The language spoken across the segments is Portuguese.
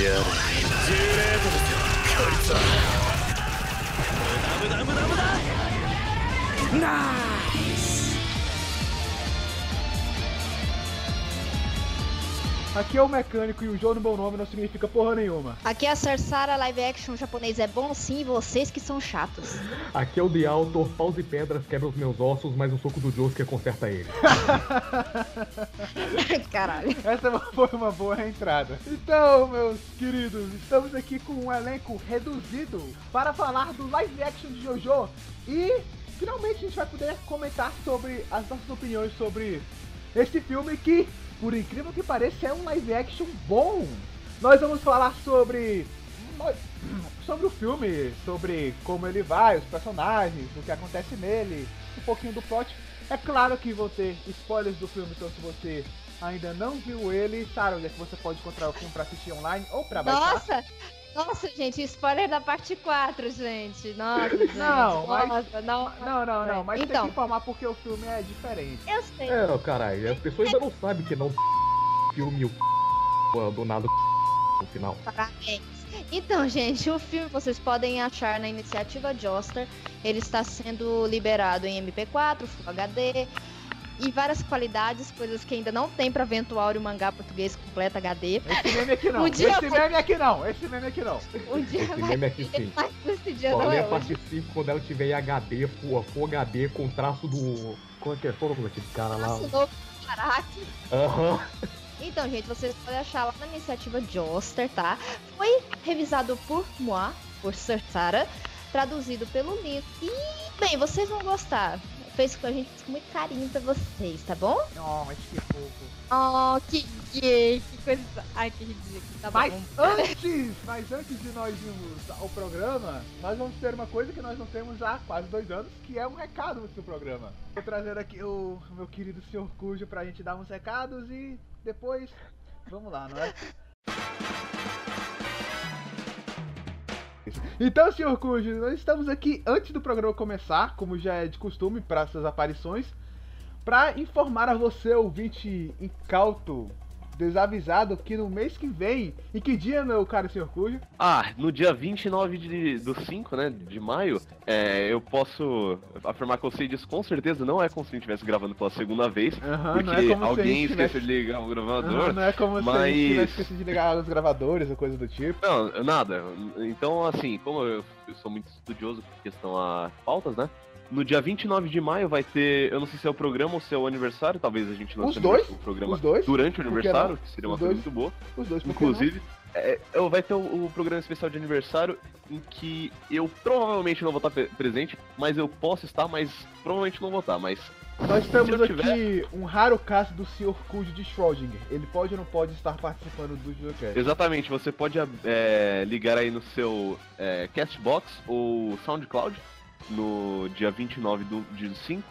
やれ。10レートですよこいつは無駄無駄無駄無駄ナイス Aqui é o mecânico e o João no meu nome não significa porra nenhuma. Aqui é a Sarsara, live action japonês é bom sim, vocês que são chatos. Aqui é o The Autor, paus e pedras quebram os meus ossos, mas o soco do Josuke conserta ele. Caralho. Essa foi uma boa entrada. Então, meus queridos, estamos aqui com um elenco reduzido para falar do live action de JoJo e finalmente a gente vai poder comentar sobre as nossas opiniões sobre este filme que por incrível que pareça, é um live action bom. Nós vamos falar sobre sobre o filme, sobre como ele vai, os personagens, o que acontece nele, um pouquinho do plot. É claro que vou ter spoilers do filme, então se você ainda não viu ele, sabe onde é que você pode encontrar o filme para assistir online ou para baixar. Nossa! Nossa, gente, spoiler da parte 4, gente. Nossa, gente. Não, mas... Nossa, não, não, não, não, mas então, tem que informar porque o filme é diferente. Eu sei. É, caralho, as pessoas ainda não sabem que não filme o do nada no final. Parabéns. Então, gente, o filme vocês podem achar na iniciativa Joster. Ele está sendo liberado em MP4, Full HD e várias qualidades, coisas que ainda não tem para Ventuário mangá português completo HD. Esse meme aqui não. esse vai... meme aqui não. Esse meme aqui não. O dia esse meme aqui sim. Esse dia Só não é parte 5 quando ela tiver em HD, Full, Full HD com traço do. Qual é que é o nome daquele cara lá? Traço do Karate. Aham. Então, gente, vocês podem achar lá na iniciativa Joster, tá? Foi revisado por moi, por Sartara, traduzido pelo livro. E, bem, vocês vão gostar. Fez com a gente com muito carinho pra vocês, tá bom? Oh, mas que fofo. Oh, que gay, que coisa. Ai, que ridículo. Tá mas bom. antes, mas antes de nós irmos ao programa, nós vamos ter uma coisa que nós não temos há quase dois anos, que é um recado no programa. Vou trazer aqui o meu querido senhor Cujo pra gente dar uns recados e depois, vamos lá, não é? Então, senhor Cujo, nós estamos aqui antes do programa começar, como já é de costume para essas aparições, para informar a você, ouvinte incauto, desavisado que no mês que vem, em que dia, meu caro senhor Cujo? Ah, no dia 29 de, do 5, né, de maio, é, eu posso afirmar que eu sei disso com certeza, não é como se a gente estivesse gravando pela segunda vez, Uhum, porque não é alguém gente tivesse... esqueceu de ligar o gravador. Não é como se a mas- gente tivesse esquecido de ligar os gravadores ou coisa do tipo. Não, nada. Então, assim, como eu, eu sou muito estudioso com questão a pautas, né? No dia 29 de maio vai ter, eu não sei se é o programa ou se é o aniversário, talvez a gente lance Os dois, o programa os dois, durante o que aniversário, que seria uma Os coisa dois. muito boa. Os dois? Inclusive, é, é, vai ter o, o programa especial de aniversário em que eu provavelmente não vou estar pre- presente, mas eu posso estar, mas provavelmente não vou estar, mas Nós temos eu aqui tiver- um raro caso do Sr. Cujo de Schrödinger. Ele pode ou não pode estar participando do JoJoCast? Exatamente, você pode é, ligar aí no seu é, Castbox ou SoundCloud no dia 29 do, de 5,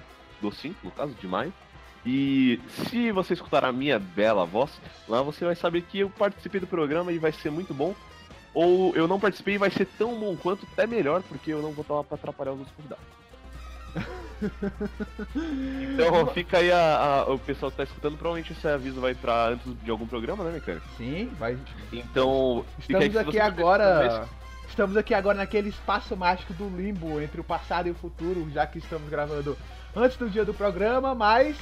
do 5, no caso, de maio. E se você escutar a minha bela voz, lá você vai saber que eu participei do programa e vai ser muito bom. Ou eu não participei e vai ser tão bom quanto, até melhor, porque eu não vou estar lá pra atrapalhar os outros convidados. Então fica aí a, a- o pessoal que tá escutando, provavelmente esse aviso vai entrar antes de algum programa, né, mecânico? Sim, vai. Então, fica aí Estamos aqui agora. Estamos aqui agora naquele espaço mágico do limbo entre o passado e o futuro, já que estamos gravando antes do dia do programa, mas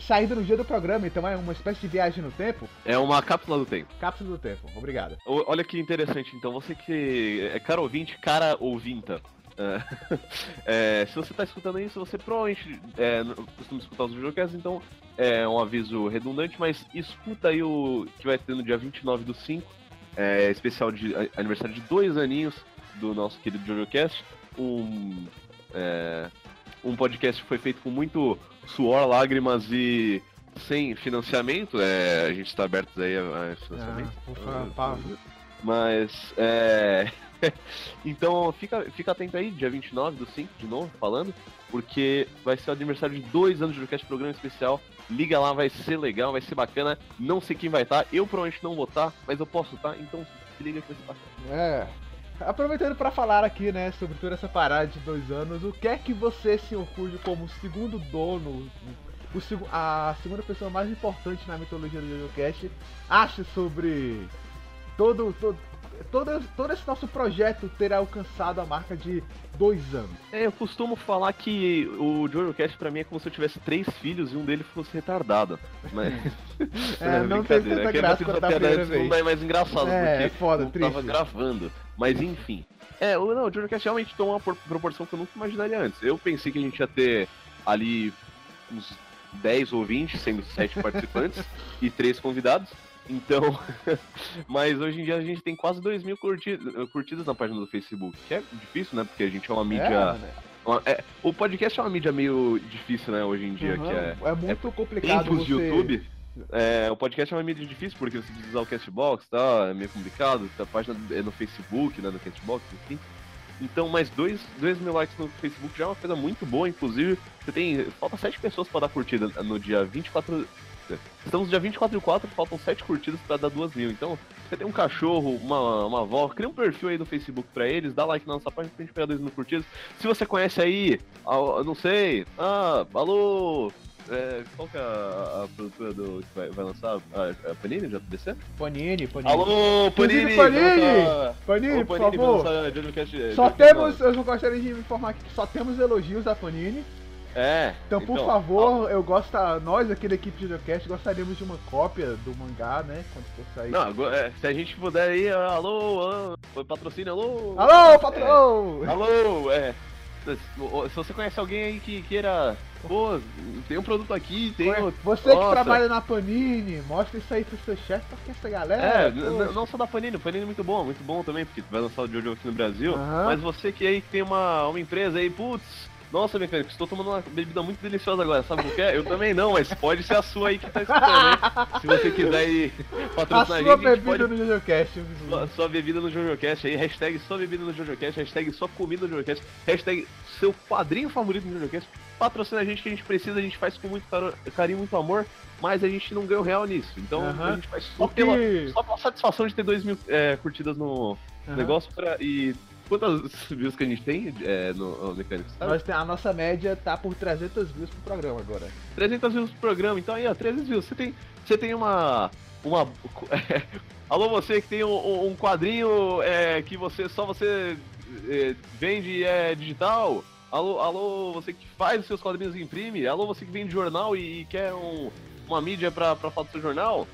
saindo no dia do programa, então é uma espécie de viagem no tempo. É uma cápsula do tempo. Cápsula do tempo, obrigado. O- Olha que interessante, então, você que é cara ouvinte, cara ouvinta. é, é, se você tá escutando isso, você provavelmente é, costuma escutar os videocasts, então é um aviso redundante, mas escuta aí o que vai ter no dia 29 do 5, é, especial de aniversário de dois aninhos do nosso querido JojoCast. Um, é, um podcast que foi feito com muito suor, lágrimas e sem financiamento. É, a gente está aberto aí a, a financiamento. Ah, por favor. Mas, é. então, fica, fica atento aí, dia 29 do 5, de novo, falando, porque vai ser o aniversário de dois anos de Jocast Programa Especial. Liga lá, vai ser legal, vai ser bacana. Não sei quem vai estar, eu provavelmente não vou estar, mas eu posso estar, então se liga que vai ser bacana. É. Aproveitando para falar aqui, né, sobre toda essa parada de dois anos, o que é que você, senhor Cujo, como segundo dono, o, a segunda pessoa mais importante na mitologia do JoJoCast, acha sobre todo, todo, todo, todo esse nosso projeto terá alcançado a marca de dois anos. É, eu costumo falar que o JoJoCast pra mim é como se eu tivesse três filhos e um deles fosse retardado. Mas... É, não teve brincadeira. tanta graça é quanto da piada primeira vez. Não é mais engraçado, É, porque é foda, não tava triste. gravando. Mas enfim. É, o, não, o JoJoCast realmente tomou uma por- proporção que eu nunca imaginaria antes. Eu pensei que a gente ia ter ali uns 10 ou 20, sendo 7 participantes e 3 convidados. Então, mas hoje em dia a gente tem quase 2 mil curti- curtidas na página do Facebook, que é difícil, né? Porque a gente é uma mídia. É, né? uma- é, o podcast é uma mídia meio difícil, né, hoje em dia, Uhum. que é. é muito complicado Tempos você... de YouTube. é, o podcast é uma mídia difícil porque você precisa usar o Castbox, tá? É meio complicado. A página é no Facebook, né? No Castbox, enfim. Então, mais dois, dois mil likes no Facebook já é uma coisa muito boa. Inclusive, você tem. Falta sete pessoas pra dar curtida no dia 24. Estamos no dia 24 e 4, faltam sete curtidas pra dar duas mil. Então, você tem um cachorro, uma, uma avó, cria um perfil aí no Facebook pra eles, dá like na nossa página pra gente pegar dois mil curtidas. Se você conhece aí, ah, eu não sei, ah, alô, é, qual que é a, a produtora do, que vai, vai lançar? A, a Panini, JBC? Panini, Panini. Alô, Panini! Panini! lançar- Panini, Ô, por Panini, vai favor. lançar Só temos, eu gostaria de me informar aqui que só temos elogios da Panini. É. Então, por favor, eu gosto, nós aqui da equipe de Videocast gostaríamos de uma cópia do mangá, né? Quando for sair. Não, é, se a gente puder aí, alô, alô, patrocínio, alô. Alô, patrão! Alô, é. Se você conhece alguém aí que queira. Pô, tem um produto aqui, tem. um- Você que Nossa. trabalha na Panini, mostra isso aí pro seu chefe, porque essa galera. É, não só da Panini, Panini é muito bom, muito bom também, porque vai lançar o Jojo aqui no Brasil. Mas você que aí tem uma, uma empresa aí, putz, nossa, mecânico, estou tomando uma bebida muito deliciosa agora, sabe por quê? Eu também não, mas pode ser a sua aí que tá escutando, hein? Se você quiser A patrocinar sua a gente, a gente bebida pode no JoJoCast. sua, sua bebida no JoJoCast aí, hashtag sua bebida no JoJoCast, hashtag sua comida no JoJoCast, hashtag seu quadrinho favorito no JoJoCast. Patrocina a gente que a gente precisa, a gente faz com muito carinho, muito amor, mas a gente não ganha o real nisso. Então a gente faz só O pela, que- só pela satisfação de ter 2 mil é, curtidas no negócio pra, e quantas views que a gente tem é, no, no Mecânico, sabe? A nossa média tá por 300 views pro programa agora. 300 views pro programa, então aí, ó, 300 views. Você tem, você tem uma. uma Alô, você que tem um, um quadrinho é, que você só você é, vende é digital. Alô, alô, você que faz os seus quadrinhos e imprime. Alô, você que vende jornal e, e quer um- uma mídia pra, pra falar do seu jornal.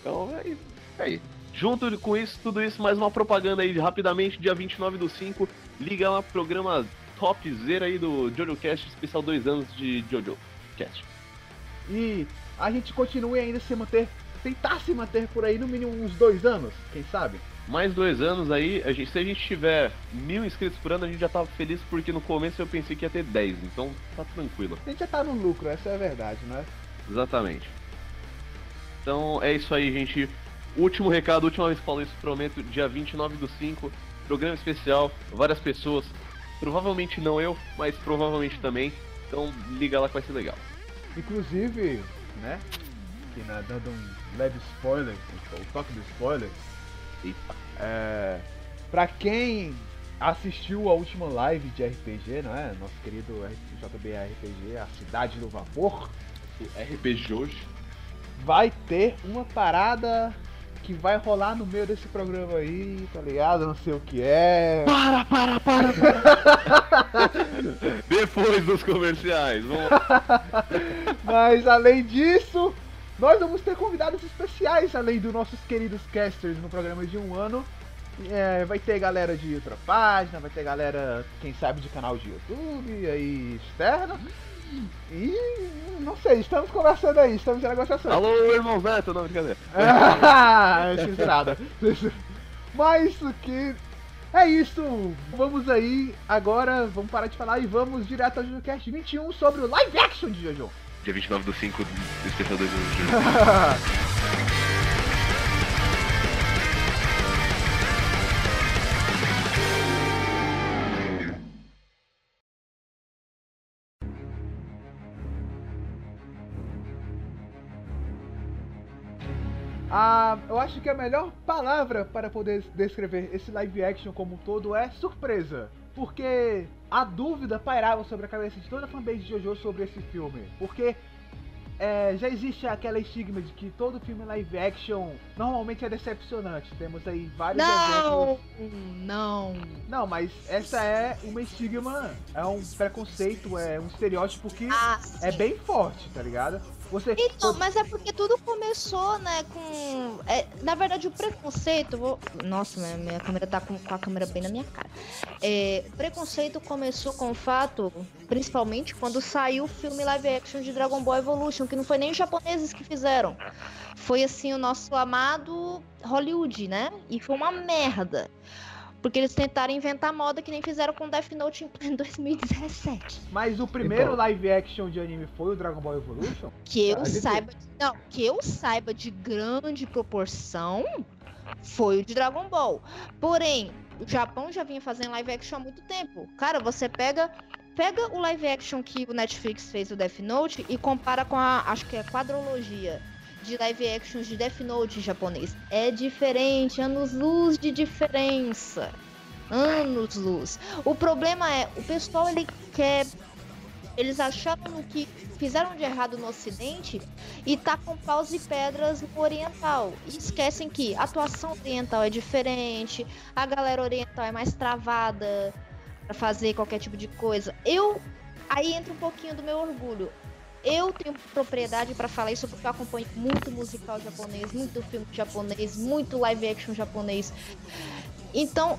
Então, é. É aí. Junto com isso, tudo isso, mais uma propaganda aí rapidamente, dia 29 do 5. Liga lá pro programa topzera aí do JoJoCast, especial 2 anos de JoJo Cast. E a gente continue ainda se manter, tentar se manter por aí no mínimo uns dois anos, quem sabe? Mais dois anos aí, a gente, se a gente tiver mil inscritos por ano, a gente já tava feliz porque no começo eu pensei que ia ter 10, então tá tranquilo. A gente já tá no lucro, essa é a verdade, né? Exatamente. Então é isso aí, gente. Último recado, última vez que falo isso, prometo, dia 29 do 5, programa especial, várias pessoas, provavelmente não eu, mas provavelmente também. Então liga lá que vai ser legal. Inclusive, né? Que né, dando um leve spoiler, o toque do spoiler. Eita. É, pra quem assistiu a última live de RPG, não é? Nosso querido JB RPG, a Cidade do Vapor, RPG hoje. vai ter uma parada que vai rolar no meio desse programa aí, tá ligado? Não sei o que é. Para, para, para, para! Depois dos comerciais, vamos Mas além disso, nós vamos ter convidados especiais, além dos nossos queridos casters no programa de um ano. É, vai ter galera de outra página, vai ter galera, quem sabe, de canal de YouTube aí externo. E não sei, estamos conversando aí, estamos em negociação. Alô, irmão Neto, não, brincadeira. Ah, censurada. Mas o que. É isso! Vamos aí, agora vamos parar de falar e vamos direto ao JoJoCast 21 sobre o live action de Jojo. Dia 29 do 5, especial 2 anos. Ah, eu acho que a melhor palavra para poder descrever esse live action como um todo é surpresa. Porque a dúvida pairava sobre a cabeça de toda a fanbase de JoJo sobre esse filme. Porque é, já existe aquela estigma de que todo filme live action normalmente é decepcionante. Temos aí vários exemplos. Não, não. Não, mas essa é uma estigma, é um preconceito, é um estereótipo que Ah, é bem forte, tá ligado? Você. Então, mas é porque tudo começou, né, com... é, na verdade, o preconceito... vou- Nossa, minha, minha câmera tá com, com a câmera bem na minha cara. É, o preconceito começou com o fato, principalmente, quando saiu o filme live action de Dragon Ball Evolution, que não foi nem os japoneses que fizeram. Foi, assim, o nosso amado Hollywood, né? E foi uma merda. Porque eles tentaram inventar moda que nem fizeram com Death Note em pleno 2017. Mas o primeiro Então. live action de anime foi o Dragon Ball Evolution? Que eu Ah, saiba. Não, que eu saiba de grande proporção foi o de Dragon Ball. Porém, o Japão já vinha fazendo live action há muito tempo. Cara, você pega. Pega o live action que o Netflix fez do Death Note e compara com a. Acho que é quadrologia de live actions de Death Note em japonês. É diferente, anos luz de diferença. Anos luz. O problema é, o pessoal ele quer. Eles acharam que fizeram de errado no ocidente e tá com paus e pedras no oriental. E esquecem que a atuação oriental é diferente, a galera oriental é mais travada pra fazer qualquer tipo de coisa. Eu aí entra um pouquinho do meu orgulho. Eu tenho propriedade pra falar isso porque eu acompanho muito musical japonês, muito filme japonês, muito live action japonês. Então,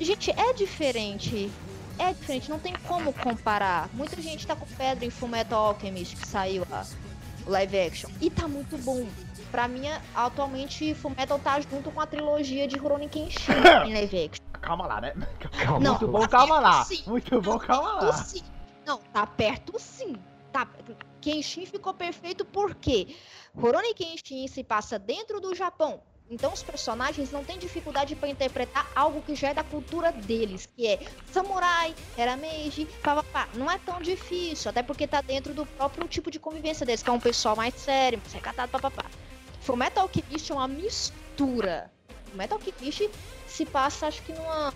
gente, é diferente. É diferente, não tem como comparar. Muita gente tá com pedra em Fullmetal Alchemist, que saiu a live action. E tá muito bom. Pra mim, atualmente, Fullmetal tá junto com a trilogia de Rurouni Kenshin em live action. Calma lá, né? Calma. Não, Muito bom, calma lá. sim. Muito bom, calma lá. sim. Não, tá perto sim. Tá... Kenshin ficou perfeito porque Rurouni Kenshin se passa dentro do Japão. Então os personagens não têm dificuldade para interpretar algo que já é da cultura deles, que é samurai, era meiji, papapá. Não é tão difícil, até porque tá dentro do próprio tipo de convivência deles, que é um pessoal mais sério, mais recatado, papapá. Fullmetal Alchemist é uma mistura. Fullmetal Alchemist se passa, acho que numa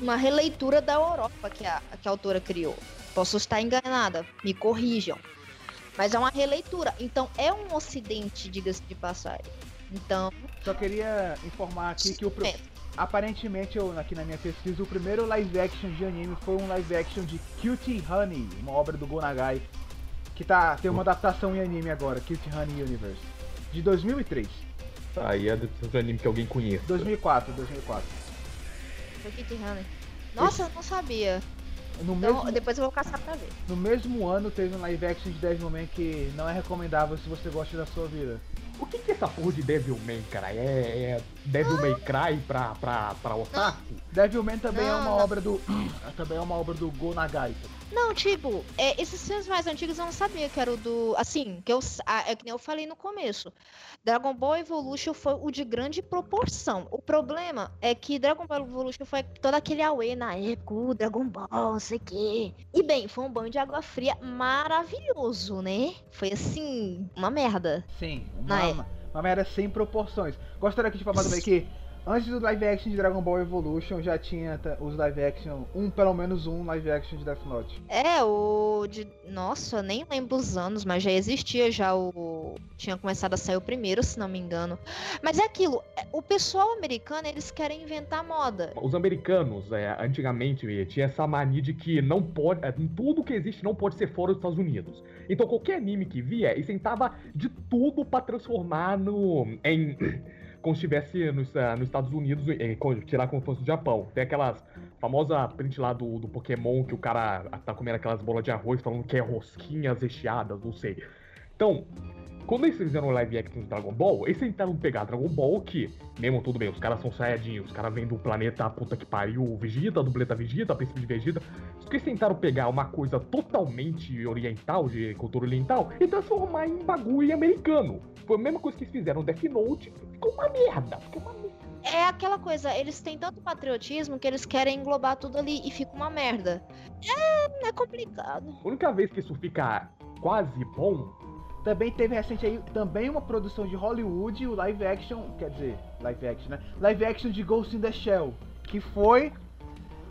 uma releitura da Europa que a, que a autora criou. Posso estar enganada, me corrijam. Mas é uma releitura. Então é um ocidente, diga-se de passagem. Então, Só queria informar aqui que o. pro- é, Aparentemente, eu, aqui na minha pesquisa, o primeiro live action de anime foi um live action de Cutie Honey, uma obra do Gonagai, que tá, tem uma adaptação em anime agora, Cutie Honey Universe, de 2003. Aí é do anime que alguém conhece. 2004, 2004. foi Kitty Hunter. Nossa, eu não sabia. No Então, mesmo, depois eu vou caçar pra ver. no mesmo ano teve um live action de Devilman que não é recomendável se você gosta da sua vida. O que que é essa porra de Devilman, cara? É, é Devil May Cry pra, pra, pra otaku? Devilman também é Não, uma não. obra do. também é uma obra do Gonagai. Não, tipo, é, esses filmes mais antigos eu não sabia que era o do. Assim, que eu, ah, é que nem eu falei no começo. Dragon Ball Evolution foi o de grande proporção. O problema é que Dragon Ball Evolution foi todo aquele auê na época, o Dragon Ball, não sei o quê. E bem, foi um banho de água fria maravilhoso, né? Foi assim, uma merda. Sim, Na uma, época. uma merda sem proporções. Gostaria aqui de falar também que antes do live action de Dragon Ball Evolution já tinha os live action, um pelo menos um live action de Death Note. É, o de. Nossa, eu nem lembro os anos, mas já existia já o. Tinha começado a sair o primeiro, se não me engano. Mas é aquilo, é, o pessoal americano, eles querem inventar moda. Os americanos, é, antigamente, tinha essa mania de que não pode. eh, Tudo que existe não pode ser fora dos Estados Unidos. Então qualquer anime que via, eles tentava de tudo pra transformar no. em. Como se estivesse nos, ah, nos Estados Unidos, eh, tirar como fosse do Japão. Tem aquelas famosa print lá do, do Pokémon que o cara tá comendo aquelas bolas de arroz falando que é rosquinhas recheadas, não sei. Então, quando eles fizeram o live action de Dragon Ball, eles tentaram pegar Dragon Ball, que, mesmo tudo bem, os caras são saiyajinhos, os caras vêm do planeta puta que pariu, Vegeta, do planeta Vegeta, príncipe de Vegeta. Só que eles tentaram pegar uma coisa totalmente oriental, de cultura oriental, e transformar em bagulho americano. Foi a mesma coisa que eles fizeram no Death Note, ficou uma merda, ficou uma merda. É aquela coisa, eles têm tanto patriotismo que eles querem englobar tudo ali e fica uma merda. É, é complicado. A única vez que isso fica quase bom Também teve recente aí também uma produção de Hollywood, o live action, quer dizer, live action, né? Live action de Ghost in the Shell, que foi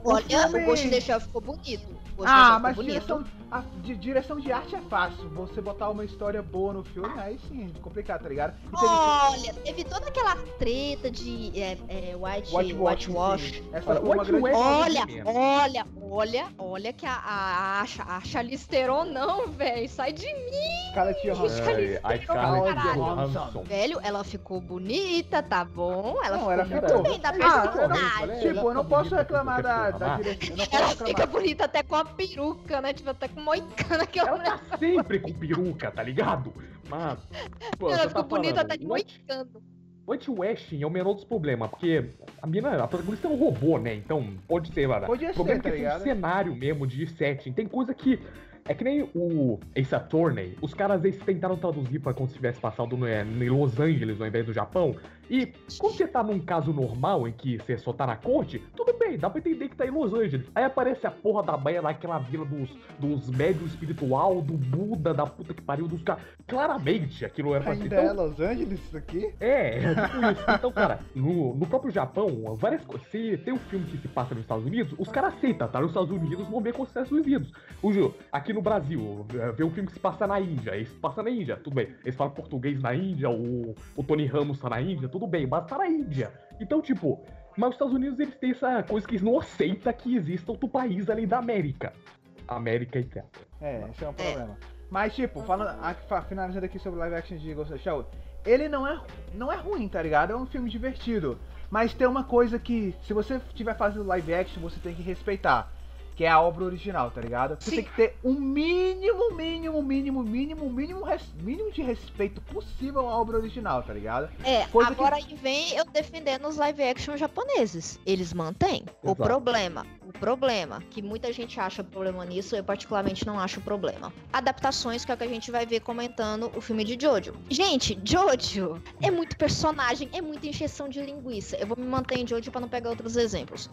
Olha, filme- o Ghost in the Shell ficou bonito. O Ghost Ah, mas bonito. A de direção de arte é fácil. Você botar uma história boa no filme, aí sim, é complicado, tá ligado? E teve- Olha, teve toda aquela treta de é, é, white, Whitewash, whitewash. sim. Essa Olha, foi uma grande... Olha, olha, olha, olha que a, a, a, a Charlize Theron não, velho. Sai de mim, Scarlett Johansson. Charlize a Theron, Scarlett caralho. Johansson. Velho, ela ficou bonita, tá bom? Ela Não, ficou ela muito ficou. bem da Ah, personagem. Tipo, eu não posso reclamar da, da direção. Ela fica bonita até com a peruca, né? Tipo, até com moicana que ela Ela tá sempre com peruca, tá ligado? Mas, pô, Ela ficou tá bonita falando, até com White- moicano. Whitewashing é o menor dos problemas, porque a mina, a protagonista é um robô, né? Então, pode ser, mano. Podia O problema ser, é tá que tem um cenário mesmo de setting. Tem coisa que. É que nem o Ace Attorney. Os caras eles tentaram traduzir pra como se tivesse passado no, é, em Los Angeles ao invés do Japão. E quando você tá num caso normal em que você só tá na corte, tudo bem, dá pra entender que tá em Los Angeles. Aí aparece a porra da baia naquela vila dos, dos médios espiritual, do Buda, da puta que pariu, dos caras. Claramente aquilo era pra. Ainda Então, é Los Angeles isso aqui? é, é tipo isso. Então, cara, no, no próprio Japão, várias coisas. Se tem um filme que se passa nos Estados Unidos, os caras aceitam, tá? Nos Estados Unidos vão ver com os Estados Unidos. O Ju, aqui no Brasil, é, vê um filme que se passa na Índia, esse se passa na Índia, tudo bem. Eles falam português na Índia, o, o Tony Ramos tá na Índia, tudo bem, mas tá na Índia. Então, tipo, mas os Estados Unidos eles têm essa coisa que eles não aceitam que exista outro país além da América. América, etc. É, esse é um problema. Mas, tipo, falando, a- finalizando aqui sobre o live action de Ghost of the Shell, ele não é, não é ruim, tá ligado? É um filme divertido. Mas tem uma coisa que, se você estiver fazendo live action, você tem que respeitar. Que é a obra original, tá ligado? Você Sim. tem que ter um mínimo, mínimo, mínimo, mínimo, mínimo, res- mínimo de respeito possível à obra original, tá ligado? É, Coisa que- agora aí vem eu defendendo os live action japoneses. Eles mantêm. O Exato. problema, o problema, que muita gente acha problema nisso, eu particularmente não acho problema. Adaptações, que é o que a gente vai ver comentando o filme de Jojo. Gente, Jojo é muito personagem, é muita encheção de linguiça. Eu vou me manter em Jojo pra não pegar outros exemplos.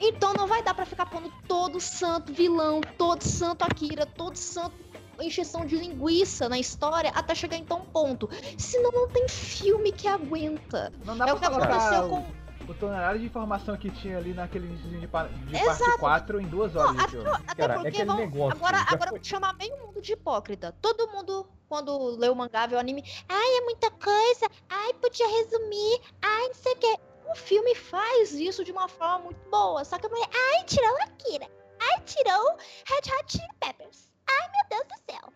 Então não vai dar pra ficar pondo todo santo vilão, todo santo Akira, todo santo encheção de linguiça na história até chegar em tão ponto. Senão não tem filme que aguenta. Não dá É o que pra colocar aconteceu com. O tonelada de informação que tinha ali naquele início de, pa- de Exato. parte 4 em duas horas Não, de. Até Cara, é porque aquele vão. negócio, agora, agora foi- vou chamar meio mundo de hipócrita. Todo mundo, quando lê o mangá, vê o anime. Ai, é muita coisa. Ai, podia resumir. Ai, não sei o quê. O filme faz isso de uma forma muito boa. Só que a mulher. Ai, tirou a Akira. Ai, tirou Red Hot Chili Peppers. Ai, meu Deus do céu.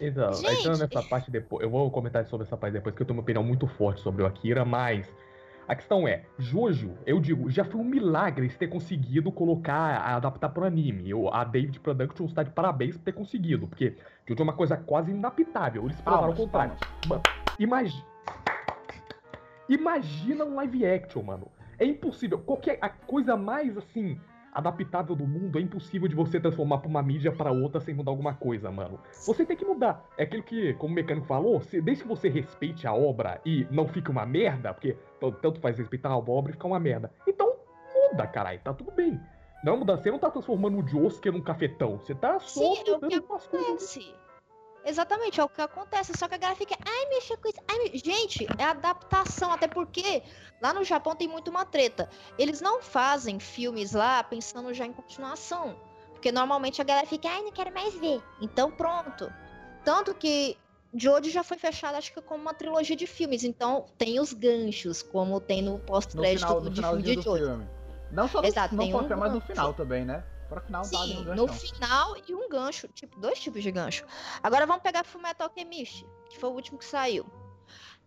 Então, Gente. entrando nessa parte depois, eu vou comentar sobre essa parte depois, que eu tenho uma opinião muito forte sobre o Akira, mas a questão é, Jojo, eu digo, já foi um milagre eles ter conseguido colocar, adaptar pro anime. Eu, a David Productions está de parabéns por ter conseguido, porque Jojo é uma coisa quase inadaptável, eles provaram o contrário. Imagina. Imagina um live action, mano. É impossível. Qualquer a coisa mais assim adaptável do mundo é impossível de você transformar pra uma mídia pra outra sem mudar alguma coisa, mano. Você tem que mudar. É aquilo que, como o mecânico falou, se, desde que você respeite a obra e não fique uma merda, porque tanto faz respeitar a obra e ficar uma merda. Então muda, caralho, tá tudo bem. Não muda, você não tá transformando o Josuke num cafetão. Você tá só Sim, é mudando umas coisas. Exatamente, é o que acontece. Só que a galera fica, ai, mexa com isso. Ai, me-" Gente, é adaptação, até porque lá no Japão tem muito uma treta. Eles não fazem filmes lá pensando já em continuação. Porque normalmente a galera fica, ai, não quero mais ver. Então pronto. Tanto que Jojo já foi fechado, acho que como uma trilogia de filmes. Então tem os ganchos, como tem no pós-crédito final, no de do filme. Não só no, Exato, só, um- mas no final também, né? Para final Sim, um no ganchão. final e um gancho, tipo, dois tipos de gancho. Agora vamos pegar Fullmetal Alchemist, que foi o último que saiu.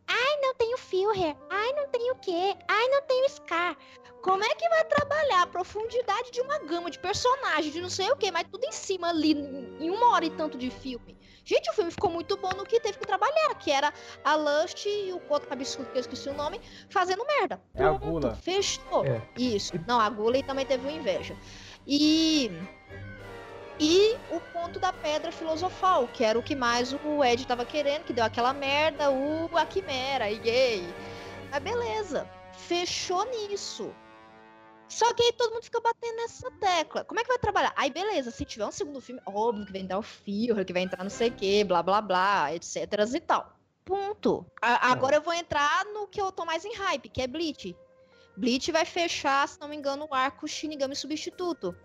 Ai, não tem o Führer. Ai, não tem o quê? Ai, não tem o Scar. Como é que vai trabalhar a profundidade de uma gama de personagens, de não sei o quê, mas tudo em cima ali, em uma hora e tanto de filme? Gente, o filme ficou muito bom no que teve que trabalhar, que era a Lust e o outro absurdo que eu esqueci o nome, fazendo merda. É a Pronto, Gula. Fechou. É. Isso. Não, a Gula e também teve o inveja. E. E o ponto da pedra filosofal, que era o que mais o Ed tava querendo, que deu aquela merda, o a quimera, e gay. Mas beleza, fechou nisso. Só que aí todo mundo fica batendo nessa tecla. Como é que vai trabalhar? Aí beleza, se tiver um segundo filme, óbvio que vai entrar o Führer, que vai entrar não sei o que, blá blá blá, etc e tal. Ponto. A- agora eu vou entrar no que eu tô mais em hype, que é Bleach. Bleach vai fechar, se não me engano, o arco Shinigami Substituto.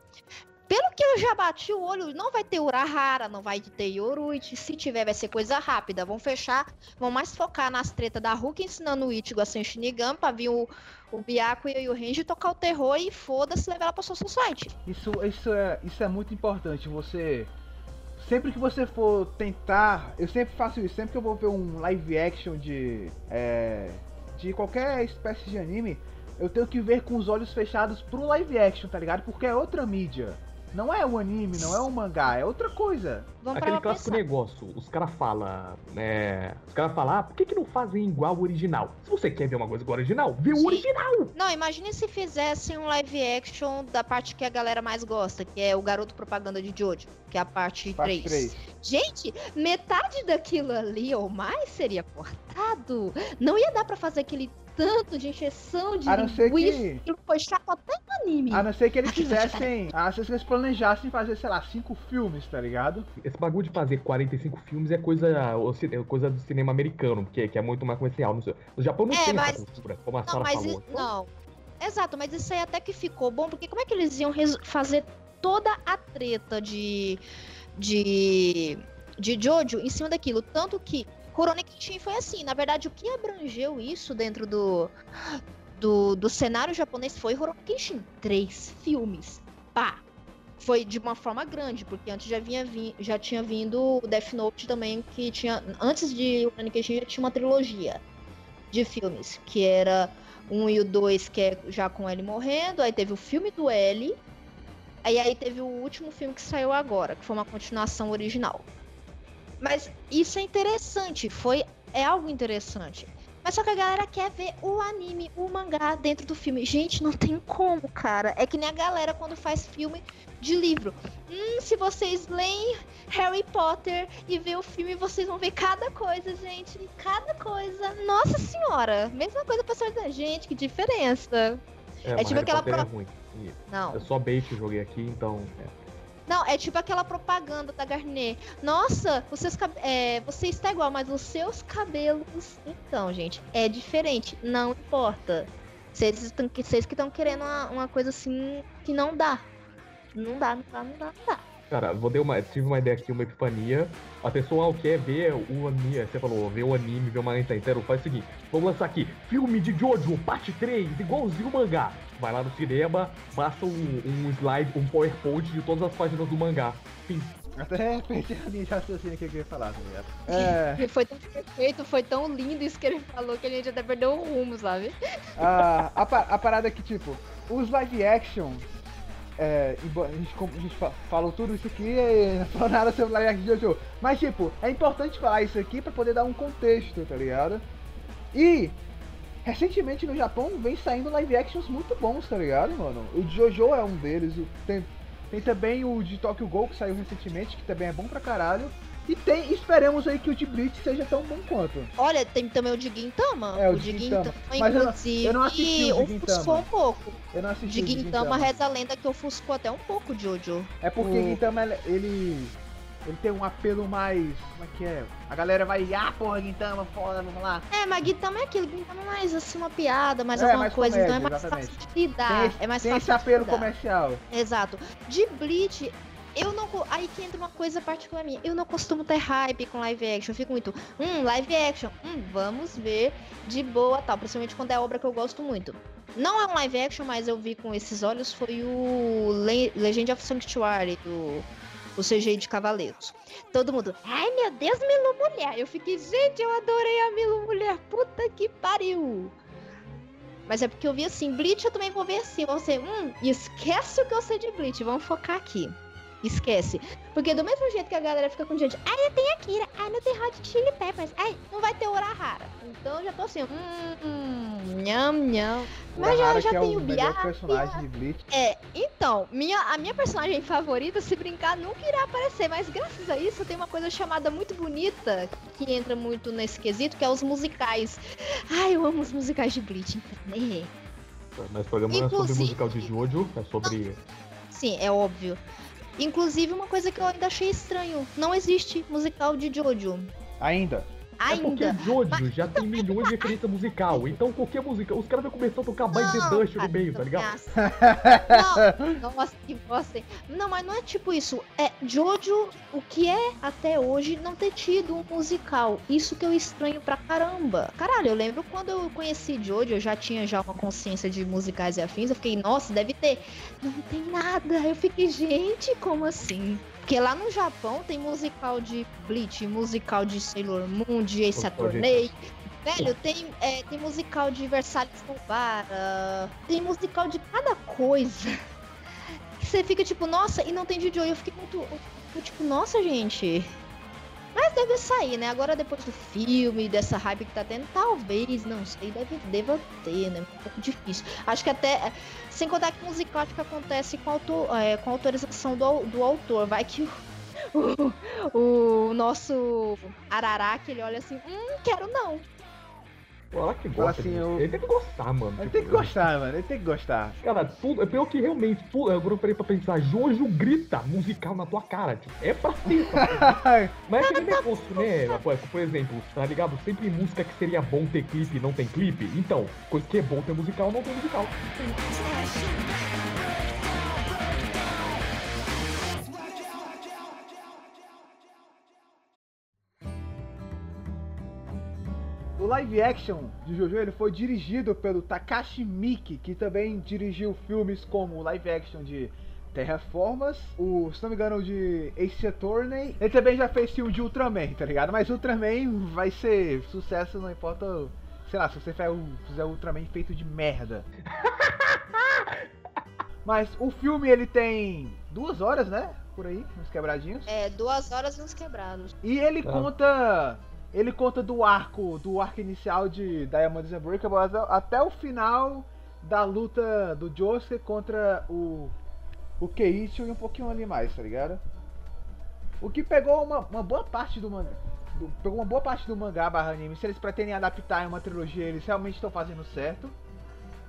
Pelo que eu já bati o olho, não vai ter Urahara, não vai ter Yoruichi. Se tiver, vai ser coisa rápida. Vão fechar, vão mais focar nas tretas da Hulk ensinando o Ichigo a ser um Shinigami pra vir o, o Byaku e o Renji tocar o terror e foda-se levar ela pra sua society. Isso, isso, é, isso é muito importante. Você. Sempre que você for tentar. Eu sempre faço isso. Sempre que eu vou ver um live action de. É, de qualquer espécie de anime, eu tenho que ver com os olhos fechados pro live action, tá ligado? Porque é outra mídia. Não é o anime, não é o mangá, é outra coisa. Vamos Aquele clássico pensar. negócio, os caras falam, né? Os caras falam, ah, por que, que não fazem igual o original? Se você quer ver uma coisa igual ao original, vê o original! Não, imagine se fizessem um live action da parte que a galera mais gosta, que é o garoto propaganda de Jojo, que é a parte, Parte 3. 3. Gente, metade daquilo ali ou mais seria cortado. Não ia dar pra fazer aquele tanto de encheção de A não ser que. Aquilo foi chato até no anime. A não ser que eles Aquilo fizessem. A não ser que eles planejassem fazer, sei lá, cinco filmes, tá ligado? Esse bagulho de fazer 45 filmes é coisa, é coisa do cinema americano, que, que é muito mais comercial. No, no Japão não É, tem mas- essa cultura, como a Não, Sarah mas falou. i- não. Exato, mas isso aí até que ficou bom, porque como é que eles iam fazer toda a treta de de de Jojo em cima daquilo, tanto que Korone Kenshin foi assim, na verdade o que abrangeu isso dentro do do, do cenário japonês foi Rurouni Kenshin, três filmes. Pá. Foi de uma forma grande, porque antes já vinha vi- já tinha vindo o Death Note também, que tinha antes de Rurouni Kenshin já tinha uma trilogia de filmes, que era um e o dois, que é já com ele morrendo, aí teve o filme do L, aí aí teve o último filme que saiu agora, que foi uma continuação original. Mas isso é interessante, foi é algo interessante. Mas só que a galera quer ver o anime, o mangá dentro do filme. Gente, não tem como, cara. É que nem a galera quando faz filme de livro. Hum, se vocês leem Harry Potter e vê o filme, vocês vão ver cada coisa, gente. Cada coisa. Nossa senhora. Mesma coisa pra ser da gente, que diferença. É, mas tipo Harry aquela é pro- ruim. E Não. Eu só bait joguei aqui, então. é. Não, é tipo aquela propaganda da Garnier. Nossa, os seus é, você está igual, mas os seus cabelos. Então, gente, é diferente. Não importa. Vocês, que estão querendo uma, uma coisa assim que não dá. Não dá, não dá, não dá, não dá. Cara, vou dar uma, tive uma ideia aqui, uma epifania. A pessoa quer ver o anime, você falou, ver o anime, ver o mangá inteiro, faz o seguinte, vamos lançar aqui, filme de Jojo, parte 3, igualzinho o mangá. Vai lá no cinema, passa um, um slide, um PowerPoint de todas as páginas do mangá. Fim. Até perdi a linha de raciocínio que eu queria falar, tá ligado? É. E Foi tão perfeito, foi tão lindo isso que ele falou que a gente até perdeu o rumo, sabe? a, a, pa- a parada é que, tipo, os live action. É, a gente, a gente fa- falou tudo isso aqui e não falou nada sobre live action de Jojo. Mas, tipo, é importante falar isso aqui pra poder dar um contexto, tá ligado? E, recentemente no Japão vem saindo live actions muito bons, tá ligado, mano? O de Jojo é um deles, tem, tem também o de Tokyo Ghoul que saiu recentemente, que também é bom pra caralho. E tem, esperemos aí que o de Bleach seja tão bom quanto. Olha, tem também o de Gintama. É, o o de Gintama. Gintama, Mas eu não- inclusive, eu não assisti o de ofuscou Gintama. um pouco. Eu não assisti De o de Gintama reza a lenda que ofuscou até um pouco o Jojo. É porque O- Gintama ele, ele tem um apelo mais. Como é que é? A galera vai, ah, porra, Gintama, foda, vamos lá. É, mas Gintama é aquilo, Gintama é mais assim uma piada, mais É, alguma mais coisa, então é comédia, mais exatamente. fácil de lidar. tem é mais tem fácil esse apelo comercial. Exato. De Bleach, eu não. Aí que entra uma coisa particular minha. Eu não costumo ter hype com live action. Eu fico muito, hum, live action, hum, vamos ver de boa tal. Principalmente quando é obra que eu gosto muito. Não é um live action, mas eu vi com esses olhos foi o Le Legend of Sanctuary, do o CGI de Cavaleiros. Todo mundo, ai meu Deus, Milo Mulher. Eu fiquei, gente, eu adorei a Milo Mulher. Puta que pariu. Mas é porque eu vi assim, Bleach eu também vou ver assim. Você, hum, esquece o que eu sei de Bleach, vamos focar aqui. Esquece. Porque do mesmo jeito que a galera fica com gente, ai, não tem Akira, ai, não tem Hot Chili Peppers, ai, não vai ter Urahara. Então eu já tô assim, hum, hum nham, nham. Mas já, já que é tem o Bleach. É, então, minha, a minha personagem favorita, se brincar, nunca irá aparecer, mas graças a isso tem uma coisa chamada muito bonita, que entra muito nesse quesito, que é os musicais. Ai, eu amo os musicais de Bleach, então, né? Mas programa não é sobre musical de Jojo, é sobre. Sim, é óbvio. Inclusive, uma coisa que eu ainda achei estranho, não existe musical de Jojo. Ainda. É porque Ainda. Jojo já tem milhões de referência musical. Então qualquer música. Os caras vão começar a tocar mais The Dust no meio, tá ligado? Não, nossa, que bosta. Não, mas não é tipo isso. É Jojo, o que é até hoje não ter tido um musical. Isso que eu estranho pra caramba. Caralho, eu lembro quando eu conheci Jojo, eu já tinha já uma consciência de musicais e afins. Eu fiquei, nossa, deve ter. Não tem nada. Eu fiquei, gente, como assim? Porque lá no Japão tem musical de Bleach, musical de Sailor Moon, de Ace Attorney. Velho, tem, é, tem musical de Versalhes Novara, tem musical de cada coisa. Você fica tipo, nossa, e não tem de. Eu fiquei muito. eu fico tipo, nossa, gente. Mas deve sair, né? Agora depois do filme, dessa hype que tá tendo, talvez, não sei, deve, deva ter, né? Um pouco difícil. Acho que até. Sem contar que musical que acontece com, é, com autorização do, do autor. Vai que o, o, o nosso Araraque, ele olha assim, hum, quero não. Fala que gosta. assim, eu- Ele tem que gostar, mano. Ele tipo, tem que gostar, mano. Ele tem que gostar. Cara, tudo. É pior que realmente, tudo, agora eu parei pra pensar, Jojo grita musical na tua cara, tipo, é pra ser. tá? Mas é aquele negócio, né? Por, por exemplo, tá ligado? Sempre música que seria bom ter clipe e não tem clipe. Então, coisa que é bom ter musical, não tem musical. O live action de Jojo ele foi dirigido pelo Takashi Miki, que também dirigiu filmes como o live action de Terraformas, o, se não me engano, de Ace Attorney. Ele também já fez filme de Ultraman, tá ligado? Mas Ultraman vai ser sucesso, não importa, sei lá, se você fizer Ultraman feito de merda. Mas o filme ele tem duas horas, né? Por aí, uns quebradinhos. É, duas horas nos quebrados. E ele Tá. conta. Ele conta do arco, do arco inicial de Diamonds Unbreakable até- até o final da luta do Josuke contra o. O Keiichi e um pouquinho ali mais, tá ligado? O que pegou uma, uma boa parte do mangá. do- pegou uma boa parte do mangá barra anime. Se eles pretendem adaptar em uma trilogia, eles realmente estão fazendo certo.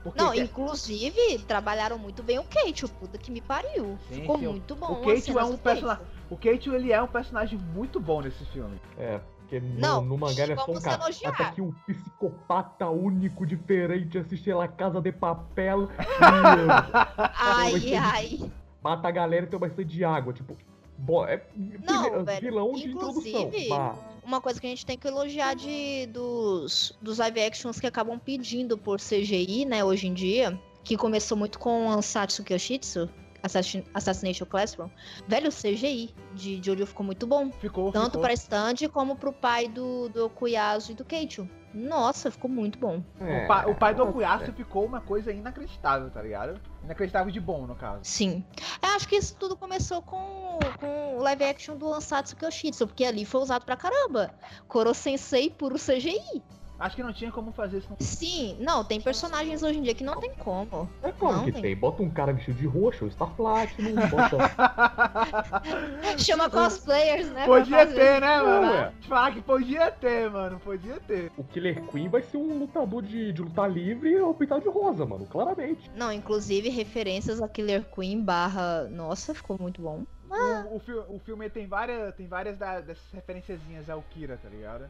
Porque Não, inclusive, trabalharam muito bem o Kate, o puta que me pariu. Sim, Ficou sim, muito bom. o Kate é um personagem. Kate. O Keiichi ele é um personagem muito bom nesse filme. É, porque no, Não, no mangá ele é só um cara. elogiar. Até que um psicopata único, diferente, assiste La Casa de Papel e Ai, ai. mata a galera e tem bastante de água. Tipo, bo- é Não, velho, vilão de introdução. Bah, Uma coisa que a gente tem que elogiar de, dos, dos live actions que acabam pedindo por CGI, né, hoje em dia, que começou muito com Ansatsu Kyoshitsu, Assassin- Assassination Classroom. Velho, o CGI de Jojo ficou muito bom. Ficou. Tanto ficou. para stand como pro pai do, do Okuyasu e do Keicho. Nossa, ficou muito bom. é, O, pai, o pai do é. Okuyasu ficou uma coisa inacreditável, tá ligado? Inacreditável de bom, no caso. Sim. Eu acho que isso tudo começou com, com o live action do Ansatsu Kyoshitsu, porque ali foi usado pra caramba. Koro Sensei puro CGI. Acho que não tinha como fazer isso. Sim, não, tem personagens hoje em dia que não tem como. É claro Não, que tem. tem. Bota um cara vestido de roxo, o Star Platinum, bota. Chama cosplayers, né? Podia ter, né, mano? ué. Te falar que podia ter, mano. Podia ter. o Killer Queen vai ser um lutador de, de lutar livre ou pintado de rosa, mano. Claramente. Não, inclusive referências a Killer Queen barra. Nossa, ficou muito bom. O, o, fi- o filme tem várias, tem várias da- dessas referenciazinhas ao Kira, tá ligado?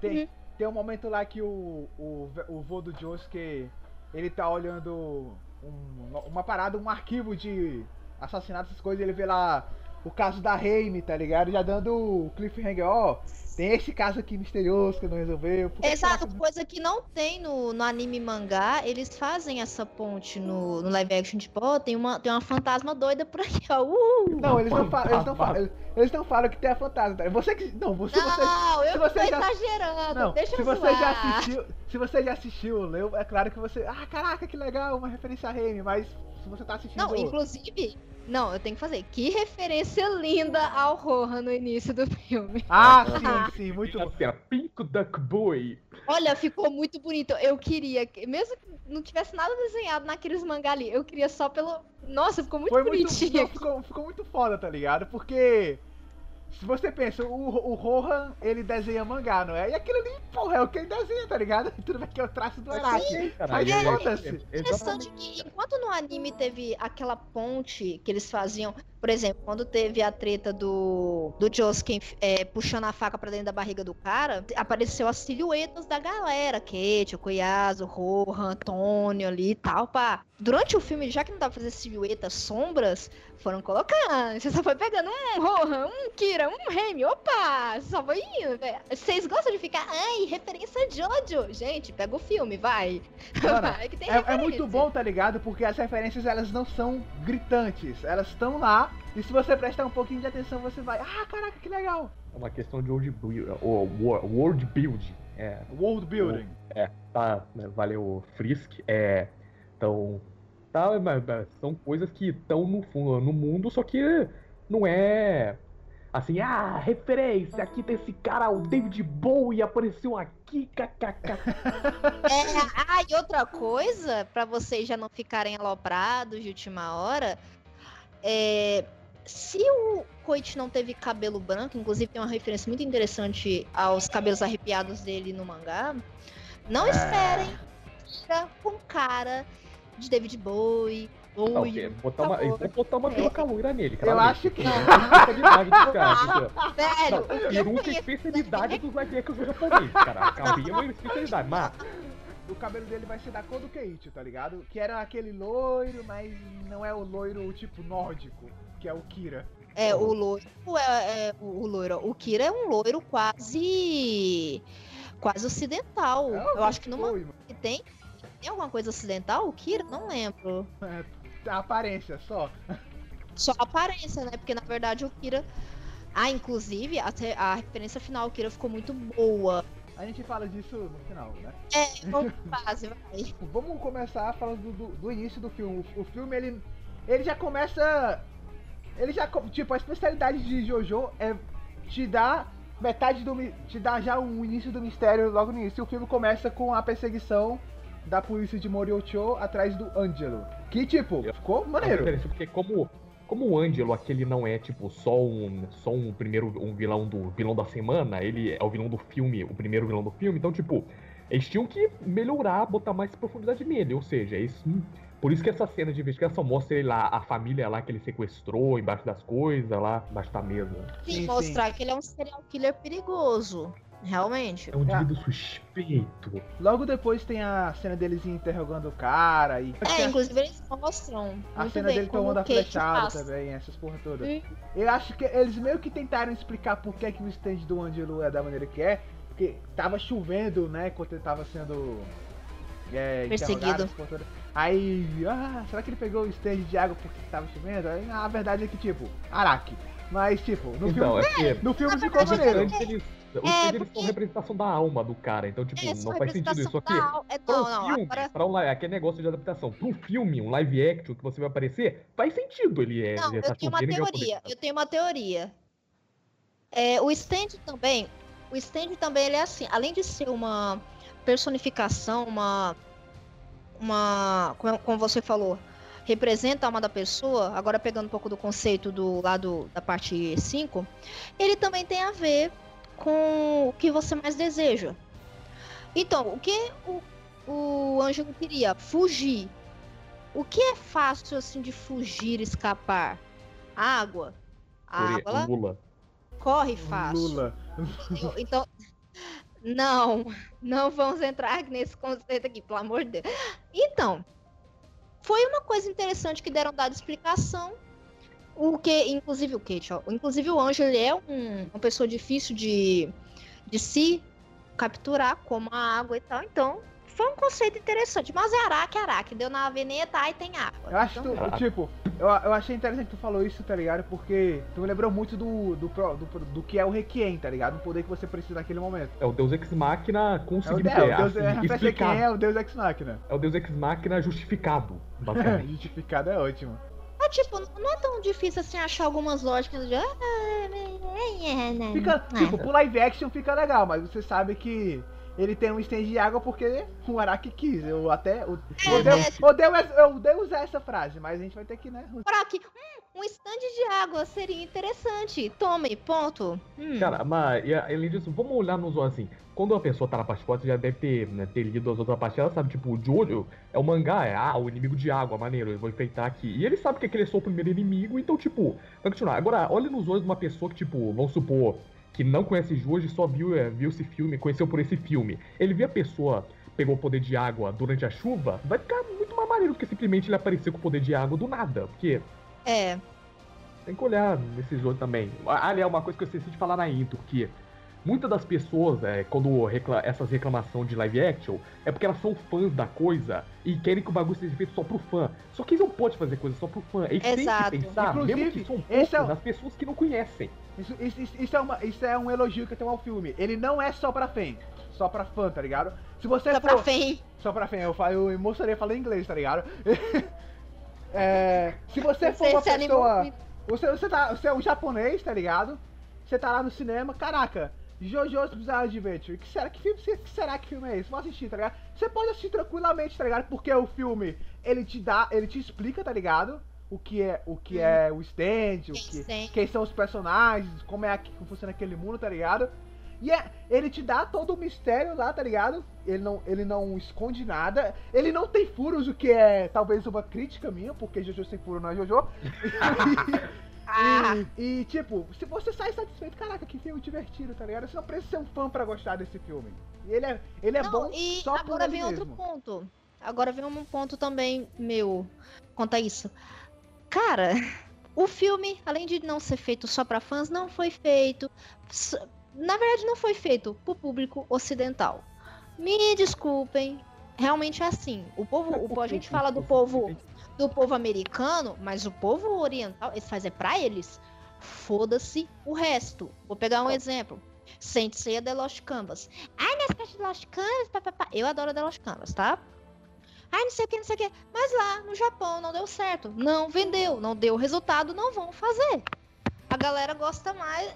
Tem, Uhum. Tem um momento lá que o, o, o vô do Josuke, ele tá olhando um- uma parada, um arquivo de assassinatos, essas coisas, ele vê lá o caso da Reime, tá ligado? Já dando o cliffhanger, ó, tem esse caso aqui misterioso que não resolveu. por que Exato, que- coisa que não tem no, no anime mangá, eles fazem essa ponte no, no live action, tipo, ó, tem uma, tem uma fantasma doida por aqui, ó. Uh! Não, eles não, falam, eles, não falam, eles, eles não falam que tem a fantasma. tá? Você que. Não, você. você Não, eu se não você tô já- exagerando, Não, deixa se eu você zoar. já assistiu, se você já assistiu, leu, é claro que você, ah, caraca, que legal, uma referência a Remy, mas se você tá assistindo Não, inclusive, não, eu tenho que fazer. Que referência linda ao Rohan no início do filme. Ah, sim, sim, muito bom. Assim, Pink Duck Boy. Olha, ficou muito bonito. Eu queria, que- mesmo que não tivesse nada desenhado naqueles mangá ali, eu queria só pelo. Nossa, ficou muito Foi muito, bonitinho. não, ficou, ficou muito foda, tá ligado? Porque se você pensa, o, o Rohan, ele desenha mangá, não é? E aquilo ali, porra, é o que ele desenha, tá ligado? Tudo bem que é o traço do Araki. Mas é- foda-se. é- questão exatamente. de que enquanto no anime teve aquela ponte que eles faziam Por exemplo, quando teve a treta do, do Joskin é, puxando a faca pra dentro da barriga do cara, apareceu as silhuetas da galera. Kate, o Koyasu, o Rohan, Antônio ali e tal, pá. Durante o filme, já que não dá pra fazer silhuetas, sombras, foram colocando. Você só foi pegando um Rohan, um Kira, um Remy. Opa! Você só foi indo, velho. Vocês gostam de ficar, ai, referência a Jojo. Gente, pega o filme, vai. Mano, É, é muito bom, tá ligado? Porque as referências elas não são gritantes, elas estão lá. E se você prestar um pouquinho de atenção, você vai, ah, caraca, que legal. É uma questão de world build, ou wor- world build. É, World building. é, tá, né, valeu Frisk. É, então, tá, mas- mas são coisas que estão no fundo, no mundo, só que não é assim, ah, referência, aqui tem esse cara, o David Bowie apareceu aqui, kkk. É, ah, e outra coisa, pra vocês já não ficarem aloprados de última hora, é, se o Koichi não teve cabelo branco, inclusive tem uma referência muito interessante aos cabelos arrepiados dele no mangá, não É. esperem fica com cara de David Bowie, Não, Bowie, que- botar uma, vou botar uma peruca loira nele, Eu claramente. acho que- Não, não tem especialidade dos caras, entendeu? Velho, eu peruca é especialidade dos action japoneses, cara. Cabelo é especialidade, mas O cabelo dele vai ser da cor do Keiichi, tá ligado? Que era aquele loiro, mas não é o loiro tipo nórdico, que é o Kira. É, o loiro é, é o loiro. O Kira é um loiro quase. quase ocidental. É, Eu acho que no foi, tem. Tem alguma coisa ocidental? O Kira? Não lembro. mano. A aparência só. Só a aparência, né? Porque na verdade o Kira. Ah, inclusive, a, a referência final, o Kira ficou muito boa. A gente fala disso no final, né? É, vamos fase, vai. Vamos começar falando do, do- do início do filme. O, o filme, ele, ele já começa... Ele já... Tipo, a especialidade de Jojo é te dar metade do... Te dar já um início do mistério logo no início. E o filme começa com a perseguição da polícia de Moriocho atrás do Angelo. Que, tipo, ficou maneiro. porque como, como o Ângelo, aquele não é tipo só um, só um primeiro um vilão do vilão da semana, ele é o vilão do filme, o primeiro vilão do filme, então tipo, eles tinham que melhorar, botar mais profundidade nele, ou seja, isso, por isso que essa cena de investigação mostra ele lá, a família lá que ele sequestrou, embaixo das coisas, lá embaixo da mesa. Sim, Sim, mostrar que ele é um serial killer perigoso. Realmente. É um indivíduo suspeito. Logo depois tem a cena deles interrogando o cara e... É, inclusive eles mostram. A cena bem dele tomando a flechada também, essas porra toda. Sim. Eu acho que eles meio que tentaram explicar por que, que o stand do Angelo é da maneira que é. Porque tava chovendo, né? Enquanto ele tava sendo. É, Perseguido. Aí, ah, será que ele pegou o stand de água porque tava chovendo? Aí, a verdade é que, tipo, Araki. Mas, tipo, no Então, filme, é no filme ficou verdade, maneiro. Antes eles, os É, eles porque- são representação da alma do cara, então tipo, É, não faz sentido isso. Al- é, Pra um Não, filme, agora pra um, aquele negócio de adaptação, pra um filme, um live action que você vai aparecer, faz sentido ele é. Não, ele tá eu tenho uma teoria. poder- Eu tenho uma teoria. É, o stand também. O stand também ele é assim. Além de ser uma personificação, uma. Uma. Como, como você falou. Representa a alma da pessoa. Agora pegando um pouco do conceito do lado da parte 5. Ele também tem a ver com o que você mais deseja. Então, o que o, o Ângelo queria? Fugir. O que é fácil assim de fugir, escapar? Água. A água Lula. corre fácil. Lula. Eu- Então, não, não vamos entrar nesse conceito aqui, pelo amor de Deus. Então, foi uma coisa interessante que deram dada explicação. O que, inclusive o Kate, ó, inclusive o Anjo, ele é um- uma pessoa difícil de, de se capturar, como a água e tal. Então, foi um conceito interessante. Mas é Araki, Araki. Deu na veneta, aí tem água. Eu acho Então, que, tu- tipo, eu, eu achei interessante que tu falou isso, tá ligado? Porque tu me lembrou muito do, do, do, do que é o Requiem, tá ligado? O poder que você precisa naquele momento. É o Deus Ex Machina É o, conseguindo é, o Deus, assim, é, explicar. quem é o Deus Ex Machina. É o Deus Ex Machina justificado, basicamente. Justificado é ótimo. Mas, tipo, não é tão difícil assim achar algumas lógicas de. "Ah, Fica, É. tipo, pro live action fica legal, mas você sabe que ele tem um stand de água porque o Araki quis. Eu até. Eu, É, odeio, né? odeio, eu odeio usar essa frase, mas a gente vai ter que, né? Brock, hum, um stand de água seria interessante. Tome, ponto. Hum. Cara, mas e, além disso, vamos olhar nos olhos assim. Quando a pessoa tá na parte forte, já deve ter, né, ter lido as outras partes, ela sabe, tipo, o Jojo é o mangá, é ah, o inimigo de água, maneiro, eu vou enfrentar aqui. E ele sabe que aquele é só o primeiro inimigo, então, tipo, vai continuar. Agora, olha nos olhos de uma pessoa que, tipo, vamos supor, que não conhece Jojo e só viu, é, viu esse filme, conheceu por esse filme. Ele vê a pessoa pegou o poder de água durante a chuva, vai ficar muito mais maneiro do que simplesmente ele aparecer com o poder de água do nada. Porque É. tem que olhar nesses outros também. Aliás, uma coisa que eu esqueci de falar na intro, que muitas das pessoas, é, quando recla essas reclamações de live action, é porque elas são fãs da coisa e querem que o bagulho seja feito só pro fã. Só que eles não podem fazer coisa só pro fã. Eles Exato. têm que pensar, mesmo Inclusive, que são esse poucas, é o- as pessoas que não conhecem. Isso, isso, isso- isso é uma, isso é um elogio que eu tenho ao filme. Ele não é só pra fã, só pra fã, tá ligado? Se você Só for. pra fém. Só pra fã, eu, eu emocionei falando inglês, tá ligado? É, se você for uma pessoa. Você, você, tá, você é um japonês, tá ligado? Você tá lá no cinema, caraca, JoJo's Bizarre Adventure. Que será que filme, que será que filme é esse? Vou assistir, tá ligado? Você pode assistir tranquilamente, tá ligado? Porque o filme, ele te dá, ele te explica, tá ligado? O que é o, que é o stand, o que, Sim. quem são os personagens, como é que funciona aquele mundo, tá ligado? E é, ele te dá todo o mistério lá, tá ligado? Ele não, ele não esconde nada. Ele não tem furos, o que é talvez uma crítica minha, porque Jojo sem furo não é Jojo. Ah, E, e, tipo, se você sai satisfeito, caraca, que filme divertido, tá ligado? Você não precisa ser um fã pra gostar desse filme. E ele é, ele é não, bom e só por agora vem outro ponto. Agora vem um ponto também meu. Conta isso. Cara, o filme, além de não ser feito só pra fãs, não foi feito. Na verdade, não foi feito pro público ocidental. Me desculpem. Realmente é assim. O povo, o, a gente fala do povo do povo americano, mas o povo oriental, eles fazem pra eles. Foda-se o resto. Vou pegar um exemplo. Saint Seiya The Lost Canvas. Ai, nas caixas de Lost Canvas, papapá. Eu adoro The Lost Canvas, tá? Ai, não sei o que, não sei o que. Mas lá no Japão não deu certo. Não vendeu, não deu resultado, não vão fazer. A galera gosta mais.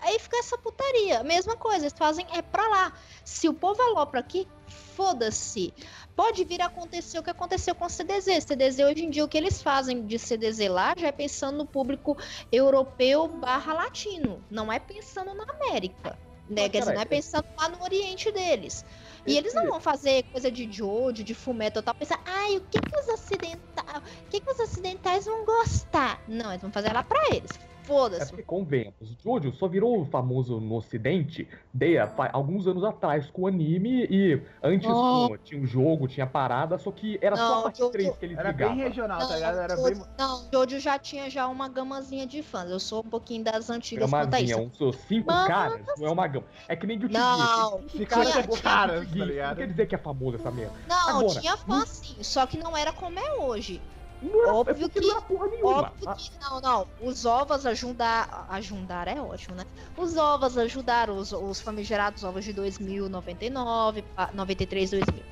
Aí fica essa putaria. Mesma coisa, eles fazem é pra lá. Se o povo alopra aqui, foda-se. Pode vir a acontecer o que aconteceu com o CDZ. CDZ hoje em dia o que eles fazem de CDZ lá já é pensando no público europeu barra latino. Não é pensando na América. Né? Mas, Quer dizer, não é- pensando lá no Oriente deles. E eles não vão fazer coisa de Jojo, de Fumeto tal, pensar, ai, o que que os ocidentais, o que que os ocidentais vão gostar? Não, eles vão fazer lá pra eles. É Foda-se. porque, convenhamos, Jojo só virou famoso no ocidente de, fa- alguns anos atrás com o anime e antes Oh. com- tinha um jogo, tinha parada, só que era só Não, a parte Jojo- 3 que eles Era bem regional, tá Não, ligado? Era Jojo, bem. não, Jojo já tinha já uma gamazinha de fãs. Eu sou um pouquinho das antigas quanto a isso. cinco Mas- caras, não é uma gama. É que nem Guilty Não, Cinquenta cara de caras, Guilty tá ligado? Não quer dizer que é famoso essa merda. não, Agora, tinha fã sim, só que não era como é hoje. Não era, Óbvio é porque que- não era porra nenhuma. Óbvio que não, não. Os ovos ajudar, ajudar é ótimo, né? Os ovos ajudaram os, os famigerados ovos de 2000, 99, pa- 93, 2000.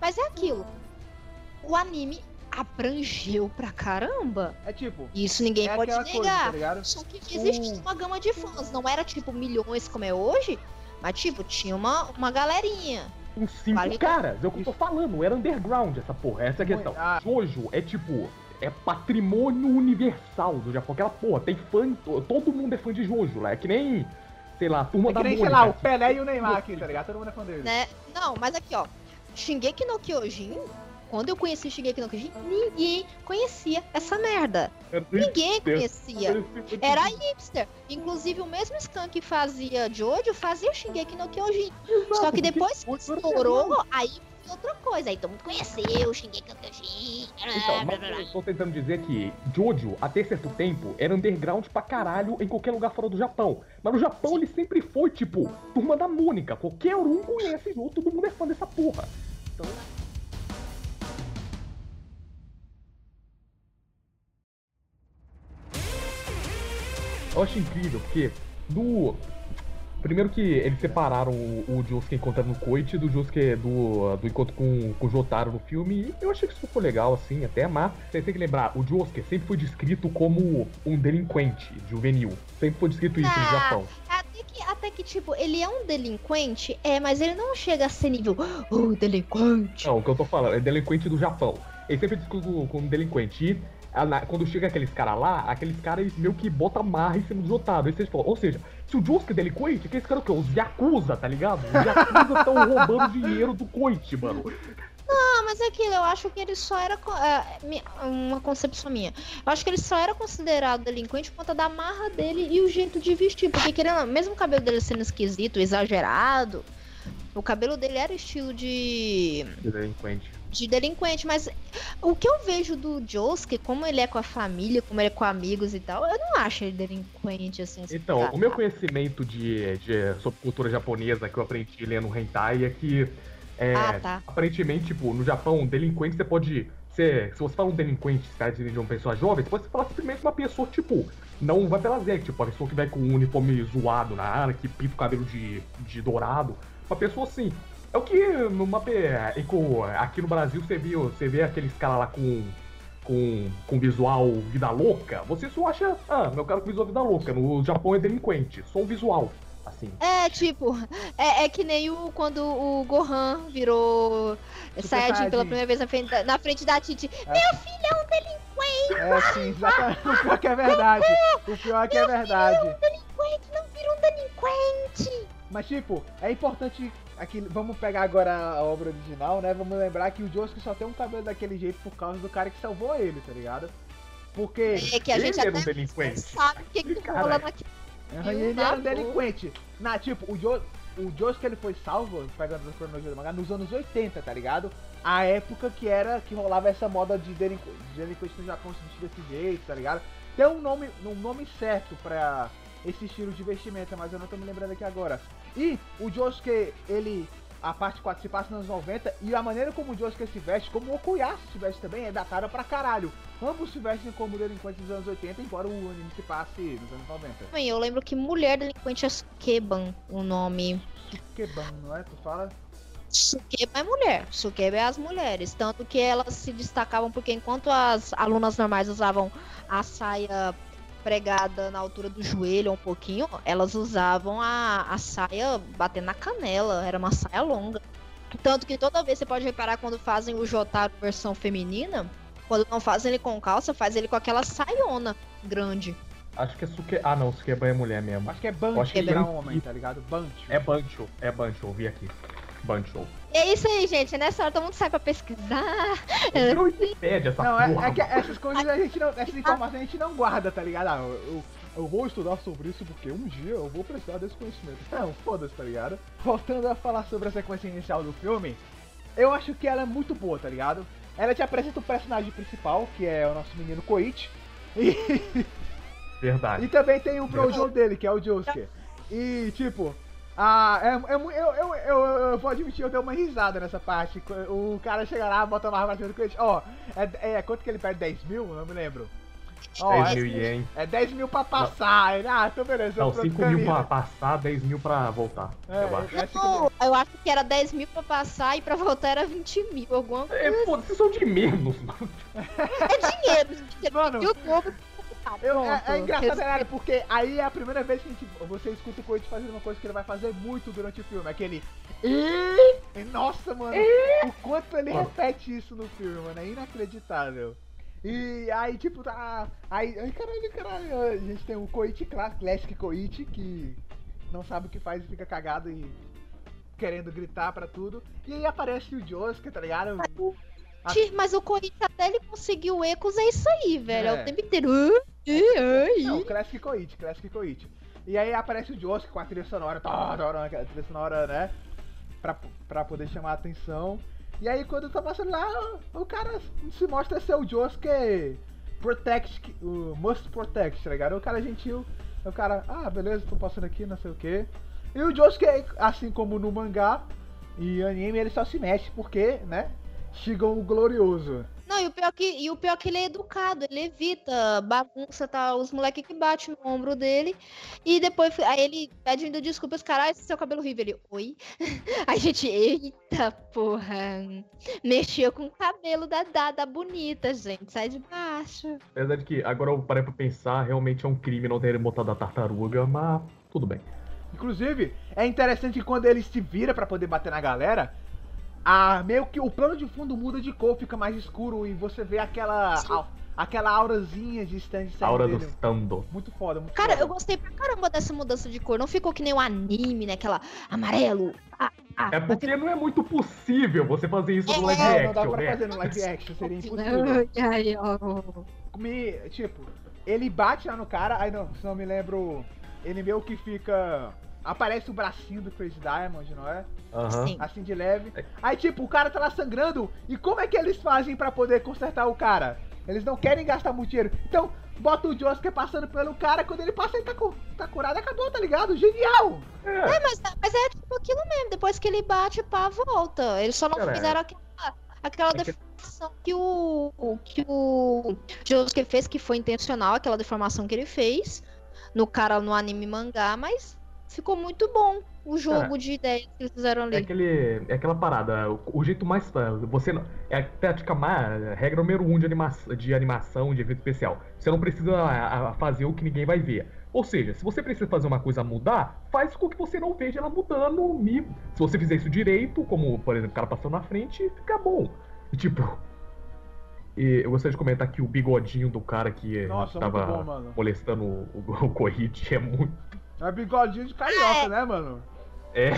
Mas é aquilo. O anime abrangeu pra caramba. É tipo. Isso ninguém é pode negar. coisa, tá? Só que existia Um- uma gama de fãs. Não era tipo milhões como é hoje, mas tipo, tinha uma, uma galerinha. Uns cinco Vale- caras, é o que eu tô falando, era underground essa porra, essa é a questão. Ah. Jojo é tipo, é patrimônio universal do Japão, aquela porra, tem fã, to- todo mundo é fã de Jojo lá, é que nem, sei lá, a turma É da que nem, sei Mônica, lá, o Pelé e o Neymar aqui, tá ligado? Todo mundo é fã dele. Né? Não, mas aqui, ó. Shingeki no Kyojin, quando eu conheci Shingeki no Kyojin, ninguém conhecia essa merda. Ninguém conhecia. Era hipster. Inclusive, o mesmo Scan que fazia Jojo fazia o Shingeki no Kyojin. Só que depois que estourou, aí foi outra coisa. Aí todo mundo conheceu o Shingeki no Kyojin. Então, mas eu tô tentando dizer que Jojo, até certo tempo, era underground pra caralho em qualquer lugar fora do Japão. Mas no Japão ele sempre foi, tipo, turma da Mônica. Qualquer um conhece Jojo, todo mundo é fã dessa porra. Então. Eu acho incrível, porque do. Primeiro que eles separaram o, o Josuke encontrando no Koichi do Josuke do, do encontro com, com o Jotaro no filme. E eu achei que isso ficou legal, assim, até, mas você tem que lembrar, o Josuke sempre foi descrito como um delinquente juvenil. Sempre foi descrito isso no Ah, Japão. Até que, até que, tipo, ele é um delinquente, é, mas ele não chega a ser nível, oh, delinquente. Não, o que eu tô falando é delinquente do Japão. Ele sempre diz com, com delinquente. E quando chega aqueles caras lá, aqueles caras meio que botam marra em cima dos otários. Aí vocês falam, ou seja, se o Josuke é delinquente, aqueles caras o quê? Os Yakuza, tá ligado? Os Yakuza estão roubando dinheiro do Koichi, mano. Ah, mas é aquilo, eu acho que ele só era. é, uma concepção minha. Eu acho que ele só era considerado delinquente por conta da marra dele e o jeito de vestir. Porque, querendo, não, mesmo o cabelo dele sendo esquisito, exagerado, o cabelo dele era estilo de. Delinquente. De delinquente, mas o que eu vejo do Josuke, como ele é com a família, como ele é com amigos e tal, eu não acho ele delinquente assim. Então, sabe? o meu conhecimento de, de- sobre cultura japonesa que eu aprendi lendo hentai é que é, Ah, tá. aparentemente, tipo, no Japão, delinquente você pode ser. Se você fala um delinquente, se tá de uma pessoa jovem, você pode falar simplesmente uma pessoa, tipo, não vai pela Zé, tipo, a pessoa que vai com um uniforme zoado na área, que pinta o cabelo de, de dourado. Uma pessoa assim. É o que numa, pe- e com- aqui no Brasil você viu, você vê aqueles caras lá com. Com, com visual vida louca, você só acha, ah, meu cara com visual vida louca. No Japão é delinquente, só o visual, assim. É, tipo, é, é que nem o quando o Gohan virou Saiyajin pela primeira vez na frente da, na frente da Titi. Meu filho é um delinquente, É sim, exatamente. O pior que é verdade. O pior é que é verdade. delinquente, não vira um delinquente. Mas tipo, é importante. Aqui, vamos pegar agora a obra original, né? Vamos lembrar que o Josuke só tem um cabelo daquele jeito por causa do cara que salvou ele, tá ligado? Porque É que a gente Ele era um até delinquente. sabe o que, que rola naquele. E ele era um delinquente. Na, tipo, o, jo, o Josuke ele foi salvo, pegando a cronologia do mangá, nos anos 80, tá ligado? A época que era que rolava essa moda de delinqu- de delinquente no Japão se vestir desse jeito, tá ligado? Tem um nome, um nome certo pra esse estilo de vestimenta, mas eu não tô me lembrando aqui agora. E o Josuke, ele. A parte 4 se passa nos anos 90 e a maneira como o Josuke se veste, como o Okuyasu se veste também, é datada pra caralho. Ambos se vestem como delinquentes dos anos 80, embora o anime se passe nos anos 90. Bem, Eu lembro que mulher delinquente é Sukeban, o nome. Sukeban, não é? Tu fala? Sukeba é mulher, Sukeba é as mulheres. Tanto que elas se destacavam porque enquanto as alunas normais usavam a saia pregada na altura do joelho um pouquinho, elas usavam a, a saia batendo na canela, era uma saia longa. Tanto que toda vez você pode reparar quando fazem o Jotaro versão feminina, quando não fazem ele com calça, faz ele com aquela saiona grande. Acho que é Suke. Ah, não, Sukeba é mulher mesmo. Acho que é Bancho acho que pra é homem, tá ligado? Bancho. É Bancho, é Bancho, vi aqui. É isso aí, gente. Nessa hora todo mundo sai pra pesquisar. Virou Wikipedia essa Não, porra. é, é que essas coisas a gente não. Essas informações a gente não guarda, tá ligado? Ah, eu, eu, eu vou estudar sobre isso porque um dia eu vou precisar desse conhecimento. Não, foda-se, tá ligado? Voltando a falar sobre a sequência inicial do filme, eu acho que ela é muito boa, tá ligado? Ela te apresenta o personagem principal, que é o nosso menino Koichi. E, Verdade. e também tem o Brojo dele, que é o Josuke. E, tipo, ah, é, é eu, eu, eu, eu vou admitir, eu dei uma risada nessa parte. O cara chega lá, bota uma arma pra cima do Koichi. Ó, é, é, quanto que ele pede? 10 mil? Não me lembro. Ó, 10 é, mil ien. é 10 mil pra passar. Ele, ah, então beleza. Não, eu 5 trocaria. mil pra passar, 10 mil pra voltar. É, eu acho. é Não, mil. eu acho que era 10 mil pra passar e pra voltar era 20 mil. Alguma coisa. É, pô, vocês são de menos, mano. É dinheiro, gente. Mano, o dobro. Eu, é, é engraçado, né, porque aí é a primeira vez que a gente, você escuta o Koichi fazendo uma coisa que ele vai fazer muito durante o filme, aquele e Nossa, mano, o quanto ele Mano. repete isso no filme, mano, é inacreditável. E aí, tipo, tá. Aí, ai, caralho, caralho, a gente tem o Cla- Classic Koichi, que não sabe o que faz e fica cagado e querendo gritar pra tudo. E aí aparece o Josuke, tá ligado? Mas o Corinthians até ele conseguiu ecos, é isso aí, velho. É, É. o tempo inteiro. Ai, ai, Não, ai. Classic Koichi, Classic Koichi. E aí aparece o Josuke com a trilha sonora, tá, tá, tá, aquela trilha sonora, né? Pra, pra poder chamar a atenção. E aí quando tá passando lá, o cara se mostra ser o Josuke Protect, o Must Protect, tá ligado? O cara gentil, o cara, ah, beleza, tô passando aqui, não sei o que. E o Josuke, assim como no mangá e anime, ele só se mexe porque, né? Shigon o Glorioso. Não, e o, pior que, e o pior que ele é educado, ele evita bagunça, tá? Os moleques que batem no ombro dele. E depois, aí ele pede ainda desculpas, caralho, esse seu cabelo horrível. Ele, oi? Aí a gente, eita porra. Mexeu com o cabelo da Dada bonita, gente. Sai de baixo. Apesar de que agora eu parei pra pensar, realmente é um crime não terem botado a tartaruga, mas tudo bem. Inclusive, é interessante que quando ele se vira pra poder bater na galera, a, meio que o plano de fundo muda de cor, fica mais escuro e você vê aquela a- aquela aurazinha de stand saindo Aura do dele. Stando. Muito foda, muito Cara, foda. eu gostei pra caramba dessa mudança de cor. Não ficou que nem o anime, né? Aquela amarelo. Ah, ah, É porque não é muito possível você fazer isso no É, live Não, não dá action, pra né? fazer no live action, seria impossível. Me, tipo, ele bate lá no cara, aí não, se não me lembro, ele meio que fica. Aparece o bracinho do Crazy Diamond, não é? Sim. Assim de leve. É. Aí, tipo, o cara tá lá sangrando. E como é que eles fazem pra poder consertar o cara? Eles não querem gastar muito dinheiro. Então, bota o Josuke passando pelo cara. Quando ele passa, ele tá, cu- tá curado. Acabou, tá ligado? Genial! É, mas, mas é tipo aquilo mesmo. Depois que ele bate, pá, volta. Eles só não Cara, fizeram aquela, aquela é que- deformação que o, o- que o Josuke fez, que foi intencional, aquela deformação que ele fez no cara no anime mangá, mas ficou muito bom o jogo Cara, de ideias que eles fizeram É, ali. aquele, é aquela parada, o, o jeito mais. Você não, é a tática mais. Regra número um de, anima, de animação, de evento especial. Você não precisa a- a fazer o que ninguém vai ver. Ou seja, se você precisa fazer uma coisa mudar, faz com que você não veja ela mudando. Se você fizer isso direito, como por exemplo o cara passando na frente, fica bom. E tipo. E eu gostaria de comentar que o bigodinho do cara que Nossa, tava bom, molestando o, o, o Corrite é muito. É bigodinho de carioca, né, mano? É.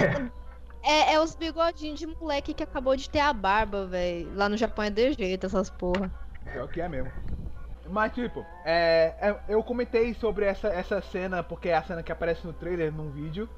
É, é os bigodinhos de moleque que acabou de ter a barba, velho. Lá no Japão é de jeito, essas porra. Pior que é mesmo. Mas, tipo, é, é- eu comentei sobre essa, essa cena, porque é a cena que aparece no trailer, num vídeo.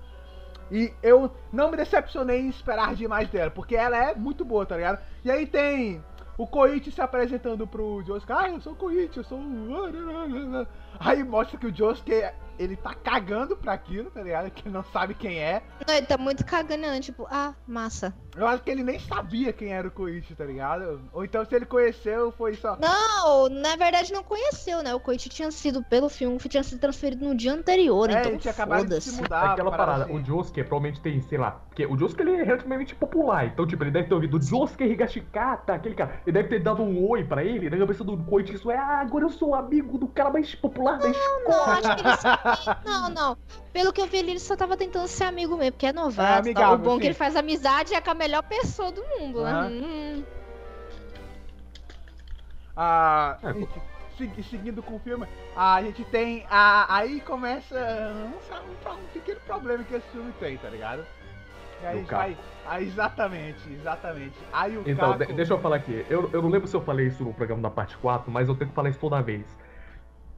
E eu não me decepcionei em esperar demais dela, porque ela é muito boa, tá ligado? E aí tem o Koichi se apresentando pro Josuke. Ah, eu sou o Koichi, eu sou o... Aí mostra que o Josuke, ele tá cagando pra aquilo, tá ligado? Que ele não sabe quem é. Não, ele tá muito cagando, né? Tipo, ah, massa. Eu acho que ele nem sabia quem era o Koichi, tá ligado? Ou então se ele conheceu, foi só... Não, na verdade não conheceu, né? O Koichi tinha sido, pelo filme, tinha sido transferido no dia anterior, É, então ele tinha acabado de se mudar. Aquela parada, assim. o Josuke provavelmente tem, sei lá, porque o Josuke ele é relativamente popular, então tipo, ele deve ter ouvido Josuke Higashikata, aquele cara, ele deve ter dado um oi pra ele, na cabeça do Koichi isso é, ah, agora eu sou amigo do cara mais popular da Não, escola. acho que ele. Não, não. Pelo que eu vi, ele só tava tentando ser amigo mesmo, porque é novato. É, tá? amigável, O bom é sim. que ele faz amizade é com a melhor pessoa do mundo, né? Aham. Hum. Ah, gente, segui- seguindo com o filme, a gente tem. A, aí começa um, um, um pequeno problema que esse filme tem, tá ligado? E aí vai. Ah, exatamente, exatamente. Aí o Então, Caco, de- deixa eu falar aqui, eu, eu não lembro se eu falei isso no programa da parte 4, mas eu tenho que falar isso toda vez.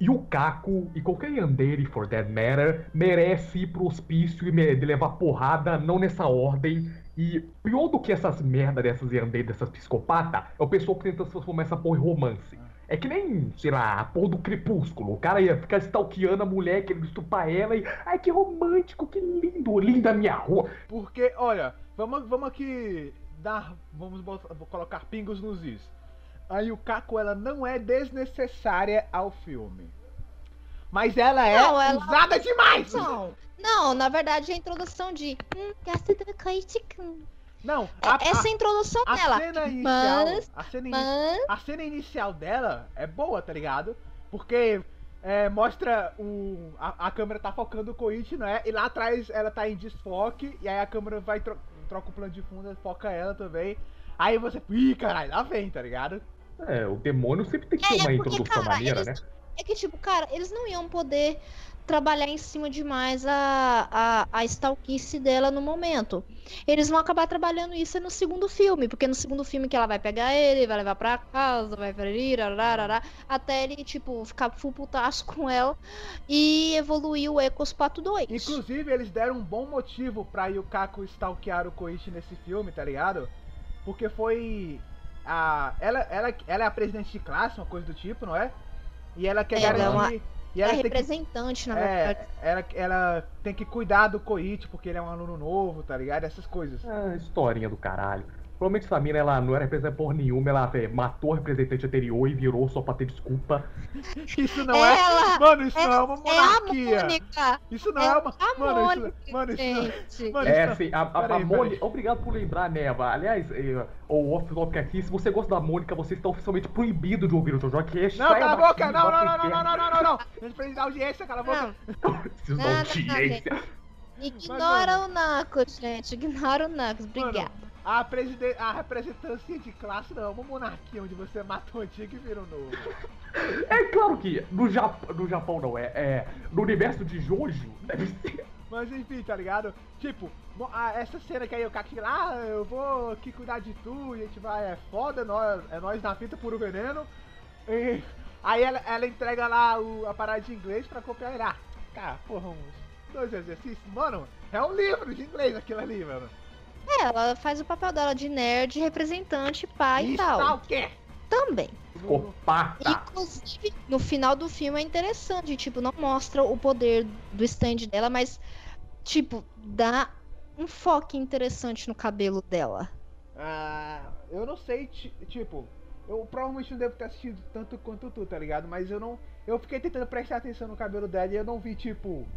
E o Caco, e qualquer Yandere, for that matter, merece ir pro hospício e levar porrada, não nessa ordem. E pior do que essas merda dessas Yandere, dessas psicopatas, é o pessoal que tenta transformar essa porra em romance. É que nem, sei lá, a porra do crepúsculo. O cara ia ficar stalkeando a mulher, querendo estupar ela e. Ai, que romântico, que lindo, linda minha rua. Porque, olha, vamos, vamos aqui dar. Vamos colocar pingos nos is. Aí o Caco, ela não é desnecessária ao filme. Mas ela é Não, ela- usada demais! Não, não, na verdade é a introdução de. Hum. Não, a, Essa é a, a introdução a dela. cena inicial. Mas, a cena ini- mas. a cena inicial dela é boa, tá ligado? Porque é, mostra o. A, a câmera tá focando o Koichi, não é? E lá atrás ela tá em desfoque, e aí a câmera vai tro troca o plano de fundo, foca ela também. Aí você. Ih, caralho, lá vem, tá ligado? É, o demônio sempre tem que ter É, uma é porque, introdução cara, maneira, eles- né? É que, tipo, cara, eles não iam poder trabalhar em cima demais a, a, a stalkice dela no momento. Eles vão acabar trabalhando isso no segundo filme, porque no segundo filme que ela vai pegar ele, vai levar pra casa, vai ferir, ararará, até ele, tipo, ficar full putaço com ela e evoluir o Ecos Pato 2. Inclusive, eles deram um bom motivo pra Yukako stalkear o Koichi nesse filme, tá ligado? Porque foi. A, ela, ela, ela é a presidente de classe, uma coisa do tipo, não é? E ela quer Ela é garantir. uma- e É ela que representante, na verdade. É, ela, ela tem que cuidar do Koichi porque ele é um aluno novo, tá ligado? Essas coisas. Ah, historinha do caralho. Provavelmente essa mina, ela não era representante por nenhuma, ela é, matou a representante anterior e virou só pra ter desculpa. Isso não é. Ela Mano, isso é- não é uma é a monarquia. Mônica! isso não é é uma. a Mano, isso, Mônica, mano, isso não. Mano, É, isso não- assim, a, a, a Peraí, Mônica. Obrigado por lembrar, Neva. Aliás, o off topic aqui, se você gosta da Mônica, você está oficialmente proibido de ouvir o Jojo Cast. Não, cala a boca! Não, não, não, não, não, não, não, não, não! A gente precisa dar audiência, cala a boca! Não, Preciso da audiência. Ignora o Knuckles, gente. Ignora o Knuckles. Obrigada. A, preside... a representância de classe não é uma monarquia onde você mata o antigo e vira o novo. É claro que no, Jap no Japão não, é, é. No universo de Jojo, deve ser. Mas enfim, tá ligado? Tipo, essa cena que aí o Kaki lá, ah, eu vou aqui cuidar de tu, e a gente vai, é foda, nós, é nós na fita puro veneno. E aí ela, ela entrega lá o, a parada de inglês pra copiar ele. Ah, cara, porra, uns dois exercícios. Mano, é um livro de inglês aquilo ali, mano. É, ela faz o papel dela de nerd, representante, pai e Isso tal. tá o quê? Também. Psicopata. Inclusive, no final do filme é interessante, tipo, não mostra o poder do stand dela, mas, tipo, dá um foco interessante no cabelo dela. Ah, eu não sei, ti- tipo, eu provavelmente não devo ter assistido tanto quanto tu, tá ligado? Mas eu não. Eu fiquei tentando prestar atenção no cabelo dela e eu não vi, tipo.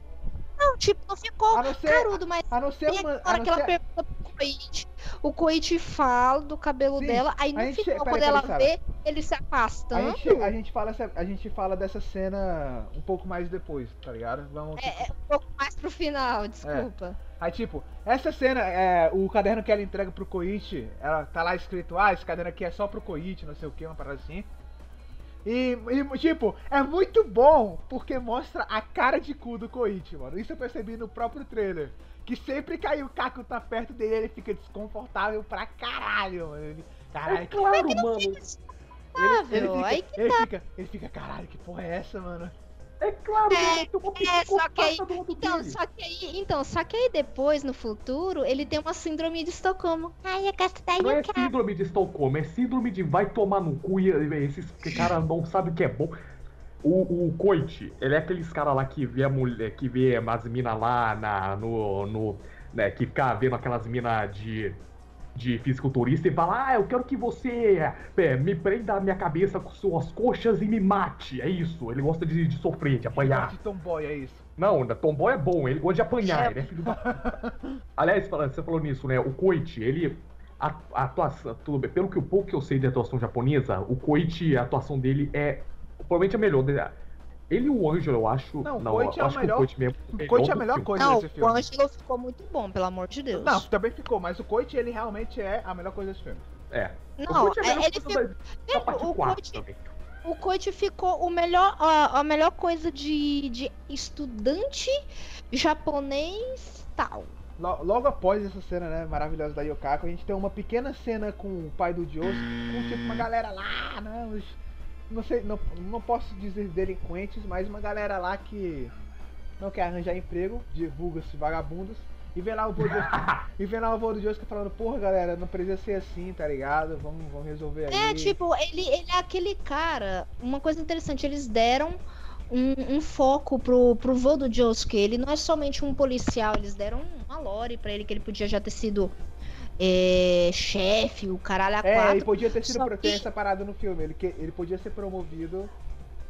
Não, tipo, não ficou A não ser. carudo, mas A não ser uma. A hora não que ela ser, pergunta pro Koichi, o Koichi fala do cabelo Sim, dela, aí a no gente- final, peraí, quando ela Sara. vê ele se a afastando, gente, a, gente fala essa, a gente fala dessa cena um pouco mais depois, tá ligado? Vamos. é, é um pouco mais pro final, desculpa. Aí, tipo, essa cena, é, o caderno que ela entrega pro Koichi, ela tá lá escrito, ah, esse caderno aqui é só pro Koichi, não sei o que, uma parada assim. E, e, tipo, é muito bom porque mostra a cara de cu do Koichi, mano. Isso eu percebi no próprio trailer. Que sempre que o Kaku tá perto dele, ele fica desconfortável pra caralho, mano. Ele, caralho, É que claro, mano. ele, ele, fica, que ele, fica, ele fica, caralho, que porra é essa, mano? É claro, É, uma É, só que aí, então, dele. só que aí, então, só que aí depois, no futuro, ele tem uma síndrome de Estocolmo. Ai, eu gosto da Não é síndrome de Estocolmo, é síndrome de vai tomar no cu e e esses caras não sabem o que é bom. O, o Coit, ele é aqueles caras lá que vê a mulher, que vê as minas lá na, no, no. né, que fica vendo aquelas minas de. De fisiculturista e fala, ah, eu quero que você é, me prenda a minha cabeça com suas coxas e me mate. É isso, ele gosta de, de sofrer, de apanhar. De tomboy, é isso. Não, Tomboy é bom, ele gosta de apanhar, ele é filho da. Aliás, você falou nisso, né? O Koichi, ele. A, a atuação. Tudo bem, pelo que o pouco que eu sei de atuação japonesa, o Koichi, a atuação dele é. Provavelmente a melhor. Ele e o Ângelo, eu acho. Não, o eu Koichi é o acho melhor- que o mesmo. O é a melhor filme. coisa Não, desse o filme. Ângelo ficou muito bom, pelo amor de Deus. Não, também ficou, mas o Koichi, ele realmente é a melhor coisa desse filme. É. O Não, Koichi é a é- melhor ele coisa ficou. da, da parte o 4 Koichi- também. O Coit ficou o melhor, a, a melhor coisa de, de estudante japonês tal. Lo- Logo após essa cena, né, maravilhosa da Yokako, a gente tem uma pequena cena com o pai do Josuke, com tipo uma galera lá, né, os, não sei, não, não posso dizer delinquentes, mas uma galera lá que não quer arranjar emprego, divulga-se vagabundos, e vem lá o vô do, e vem lá o vô do Josuke falando, porra galera, não precisa ser assim, tá ligado? Vamos, vamos resolver aí. É, tipo, ele, ele é aquele cara. Uma coisa interessante, eles deram um, um foco pro, pro vô do Josuke. Ele não é somente um policial, eles deram uma lore pra ele que ele podia já ter sido é, chefe, o caralho a É, quatro. e podia ter sido pro- que- essa parada no filme. Ele, que, ele podia ser promovido,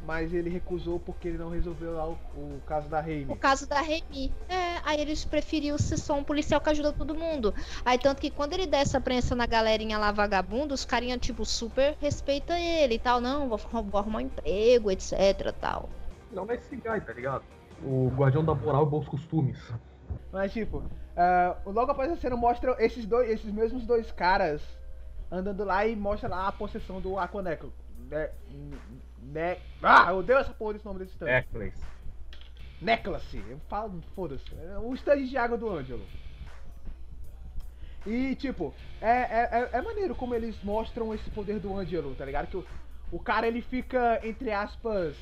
mas ele recusou porque ele não resolveu lá o, o caso da O Reine. caso da Remy. É, aí eles preferiu ser só um policial que ajuda todo mundo. Aí tanto que quando ele der essa prensa na galerinha lá vagabundo, os carinha, tipo, super respeita ele e tal. Não, vou, vou arrumar um emprego, etc tal. Não é esse guy, tá ligado? O guardião da moral e bons costumes. Mas tipo, ah, logo após a cena mostra esses dois, esses mesmos dois caras andando lá e mostra lá a possessão do Aquaneco. Ne, ne, ah, eu odeio essa porra desse nome desse stand. Cleis. Necklace. Eu falo, foda-se. É o stand de água do Ângelo. E, tipo, é, é, é, é maneiro como eles mostram esse poder do Ângelo, tá ligado? Que o, o cara, ele fica, entre aspas,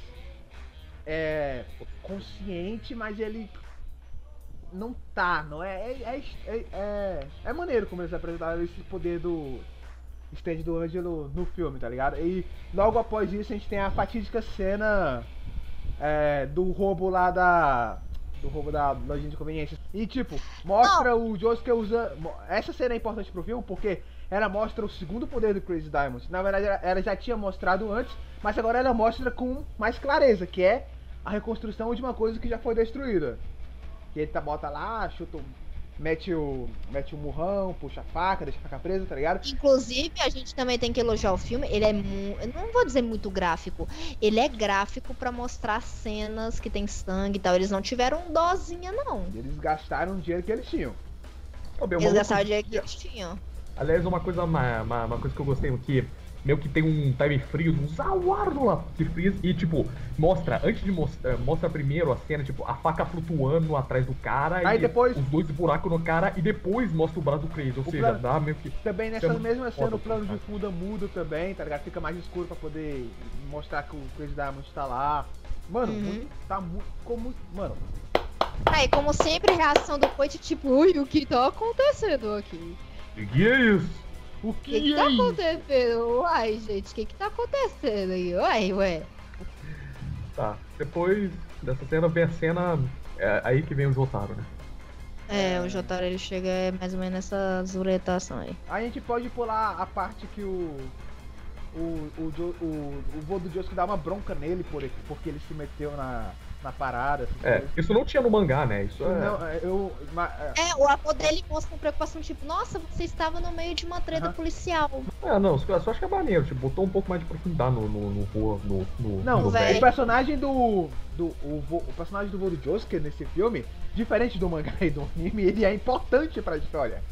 é, consciente, mas ele não tá, não é? É, é, é, é, é maneiro como eles apresentaram esse poder do stand do Ângelo no filme, tá ligado? E logo após isso a gente tem a fatídica cena é, do roubo lá da. Do roubo da lojinha de conveniência. E tipo, mostra o Josuke usa. mo- Essa cena é importante pro filme porque ela mostra o segundo poder do Crazy Diamond. Na verdade, ela já tinha mostrado antes, mas agora ela mostra com mais clareza, que é a reconstrução de uma coisa que já foi destruída. Que ele tá, bota lá, chuta, o- mete o, mete o murrão, puxa a faca, deixa a faca presa, tá ligado? Inclusive, a gente também tem que elogiar o filme. Ele é. Eu não vou dizer muito gráfico. Ele é gráfico pra mostrar cenas que tem sangue e tal. Eles não tiveram dozinha, não. Eles gastaram o dinheiro que eles tinham. Eles gastaram o dinheiro que eles tinham. Aliás, uma coisa, uma, uma, uma coisa que eu gostei aqui, meio que tem um time freeze, um zawardo lá de freeze, e tipo, mostra, antes de mostrar, mostra primeiro a cena, tipo, a faca flutuando atrás do cara, Aí e depois- os dois buracos no cara, e depois mostra o braço do Crazy, ou O seja, plano- dá meio que... Também nessa é mesma cena foda, o plano de fundo muda também, tá ligado? Fica mais escuro pra poder mostrar que o Crazy Diamond tá lá. Mano, Uhum. muito, tá muito. Como. Mano, Aí, como sempre, a reação do Coit, tipo, ui, o que tá acontecendo aqui? Que é isso? O O que, que, que é tá isso? acontecendo? Uai, gente, o que que tá acontecendo aí? Uai, ué. Tá, depois dessa cena vem a cena, é aí que vem o Jotaro, né? É, o Jotaro ele chega é mais ou menos nessa zuretação aí. A gente pode pular a parte que o. O, o, Jo- o, o vô do Josuke dá uma bronca nele por, porque ele se meteu na, na parada. É, isso não tinha no mangá, né? Isso é... Não, é, eu. é, É, o avô dele mostra uma preocupação, tipo, nossa, você estava no meio de uma treta policial. Ah, não, só só acho que é maneiro, tipo, botou um pouco mais de profundidade no, no, no, no, no, Não, no o personagem do. do o, o personagem do vô do Josuke nesse filme, diferente do mangá e do anime, ele é importante pra história.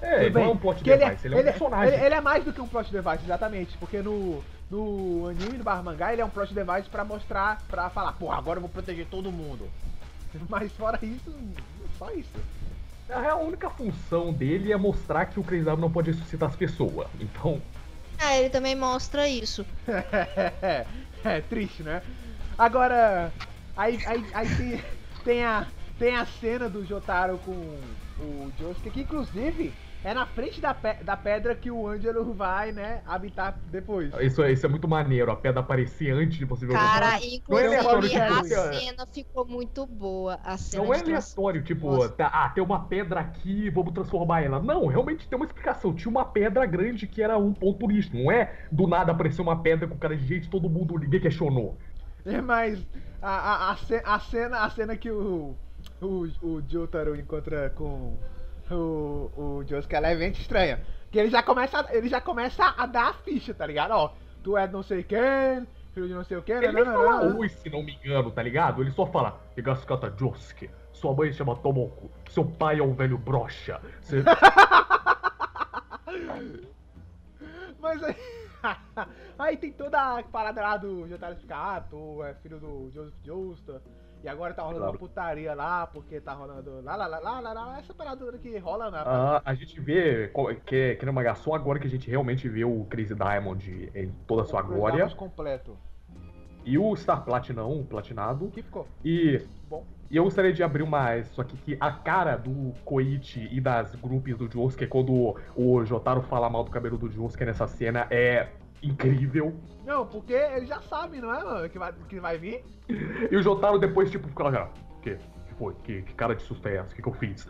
É, Tudo ele não é bem, um plot que ele, device, ele é um personagem. ele- ele é mais do que um plot device, exatamente. Porque no, no anime do barra mangá ele é um plot device pra mostrar, pra falar, porra, agora eu vou proteger todo mundo. Mas fora isso, só isso. A real, a única função dele é mostrar que o Crazy Diamond não pode ressuscitar as pessoas. Então, É, ele também mostra isso. é, é triste, né? Agora, aí, aí, aí tem, tem, a, tem a cena do Jotaro com o Josuke, que inclusive é na frente da, pe- da pedra que o Ângelo vai, né, habitar depois. isso, é- isso é muito maneiro, a pedra aparecer antes de você ver o Cara, Jotaro. Não é inclusive, a tipo, assim, cena ficou muito boa. A cena Não é aleatório, tipo, tá, ah, tem uma pedra aqui, vamos transformar ela. Não, realmente tem uma explicação. Tinha uma pedra grande que era um ponto turístico. Não é do nada aparecer uma pedra com cara de gente, todo mundo, ninguém questionou. É, mas a, a, a, ce- a cena, a cena que o, o, o Jotaro encontra com o, o Josuke é levemente estranha. Que ele já começa, ele já começa a dar a ficha, tá ligado? Ó, tu é não sei quem, filho de não sei o quem, Ele nem fala nananana. oi, se não me engano, tá ligado? Ele só fala, Higasukata Josuke, sua mãe chama Tomoko, seu pai é um velho brocha. Você- Mas aí, aí tem toda a parada lá do Jotaro ficar, ah, tu é filho do Joseph Joestar. E agora tá rolando Claro. uma putaria lá, porque tá rolando lá, lá, lá, lá, lá, lá, essa parada que rola na. Ah, a gente vê que, que mangá só agora que a gente realmente vê o Crazy Diamond em toda a sua glória. Cruzamos completo. E o Star Platinum, o platinado. O que ficou? E, Bom. e eu gostaria de abrir uma. Isso aqui, que a cara do Koichi e das grupos do Josuke, quando o Jotaro fala mal do cabelo do Josuke nessa cena, é incrível. Não, porque ele já sabe, não é, mano, que vai, que vai vir. E o Jotaro depois, tipo, fica lá, cara, o quê? O que foi? Que, que cara de susto essa? O que, que eu fiz?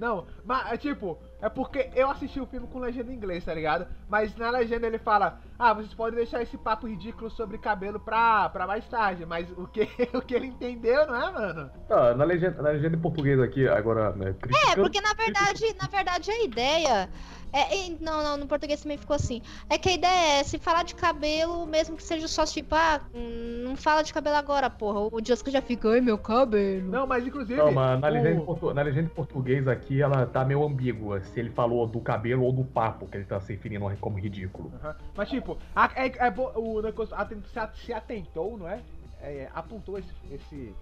Não, mas é tipo, é porque eu assisti o filme com legenda em inglês, tá ligado? Mas na legenda ele fala, ah, vocês podem deixar esse papo ridículo sobre cabelo pra, pra mais tarde, mas o que, o que ele entendeu, não é, mano? Tá, na legenda, na legenda em português aqui, agora, né, É, porque na verdade, na verdade a ideia. É, e- não, não, no português também ficou assim. É que a ideia é se falar de cabelo, mesmo que seja só tipo, ah, não fala de cabelo agora, porra. O Jessica já fica, ai meu cabelo. Não, mas inclusive. Não, mas na legenda, em o- portu- na legenda em português aqui, ela tá meio ambígua. Se ele falou do cabelo ou do papo, que ele tá se referindo como ridículo. Aham. Mas tipo, a- é, é bo- o negócio aten- se, atentou, não é? É, apontou esse, esse-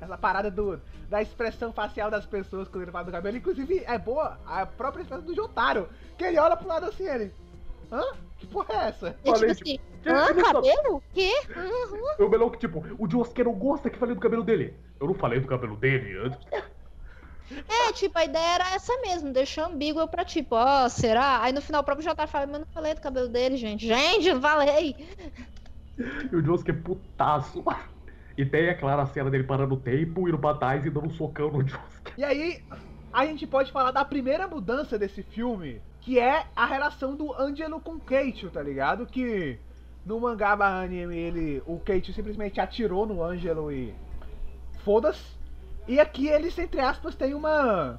essa parada do, da expressão facial das pessoas quando ele fala do cabelo. Inclusive, é boa a própria expressão do Jotaro, que ele olha pro lado assim, ele. Hã? Que porra é essa? É tipo Falei, assim, Que- ah, ele só- cabelo? Quê? Eu melhor que, tipo, o Josuke não gosta que falei do cabelo dele. Eu não falei do cabelo dele antes. É, tipo, a ideia era essa mesmo, deixar ambíguo pra tipo, ó, será? Aí no final o próprio Jotaro fala, mas eu não falei do cabelo dele, gente. Gente, não falei. E o Josuke é putaço. E tem, é claro, a cena dele parando o tempo, indo pra trás e dando um socão no Josuke. E aí, a gente pode falar da primeira mudança desse filme, que é a relação do Angelo com Keiichi, tá ligado? Que no mangá barra anime, ele, o Keiichi simplesmente atirou no Angelo e foda-se. E aqui eles, entre aspas, têm uma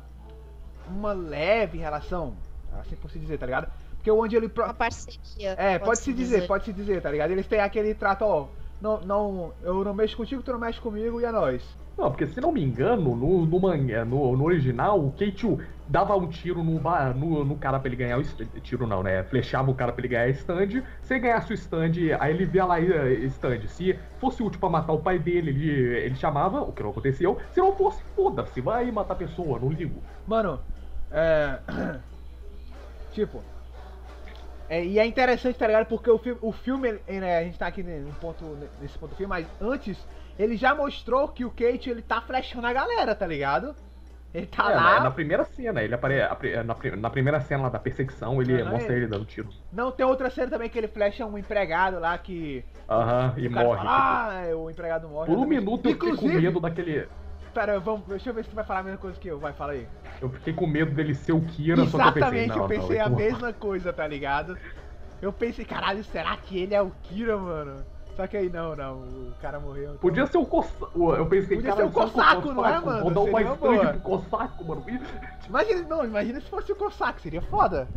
uma leve relação, assim por se dizer, tá ligado? Porque o Angelo e Pro... Uma parceria. É, pode, se dizer, pode se dizer, tá ligado? Eles têm aquele trato, ó, não, não, eu não mexo contigo, tu não mexe comigo e é nóis. Não, porque se não me engano, no, no, manga, no, no original, o Keichu dava um tiro no, no, no cara pra ele ganhar o stand. Tiro não, né? Flechava o cara pra ele ganhar stand. Se ele ganhasse o stand, aí ele via lá eh, stand. Se fosse útil pra matar o pai dele, ele, ele chamava, o que não aconteceu. Se não fosse, foda-se, vai matar a pessoa, não ligo. Mano, é. tipo. É, e é interessante, tá ligado? Porque o filme, o filme né, a gente tá aqui ponto, nesse ponto do filme, mas antes ele já mostrou que o Kate ele tá flechando a galera, tá ligado? Ele tá É, lá, na, na primeira cena, ele apare, apre- na, na primeira cena lá da perseguição, ele Aham, mostra ele- ele dando tiro. Não, tem outra cena também que ele flecha um empregado lá que. Aham, e o cara morre. fala, ah, é, o empregado tipo, morre. por um exatamente. minuto eu fiquei com Inclusive- medo daquele. Pera, vamos, deixa eu ver se tu vai falar a mesma coisa que eu. Vai, fala aí. Eu fiquei com medo dele ser o Kira, só que eu pensei, Exatamente, não, eu não, pensei ele a não- mesma coisa, tá ligado? Eu pensei, caralho, será que ele é o Kira, mano? Só que aí não, não, o cara morreu. então- Podia ser o Cossaco. Eu pensei, Podia cara, ser o Cossaco, não é, mano? Vou dar uma boa. pro Cossaco, mano. Imagina, não, imagina se fosse o Cossack, seria foda.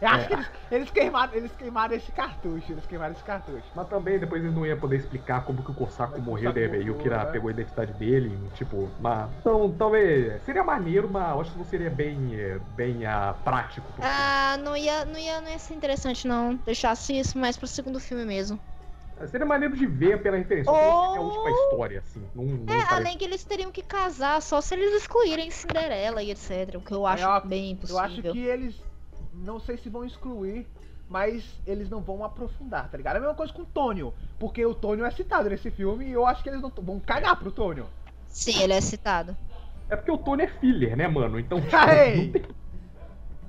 Eu acho É. que eles, eles, queimaram, eles queimaram esse cartucho, eles queimaram esse cartucho. Mas também depois eles não iam poder explicar como que o Cossaco Mas morreu, Cossaco daí, e o Kira né? pegou a identidade dele, tipo, mas. Então, talvez. Seria maneiro, mas eu acho que não seria bem, eh, bem ah, prático. filme. Ah, não ia, não, ia, não ia ser interessante não. Deixasse isso mais pro segundo filme mesmo. Seria maneiro de ver pela referência. Ou- é a última história, assim. Não, não É, parece- além que eles teriam que casar só se eles excluírem Cinderela e etc. O que eu acho eu- bem Eu impossível. acho que eles, não sei se vão excluir, mas eles não vão aprofundar, tá ligado? É a mesma coisa com o Tônio, porque o Tônio é citado nesse filme e eu acho que eles não vão cagar pro Tônio. Sim, ele é citado. É porque o Tony é filler, né, mano? Então, tipo, tem...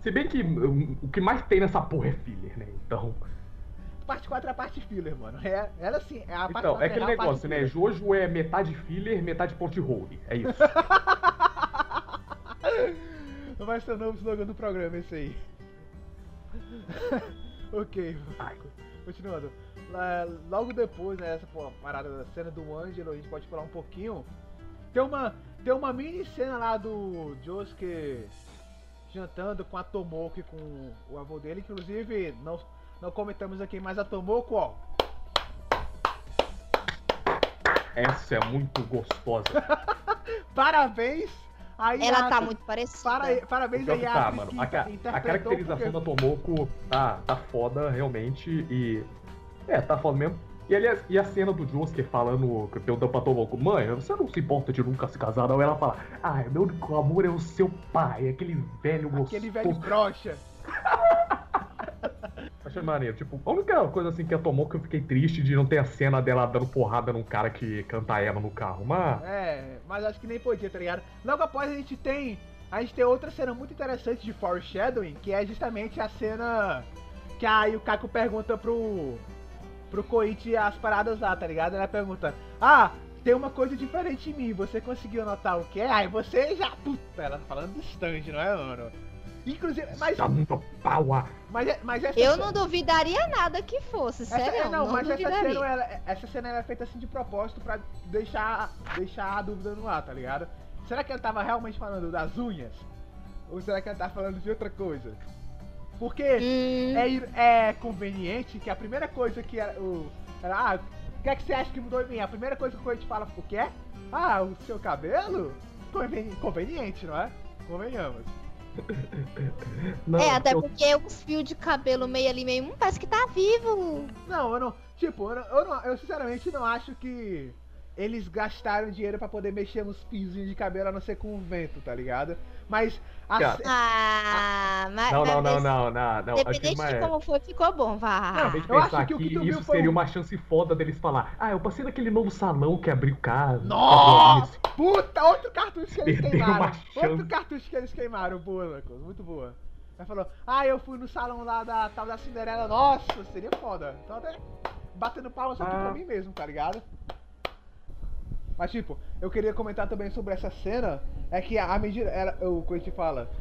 Se bem que hum, o que mais tem nessa porra é filler, né? Então. Parte 4 é a parte filler, mano. É, ela sim, é a parte Então, 4 é aquele negócio, né? filler. Jojo é metade filler, metade plot hole. É isso. Vai ser o novo slogan do programa esse aí. ok, Ai. continuando. Lá- Logo depois, né, essa pô, parada da cena do Ângelo, a gente pode falar um pouquinho. Tem uma, tem uma mini cena lá do Josuke jantando com a Tomoko e com o avô dele, que inclusive não, não comentamos aqui, mas a Tomoko, ó, Essa é muito gostosa. parabéns! Aí Ela a- tá muito parecida. para, parabéns aí tá, mano. que A, a caracterização porque- da Tomoko tá, tá foda, realmente. E. É, tá foda mesmo. E, aliás, e a cena do Josuke falando, perguntando pra Tomoko, mãe, você não se importa de nunca se casar, não? Ela fala, ah, meu único amor é o seu pai, aquele velho gostoso. Aquele velho brocha. Achei maneiro. Tipo, a única coisa assim que ela tomou que eu fiquei triste de não ter a cena dela dando porrada num cara que canta ela no carro. Mas. É, mas acho que nem podia, tá ligado? Logo após a gente tem. A gente tem outra cena muito interessante de foreshadowing, que é justamente a cena que aí o Kako pergunta pro. pro Koichi as paradas lá, tá ligado? Ela pergunta, ah, tem uma coisa diferente em mim, você conseguiu notar o que é? Aí você já. Puta, ela tá falando do stand, não é, mano? Inclusive, mas. Dando pau. Mas, mas essa Eu cena- não duvidaria nada que fosse, Essa, sério. é, não, não, mas essa duvidaria. cena, ela, essa cena ela é feita assim de propósito pra deixar, deixar a dúvida no ar, tá ligado? Será que ela tava realmente falando das unhas? Ou será que ela tá falando de outra coisa? Porque Hum, é, é conveniente que a primeira coisa que ela, o, ela, ah, o que é que você acha que mudou em mim? A primeira coisa que o Coit fala, o que é? Ah, o seu cabelo? Conveni- conveniente, não é? Convenhamos. Não, é, até eu- porque os fios de cabelo meio ali, meio. Hum, parece que tá vivo. Não, eu não. Tipo, eu, não, eu, não- eu sinceramente não acho que eles gastaram dinheiro pra poder mexer nos fiozinhos de cabelo a não ser com o vento, tá ligado? Mas. Ah, mas. Não, não, não, não, não, não. Independente de como foi, ficou bom, vá. Acabei de Eu acho pensar que o que tu viu isso foi seria um- uma chance foda deles falar. Ah, eu passei naquele novo salão que abriu casa. Nossa! Puta, outro cartucho que eles queimaram. Outro cartucho que eles queimaram, boa, Lucas, muito boa. Ela falou, ah, eu fui no salão lá da tal da Cinderela. Nossa, seria foda. Então até batendo palmas aqui Ah. pra mim mesmo, tá ligado? Mas tipo, eu queria comentar também sobre essa cena. É que a medida. O Coit fala.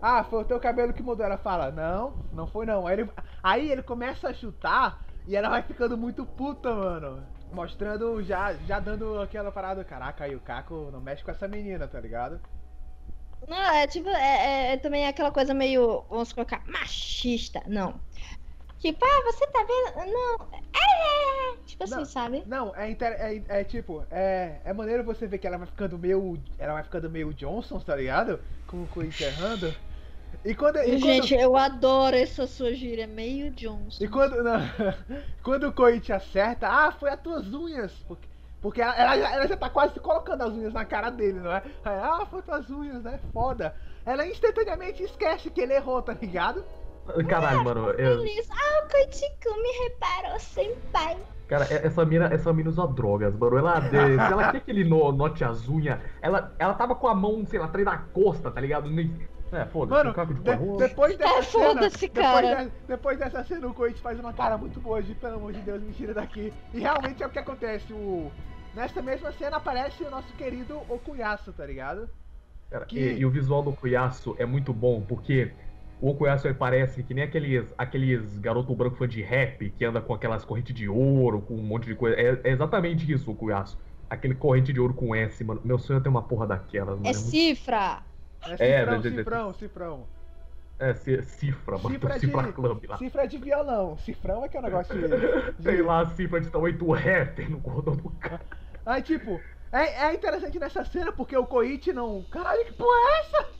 Ah, foi o teu cabelo que mudou. Ela fala, não, não foi não. Aí ele, aí ele começa a chutar e ela vai ficando muito puta, mano. Mostrando, já, já dando aquela parada. Caraca, aí o Caco não mexe com essa menina, tá ligado? Não, é tipo, é, é- é também aquela coisa meio, vamos colocar, machista. Não. Tipo, ah, você tá vendo? Não. É, tipo assim, Não. sabe? Não, é, inter- é, é tipo, é, é maneiro você ver que ela vai ficando meio. Ela vai ficando meio Johnson, tá ligado? Com, com encerrando. E quando. E quando Gente, eu adoro essa sua gíria, meio Johnson. E quando, não, quando o Koichi acerta, ah, foi as tuas unhas. Porque, porque ela, ela já, ela já tá quase colocando as unhas na cara dele, não é? Aí, ah, foi tuas unhas, né? Foda. Ela instantaneamente esquece que ele errou, tá ligado? Caralho, mano. eu-. Ah, o Koichiku me reparou sem pai. Cara, essa mina, essa mina usa drogas, mano. Ela, de- se ela quer que ele no, note as unhas, ela, ela tava com a mão, sei lá, atrás da costa, tá ligado? Nem- É, foda-se, Mano, caco de depois dessa É, cena. depois, cara. de- depois dessa cena, o Koichi faz uma cara muito boa de, pelo amor de Deus, me tira daqui. E realmente é o que acontece. O, nessa mesma cena aparece o nosso querido Okuyasu, tá ligado? Cara, que- e, e o visual do Okuyasu é muito bom, porque o Okuyasu ele parece que nem aqueles, aqueles garoto branco fã de rap que anda com aquelas correntes de ouro, com um monte de coisa. É, é exatamente isso, o Okuyasu. Aquele corrente de ouro com S, mano. Meu sonho é ter uma porra daquelas, mano. É cifra. É É, cifrão, de- cifrão, cifrão. É, ci- cifra, mano. Cifra Cifra, de- Club lá. Cifra de violão. Cifrão é que é um negócio de. Sei lá, cifra de tamanho do rapper no cordão do cara. Aí, tipo, é, é interessante nessa cena porque o Koichi não. Caralho, que porra é essa?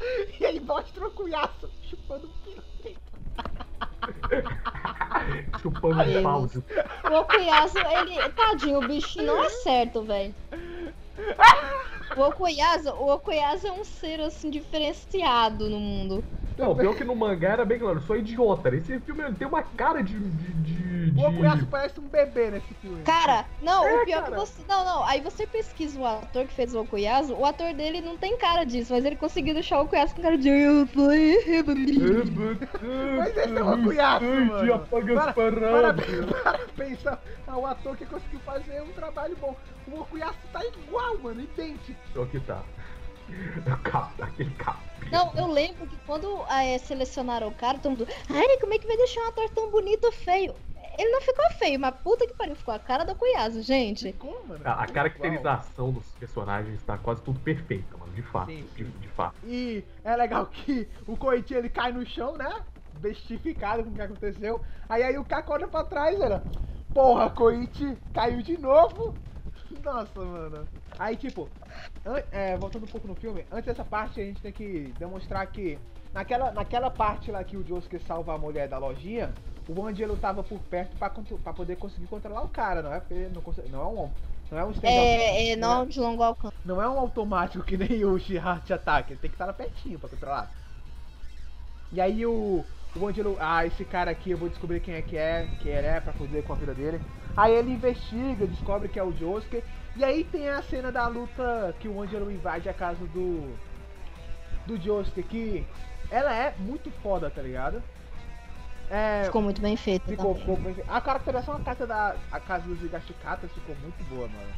E ele mostra o Kuyasu chupando o peito. Chupando um pau. de- O Okuyasu, ele. Tadinho, o bichinho não é certo, velho. O Okuyasu, o Okuyasu é um ser assim diferenciado no mundo. Não, pior que no mangá era bem claro, eu sou idiota. Esse filme ele tem uma cara de. de, de, de- O Okuyasu parece um bebê nesse filme. Cara, não, É, o pior cara. que você. Não, não. Aí você pesquisa o ator que fez o Okuyasu, o ator dele não tem cara disso, mas ele conseguiu deixar o Okuyasu com cara de. Mas esse é o Okuyasu, mano. apaga Para, para, para pensar, ah, o ator que conseguiu fazer um trabalho bom. O Okuyasu tá igual, mano, idêntico. Pior que tá. O cap- Aquele cap. Não, eu lembro que quando eh, selecionaram o cara, todo mundo. Ai, como é que vai deixar um ator tão bonito feio? Ele não ficou feio, mas puta que pariu, ficou a cara do Okuyasu, gente. Ficou, mano. A, a caracterização dos personagens tá quase tudo perfeita, mano. De fato. Sim, De, sim. de fato. E é legal que o Koichi ele cai no chão, né? Bestificado com o que aconteceu. Aí aí o Kako olha pra trás, era. Porra, Koichi caiu de novo. Nossa, mano. Aí tipo, é, voltando um pouco no filme, antes dessa parte a gente tem que demonstrar que naquela, naquela parte lá que o Josuke salva a mulher da lojinha, o Angelo tava por perto pra, pra poder conseguir controlar o cara, não é? Porque não, não é um. Não é um É, é não de longo alcance. não é um automático que nem o Shihat ataque, ele tem que estar pertinho pra controlar. E aí o, o Angelo, ah, esse cara aqui eu vou descobrir quem é que é, quem ele é, pra poder com a vida dele. Aí ele investiga, descobre que é o Josuke. E aí tem a cena da luta que o Angelo invade a casa do. Do Josuke, que ela é muito foda, tá ligado? É, Ficou muito bem feito. ficou, ficou bem- A caracterização da casa da. A casa dos Higashikatas ficou muito boa, mano.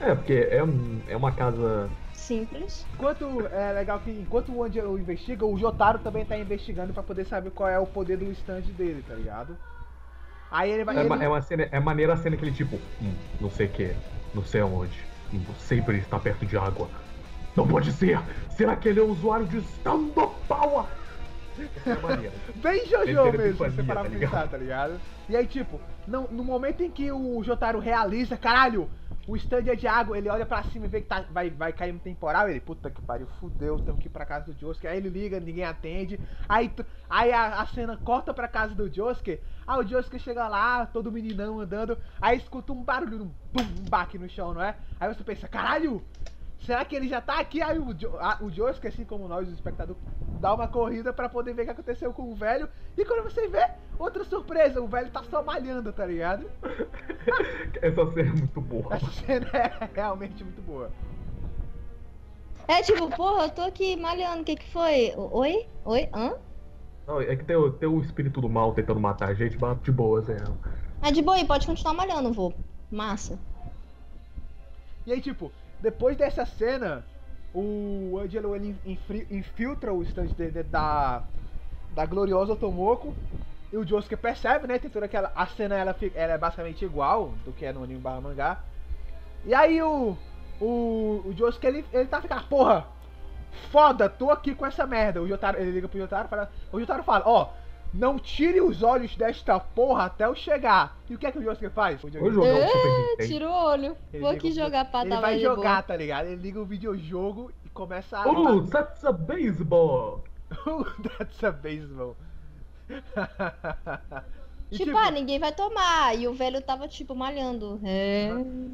É, porque é, um- é uma casa. Simples. Enquanto é legal que enquanto o Angelo investiga, o Jotaro também tá investigando pra poder saber qual é o poder do stand dele, tá ligado? Aí ele vai. É, ele- ma- é uma cena, é maneira a cena que ele tipo, hum, não sei o que, não sei aonde, hum, sempre está perto de água. Não pode ser! Será que ele é usuário de stand power? É maneira. Bem Jojo mesmo, você parar tá pra ligado? pensar, tá ligado? E aí, tipo, no, no momento em que o Jotaro realiza, caralho, o stand é de água, ele olha pra cima e vê que tá, vai, vai cair um temporal, ele, puta que pariu, fudeu, temos que ir pra casa do Josuke. Aí ele liga, ninguém atende. Aí, aí a, a cena corta pra casa do Josuke. Aí o Josuke chega lá, todo meninão andando, aí escuta um barulho, um bum, um baque no chão, não é? Aí você pensa, caralho, Será que ele já tá aqui? Aí o, jo a, o Josuke, assim como nós, o espectador, dá uma corrida pra poder ver o que aconteceu com o velho. E quando você vê, outra surpresa, o velho tá só malhando, tá ligado? Essa cena é muito boa. Essa cena é realmente muito boa. É tipo, porra, eu tô aqui malhando, o que que foi? Oi? Oi? Hã? Não, é que tem, o- tem o espírito do mal tentando matar a gente, mas de boa, Zé. Ah, de boa aí, pode continuar malhando, vô. Massa. E aí, tipo, depois dessa cena, o Angelo ele infiltra o stand da, da gloriosa Tomoko. E o Josuke percebe, né? Tem toda aquela. A cena ela, ela é basicamente igual do que é no anime barra mangá. E aí o. O, o Josuke ele, ele tá ficando, porra! foda, tô aqui com essa merda. O Jotaro, ele liga pro Jotaro e fala, o Jotaro fala, ó, não tire os olhos desta porra até eu chegar. E o que é que o Yosuke faz? O Vou jogar o Super É, tira o olho. Ele Vou aqui jogar pra Ele vai jogar, boa. tá ligado? Ele liga o videojogo e começa a. Oh, that's a baseball! That's a baseball. E, Tipo, ah, ninguém vai tomar. E o velho tava, tipo, malhando. É.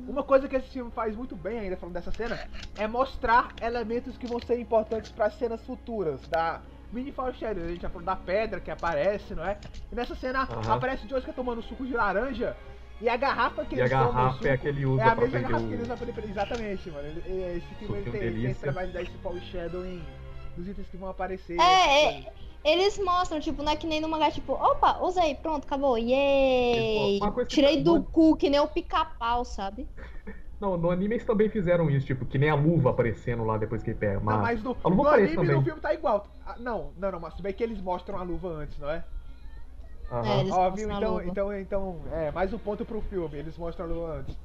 Uma coisa que esse filme faz muito bem, ainda falando dessa cena, é mostrar elementos que vão ser importantes para cenas futuras. Da mini foreshadow, a gente já falou da pedra que aparece, não é? E nessa cena Aham. aparece o Jessica tomando suco de laranja e a garrafa que E a eles tomam o garrafa suco é a que ele usa é a mesma garrafa que ele o... usa pra ele Exatamente, mano. Esse filme ele Suquinho tem, tem esse delícia. trabalho de dar esse foreshadowing dos itens que vão aparecer. É, coisas. Eles mostram, tipo, não é que nem no mangá, tipo, opa, usei, pronto, acabou, yay! Que Tirei tá- do cu, que nem o pica-pau, sabe? Não, no anime eles também fizeram isso, tipo, que nem a luva aparecendo lá depois que ele pega. Não, Mas... mas no, a luva no aparece anime também. no filme tá igual. Ah, não, não, não, mas se bem que eles mostram a luva antes, não é? Aham. É, eles Ó, mostram viu? a Então, luva. então, então, é, mais um ponto pro filme, eles mostram a luva antes.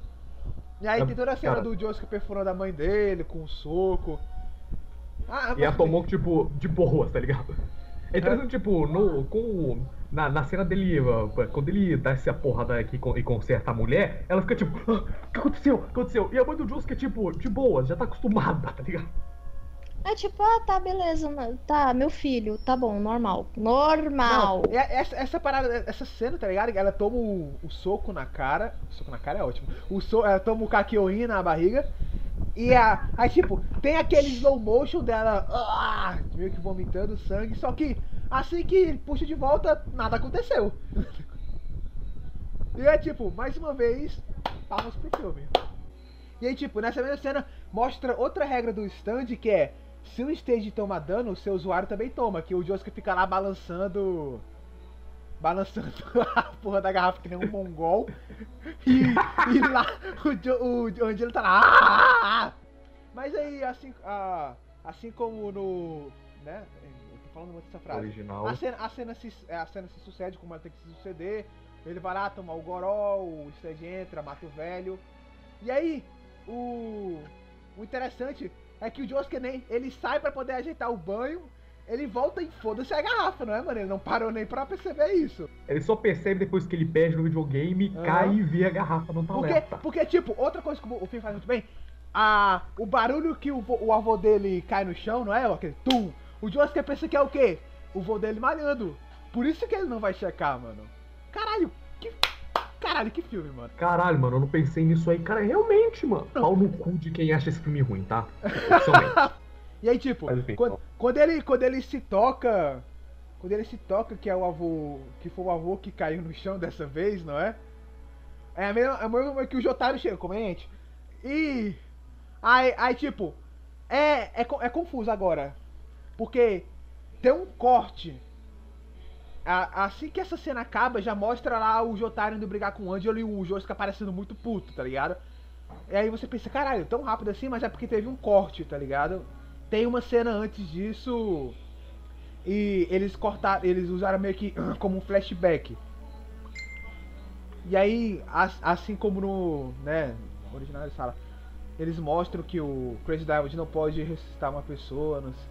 E aí É, tem toda a cena cara. do Josuke perfurando a mãe dele com um soco. Ah, E a mas- tomou, tipo, de boas, tá ligado? É interessante, tipo, no, com, o- na, na cena dele, quando ele dá essa porrada aqui e conserta a mulher, ela fica tipo, "Ah, o que aconteceu? O que aconteceu? E a mãe do Josuke é tipo, de boas, já tá acostumada, tá ligado? É tipo, ah, tá, beleza, tá, meu filho, tá bom, normal. Normal. Não, é- essa, essa parada, essa cena, tá ligado? Ela toma o, o soco na cara. O soco na cara é ótimo. O so, ela toma o kakioin na barriga. E a, aí, tipo, tem aquele slow motion dela ah, meio que vomitando sangue. Só que assim que puxa de volta, nada aconteceu. e é tipo, mais uma vez, palmas pro filme. E aí, tipo, nessa mesma cena, mostra outra regra do stand que é se o stage toma dano, o seu usuário também toma. Que o Josuke fica lá balançando. Balançando a porra da garrafa que nem um mongol. E, e lá o, Jo- o Angelo tá lá. "Ah, ah, ah". Mas aí, assim, assim como no. Né? Falando muito essa frase. Original. A cena, a, cena se, é, a cena se sucede como ela tem que se suceder. Ele vai lá tomar o goró, o Stage entra, mata o velho. E aí, o, o interessante é que o Josuke nem ele sai pra poder ajeitar o banho. Ele volta e foda-se a garrafa, não é, mano? Ele não parou nem pra perceber isso. Ele só percebe depois que ele perde no videogame, Aham. cai e vê a garrafa no Porque, taleta. porque, tipo, outra coisa que o filme faz muito bem, a, o barulho que o, o avô dele cai no chão, não é? Aquele tum. O Josuke pensa que é o quê? O vô dele malhando. Por isso que ele não vai checar, mano. Caralho, que. Caralho, que filme, mano. Caralho, mano, eu não pensei nisso aí. Cara, realmente, mano. Pau no cu de quem acha esse filme ruim, tá? E aí, tipo, Mas enfim, quando, quando ele, quando ele se toca. Quando ele se toca, que é o avô. Que foi o avô que caiu no chão dessa vez, não é? É a mesma, é a mesma que o Jotaro chega, comente. E. Aí, aí tipo. É, é, é confuso agora. Porque tem um corte. A- assim que essa cena acaba, já mostra lá o Jotaro indo brigar com o Angelo e o Josuke aparecendo muito puto, tá ligado? E aí você pensa, caralho, tão rápido assim, mas é porque teve um corte, tá ligado? Tem uma cena antes disso e eles cortaram, eles usaram meio que como um flashback. E aí, as- assim como no, né, original falam, eles mostram que o Crazy Diamond não pode ressuscitar uma pessoa, não sei,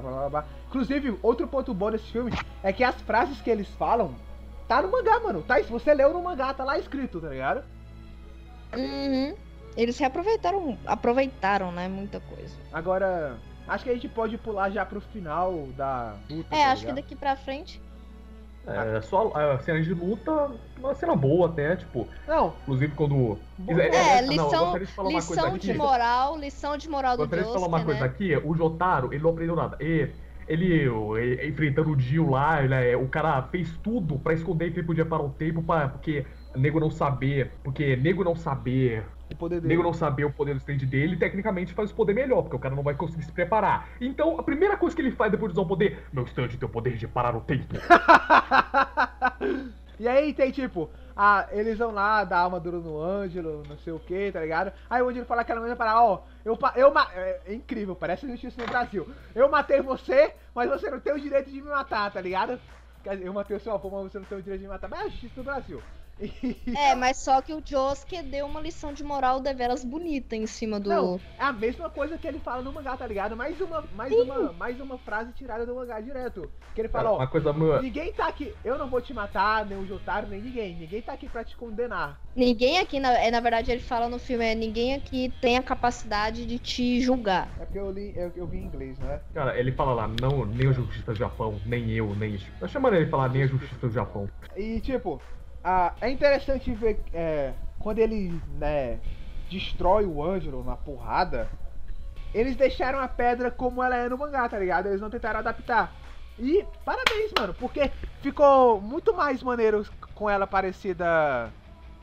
blá, blá, blá, blá. Inclusive, outro ponto bom desse filme é que as frases que eles falam tá no mangá, mano. Tá, se você leu no mangá, tá lá escrito, tá ligado? Uhum. Eles reaproveitaram, aproveitaram, né, muita coisa. Agora, acho que a gente pode pular já pro final da luta. É, tá acho que daqui pra frente. É, só a cena de luta, uma cena boa até, tipo, Não, inclusive quando. É, não, eu lição, gostaria de lição de moral, lição de moral do Gostaria de falar uma Josuke, coisa né? aqui, o Jotaro, ele não aprendeu nada. E, ele, ele enfrentando o Dio lá, é, o cara fez tudo pra esconder que ele podia parar o tempo, pra, porque nego não saber, porque nego não saber, o poder dele. nego não saber o poder do stand dele, tecnicamente faz o poder melhor, porque o cara não vai conseguir se preparar. Então, a primeira coisa que ele faz depois de usar o poder, meu stand tem o poder de parar o tempo. e aí tem tipo, ah, eles vão lá dar armadura no Ângelo, não sei o que, tá ligado? Aí o Ângelo fala aquela mesma parada, ó, eu, eu é, é incrível, parece justiça no Brasil. Eu matei você, mas você não tem o direito de me matar, tá ligado? Quer dizer, eu matei o seu avô, mas você não tem o direito de me matar. Mas é justiça no Brasil. É, mas só que o Josuke deu uma lição de moral deveras bonita em cima do. Não, é a mesma coisa que ele fala no mangá, tá ligado? Mais uma, mais uma, mais uma frase tirada do mangá direto. Que ele fala, ó, Uma coisa. ninguém tá aqui, eu não vou te matar, nem o Jotaro, nem ninguém. Ninguém tá aqui pra te condenar. Ninguém aqui, na, é, na verdade, ele fala no filme, é ninguém aqui tem a capacidade de te julgar. É porque eu li, eu, eu vi em inglês, né? Cara, ele fala lá, não, nem a justiça do Japão, nem eu, nem isso. Tá chamando ele falar nem a justiça do Japão. E tipo, ah, é interessante ver é, quando ele, né, destrói o Ângelo na porrada, eles deixaram a pedra como ela é no mangá, tá ligado? Eles não tentaram adaptar. E parabéns, mano, porque ficou muito mais maneiro com ela parecida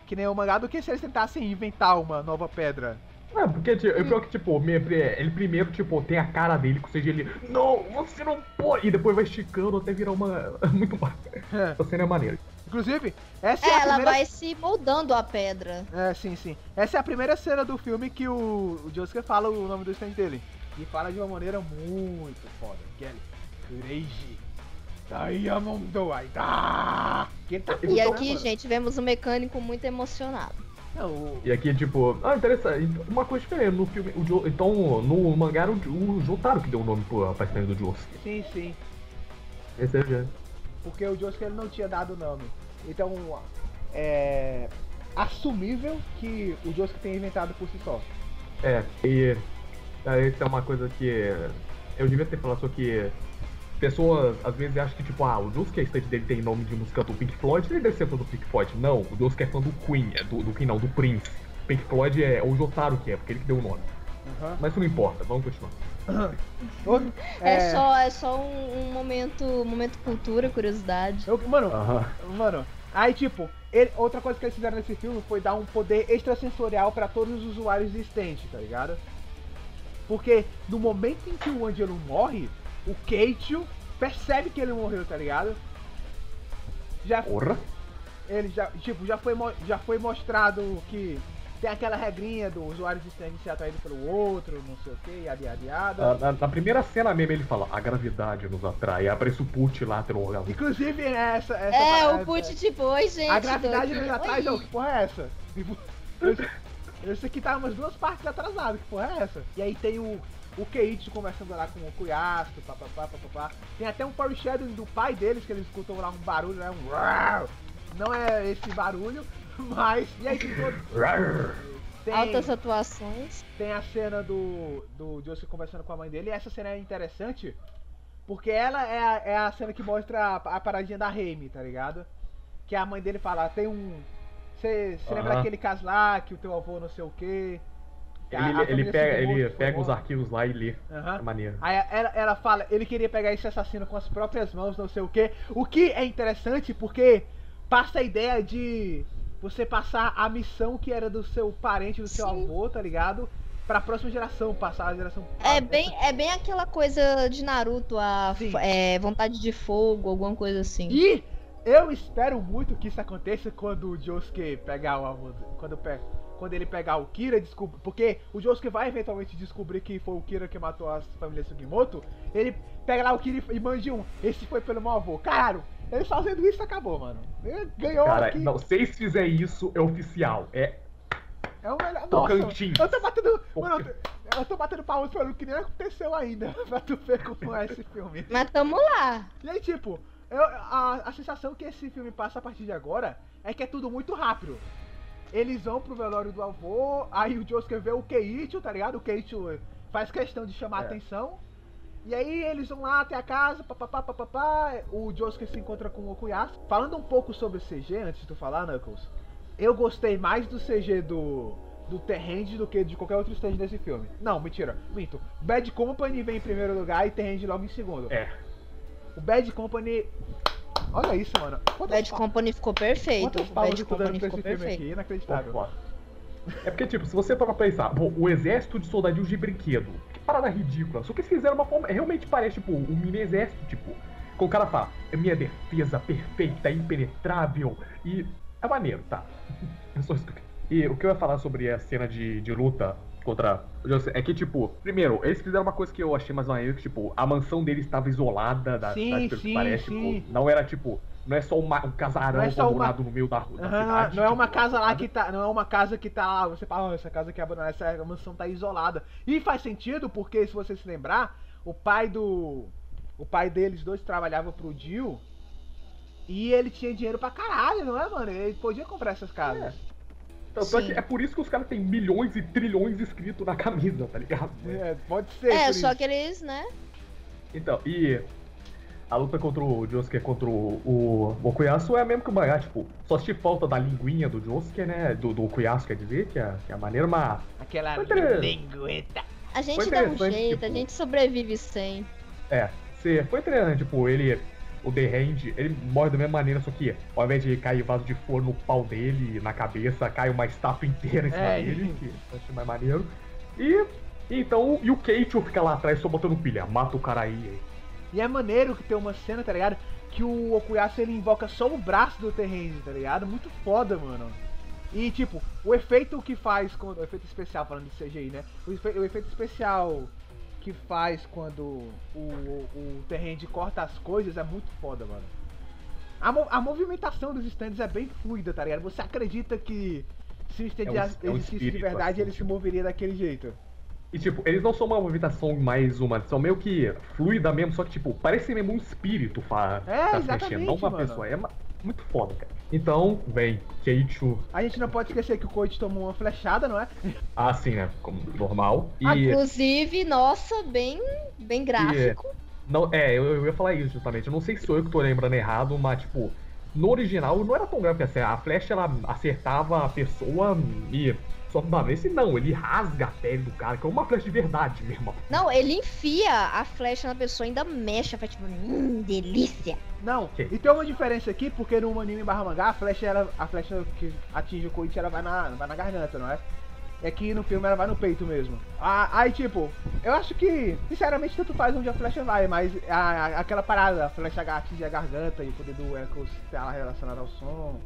que nem o mangá do que se eles tentassem inventar uma nova pedra. É, porque tipo, o pior que, tipo, me- ele primeiro, tipo, tem a cara dele, ou seja, ele. Não, você não pode! E depois vai esticando até virar uma. Muito mais. Essa cena é maneira. Inclusive, essa é, É, a ela primeira vai se moldando a pedra. É, sim, sim. Essa é a primeira cena do filme que o, o Josuke fala o nome do stand dele. E fala de uma maneira muito foda. Que é Crazy Diamond Aida. Tá puto, E né, aqui, mano? gente, vemos um mecânico muito emocionado. Não, o- E aqui, tipo, ah, interessante. Uma coisa diferente no filme. O Jo- então, no mangá o, o Jotaro que deu o nome pro, pra stand do Josuke. Sim, sim. Esse é o. Porque o Josuke ele não tinha dado o nome. Então, é assumível que o Josuke tenha inventado por si só. É, e é, isso é uma coisa que eu devia ter falado, só que pessoas às vezes acham que, tipo, ah, o Josuke, a estante dele tem nome de música do Pink Floyd, ele deve ser fã do Pink Floyd. Não, o Josuke é fã do Queen, é do, do Queen não, do Prince. Pink Floyd é o Jotaro que é, porque ele que deu o nome. Aham. Mas isso não importa, vamos continuar. Outro- É, só, é só um, um momento, momento cultura, curiosidade. eu- mano, Aham. Mano, aí tipo, ele- outra coisa que eles fizeram nesse filme foi dar um poder extrasensorial pra todos os usuários stand, tá ligado? Porque no momento em que o Angelo morre, o Keitio percebe que ele morreu, tá ligado? Já, Porra! ele já, tipo, já foi, já foi mostrado que tem aquela regrinha do usuário de stand ser atraído pelo outro, não sei o que, yada yada yada. Na, na- na primeira cena mesmo ele fala, a gravidade nos atrai, aparece o Put lá orgasmo. Inclusive, essa. essa É, parada- o Put tipo, oi, gente. A gravidade nos Oi. não, que porra é essa? Tipo, esse- Esse aqui tá umas duas partes atrasado, que porra é essa? E aí tem o, o Keiichi conversando lá com o Kuyasuke, papapá, papapá. Tem até um foreshadowing do pai deles, que eles escutam lá um barulho, né? Um. Não é esse barulho, mas... E aí tem, Altas atuações. tem a cena do, do Josuke conversando com a mãe dele, e essa cena é interessante, porque ela é a, é a cena que mostra a, a paradinha da Reime, tá ligado? Que a mãe dele fala, tem um... Você lembra Aham. daquele caso lá, que o teu avô não sei o quê? Ele, a ele pega, ele pega os arquivos lá e lê. Aham. É maneiro. Aí ela, ela fala, ele queria pegar esse assassino com as próprias mãos, não sei o que. O que é interessante porque passa a ideia de você passar a missão que era do seu parente, do seu Sim. avô, tá ligado? Pra próxima geração, passar a geração. É a- bem, é bem aquela coisa de Naruto, a é, vontade de fogo, alguma coisa assim. E eu espero muito que isso aconteça quando o Josuke pegar o avô. Quando, pe- quando ele pegar o Kira, desculpa. Porque o Josuke vai eventualmente descobrir que foi o Kira que matou as famílias Sugimoto. Ele pega lá o Kira e mande um. Esse foi pelo meu avô. Caralho, ele fazendo isso acabou, mano. Ele ganhou Cara, aqui. não, se eles fizerem isso, é oficial. É É o melhor. Nossa, Tocantins. eu tô batendo. Mano, eu tô, eu tô batendo palmas pelo que nem aconteceu ainda. pra tu ver como é esse filme. Mas tamo lá. E aí, tipo, eu- a, a sensação que esse filme passa a partir de agora é que é tudo muito rápido. Eles vão pro velório do avô, aí o Josuke vê o Keiichi, tá ligado? O Keiichi faz questão de chamar a É. atenção. E aí eles vão lá até a casa, papapá, papapá. O Josuke se encontra com o Okuyasu. Falando um pouco sobre o CG, antes de tu falar, Knuckles, eu gostei mais do CG do, do Terrend do que de qualquer outro stage desse filme. Não, mentira, minto. Bad Company vem em primeiro lugar e Terrend logo em segundo. É. O Bad Company. Olha isso, mano. Quantas Bad pa- Company ficou perfeito. Bad Company ficou esse filme perfeito. aqui? Inacreditável. Opa. É porque, tipo, se você parar pra pensar, pô, o exército de soldadinhos de brinquedo, que parada ridícula. Só que eles fizeram uma forma. Realmente parece, tipo, um mini exército, tipo. Quando o cara fala, é minha defesa perfeita, impenetrável. E. É maneiro, tá? É só isso que eu- E o que eu ia falar sobre a cena de, de luta contra. É que, tipo, primeiro, eles fizeram uma coisa que eu achei mais maneiro, que, tipo, a mansão deles estava isolada da Sim, cidade, pelo que sim, parece, sim. tipo, não era tipo. Não é só uma- um casarão é só uma- abandonado no meio da rua. Aham, não, é- é tipo, uma casa lá que tá. Não é uma casa que tá lá. Você fala, "Ah, essa casa aqui é abandonada, essa mansão tá isolada. E faz sentido, porque se você se lembrar, o pai do. O pai deles dois trabalhava pro Jill. E ele tinha dinheiro pra caralho, não é, mano? Ele podia comprar essas casas. Tanto é, que é por isso que os caras têm milhões e trilhões escritos na camisa, tá ligado? É, pode ser. É, por só isso. que eles, né? Então, e a luta contra o Josuke contra o, o Okuyasu é a mesma que o mangá, tipo, só se falta da linguinha do Josuke, né? Do, do Okuyasu, quer dizer, que é, que é a maneira, mas Aquela Foi interessante. lingueta. A gente dá um interessante, jeito, tipo- a gente sobrevive sem. É, você foi treinando, tipo, ele. O The Hand, ele morre da mesma maneira, só que ao invés de cair vaso de flor no pau dele, na cabeça, cai uma estátua inteira em cima É, dele, que eu achei mais maneiro. E. Então, e o Keicho fica lá atrás só botando pilha, mata o cara aí. E é maneiro que tem uma cena, tá ligado? Que o Okuyasu ele invoca só o braço do Terrenze, tá ligado? Muito foda, mano. E tipo, o efeito que faz quando. O efeito especial, falando de CGI, né? O, efe- o efeito especial que faz quando o, o, o Terrenze corta as coisas é muito foda, mano. A, mo- a movimentação dos stands é bem fluida, tá ligado? Você acredita que se o stand É um- é um existisse de espírito, verdade, assim, ele se tipo. moveria daquele jeito. E tipo, eles não são uma movimentação mais uma, são meio que fluida mesmo, só que tipo, parece mesmo um espírito fa É, tá mexendo, não uma mano. pessoa. É muito foda, cara. Então, vem, Keicho, A gente não pode esquecer que o Koichi tomou uma flechada, não é? assim, né? Como normal. E. Inclusive, nossa, bem, bem gráfico. Não, é, eu, eu ia falar isso justamente. Eu não sei se sou eu que tô lembrando errado, mas tipo, no original não era tão grave assim. A flecha ela acertava a pessoa e. Só que nesse não, ele rasga a pele do cara, que é uma flecha de verdade mesmo. Não, ele enfia a flecha na pessoa e ainda mexe, faz tipo, hum, delícia. Não, Ok. e tem uma diferença aqui, porque no anime barra mangá, a flecha, ela, a flecha que atinge o Koichi, ela vai na, vai na garganta, não é? E aqui no filme ela vai no peito mesmo. Ah, aí, tipo, eu acho que, sinceramente, tanto faz onde a flecha vai, mas a, a- aquela parada, a flecha atingir a garganta e o poder do Echo estar relacionado ao som.